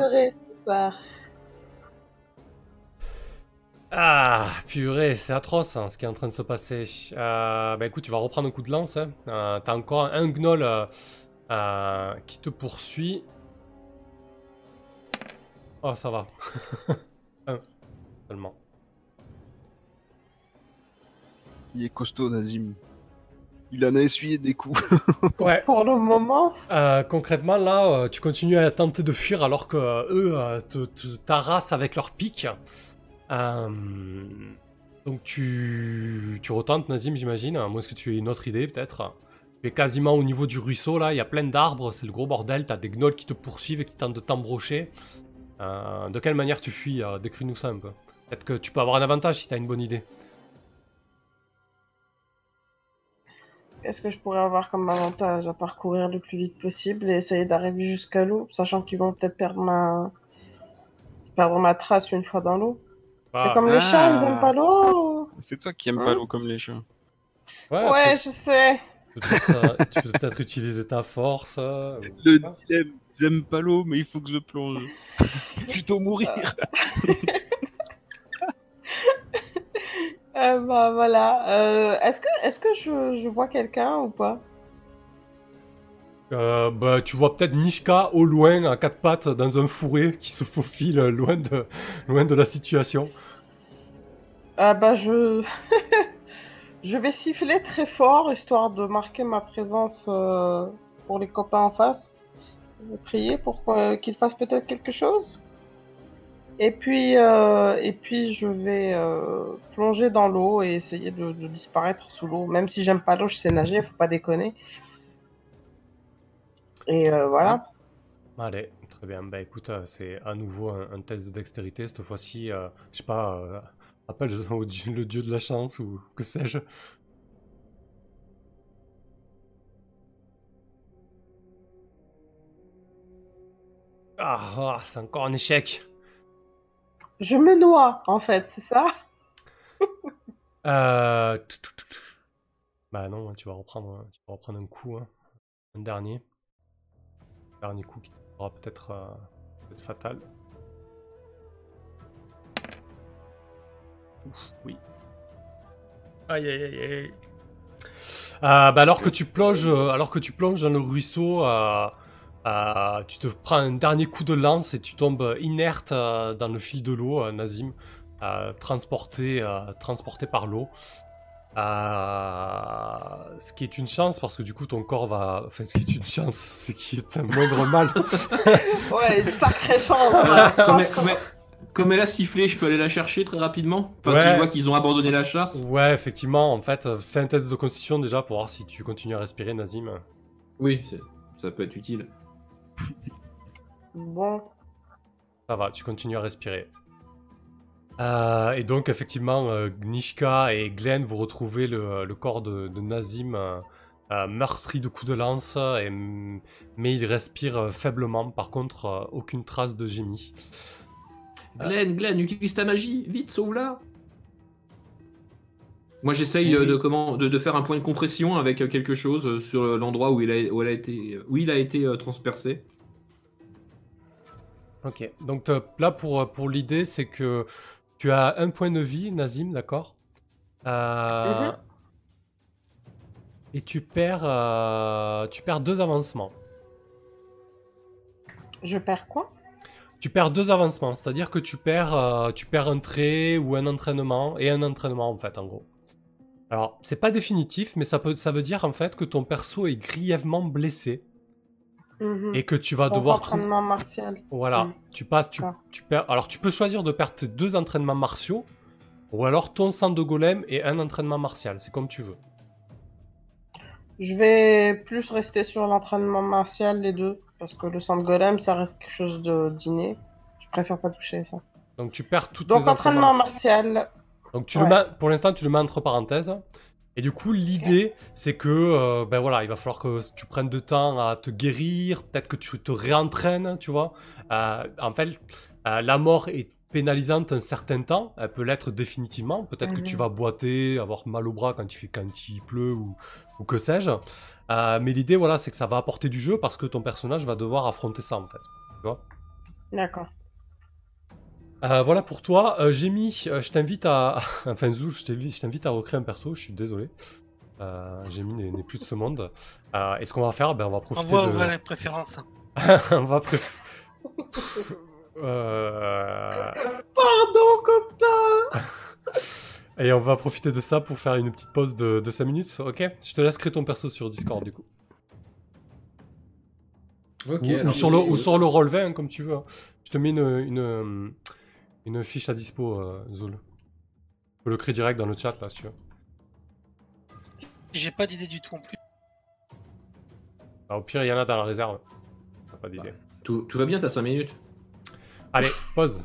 Ah, purée, c'est atroce hein, ce qui est en train de se passer. Euh, bah écoute, tu vas reprendre un coup de lance. hein. Euh, T'as encore un gnoll euh, euh, qui te poursuit. Oh, ça va. un seulement. Il est costaud, Nazim. Il en a essuyé des coups. Ouais. Pour le moment, Euh, concrètement, là, euh, tu continues à tenter de fuir alors que euh, eux euh, te, t'arrassent avec leurs pics. Euh, donc tu, tu retentes, Nazim, j'imagine. À moins que tu aies une autre idée, peut-être? Tu es quasiment au niveau du ruisseau, là. Il y a plein d'arbres, c'est le gros bordel. T'as des gnolls qui te poursuivent et qui tentent de t'embrocher. Euh, de quelle manière tu fuis? Euh, Décris-nous ça un peu. Peut-être que tu peux avoir un avantage si t'as une bonne idée. Qu'est-ce que je pourrais avoir comme avantage à parcourir le plus vite possible et essayer d'arriver jusqu'à l'eau, sachant qu'ils vont peut-être perdre ma... perdre ma trace une fois dans l'eau? C'est Ah, comme les chats, ils aiment pas l'eau. C'est toi qui aimes Hein? pas l'eau comme les chats. ouais, Ouais, je sais. tu peux peut-être euh, tu peux peut-être utiliser ta force. euh, Le dilemme, j'aime pas l'eau, mais il faut que je plonge. Plutôt mourir. Euh, bah voilà. Euh, est-ce que, est-ce que je, je vois quelqu'un ou pas? Euh, bah, tu vois peut-être Nishka au loin, à quatre pattes, dans un fourré, qui se faufile loin de, loin de la situation. Ah bah je... je vais siffler très fort, histoire de marquer ma présence euh, pour les copains en face. Je vais prier pour qu'ils fassent peut-être quelque chose. Et puis, euh, et puis je vais euh, plonger dans l'eau et essayer de, disparaître sous l'eau. Même si j'aime pas l'eau, je sais nager, faut pas déconner. Et euh, voilà. Allez, très bien. Bah écoute, c'est à nouveau un, test de dextérité. Cette fois-ci, je sais pas, appelle le dieu de la chance ou que sais-je. Ah, ah, c'est encore un échec. Je me noie, en fait, c'est ça? Euh... Bah non, tu vas reprendre, tu vas reprendre un coup, hein. un dernier. Dernier coup qui sera peut-être euh, peut-être fatal. Ouf, oui. Aïe aïe aïe aïe. Euh, bah alors que tu plonges, euh, alors que tu plonges dans le ruisseau, euh, euh, tu te prends un dernier coup de lance et tu tombes inerte euh, dans le fil de l'eau, euh, Nazim, euh, transporté, euh, transporté par l'eau. Euh, ce qui est une chance parce que du coup ton corps va. Enfin, ce qui est une chance, c'est qui est un moindre mal. Ouais, sacrée chance. Comme elle, Franchement. comme elle- comme elle a sifflé, je peux aller la chercher très rapidement si Ouais. je vois qu'ils ont abandonné la chasse. ouais, effectivement, en fait, fais un test de constitution déjà pour voir si tu continues à respirer, Nazim. Oui, ça peut être utile. Bon, Ça va, tu continues à respirer. Euh, et donc, effectivement, euh, Nishka et Glenn, vous retrouvez le, le corps de, de Nazim euh, euh, meurtri de coups de lance, et, mais il respire euh, faiblement. Par contre, euh, aucune trace de génie. Glenn, Glenn, utilise ta magie, vite, sauve-la. Moi, j'essaye euh, de, comment, de, de faire un point de compression avec euh, quelque chose euh, sur l'endroit où il a, où elle a été, où il a été transpercé. Ok, donc là, pour, pour l'idée, c'est que tu as un point de vie, Nazim, d'accord Euh, Mhm. Et tu perds, euh, tu perds deux avancements. je perds quoi? Tu perds deux avancements, c'est-à-dire que tu perds, euh, tu perds un trait ou un entraînement, et un entraînement en fait, en gros. Alors, c'est pas définitif, mais ça, peut, ça veut dire en fait que ton perso est grièvement blessé Mhm. et que tu vas Bon, devoir entraînement martial. Voilà, Mm. tu passes, tu, Ah. tu perds. Alors, tu peux choisir de perdre deux entraînements martiaux, ou alors ton sang de golem et un entraînement martial, c'est comme tu veux. Je vais plus rester sur l'entraînement martial, les deux. Parce que le sang de golem, ça reste quelque chose de dîner. Je préfère pas toucher ça. Donc, tu perds tous Donc, tes entraînement martial. Donc tu le Ouais. mets, pour l'instant, tu le mets entre parenthèses. Et du coup, l'idée, c'est que, euh, ben voilà, il va falloir que tu prennes de temps à te guérir, peut-être que tu te réentraînes, tu vois. Euh, en fait, euh, la mort est pénalisante un certain temps, elle peut l'être définitivement. Peut-être que tu vas boiter, avoir mal au bras quand il, fait, quand il pleut ou, ou que sais-je. Mais l'idée, voilà, c'est que ça va apporter du jeu parce que ton personnage va devoir affronter ça, en fait. Tu vois? D'accord. Euh, voilà pour toi. Euh, j'ai mis, euh, je t'invite à. enfin, Zou, je t'invite à recréer un perso, je suis désolé. Euh, j'ai mis n'est plus de ce monde. Euh, et ce qu'on va faire, ben, on va profiter Envoie de. ouvrir les préférences. on va préf- Euh, Pardon, copain Et on va profiter de ça pour faire une petite pause de, de 5 minutes, ok? Je te laisse créer ton perso sur Discord du coup. Ok. ou, sur le, ou sur le roll 20, comme tu veux. hein. Je te mets une, une, une fiche à dispo, euh, Zoul. Peux le créer direct dans le chat là, si tu veux. J'ai pas d'idée du tout en plus. Ah, au pire, il y en a dans la réserve. T'as pas d'idée. Tout, tout va bien, t'as 5 minutes. Allez, pause.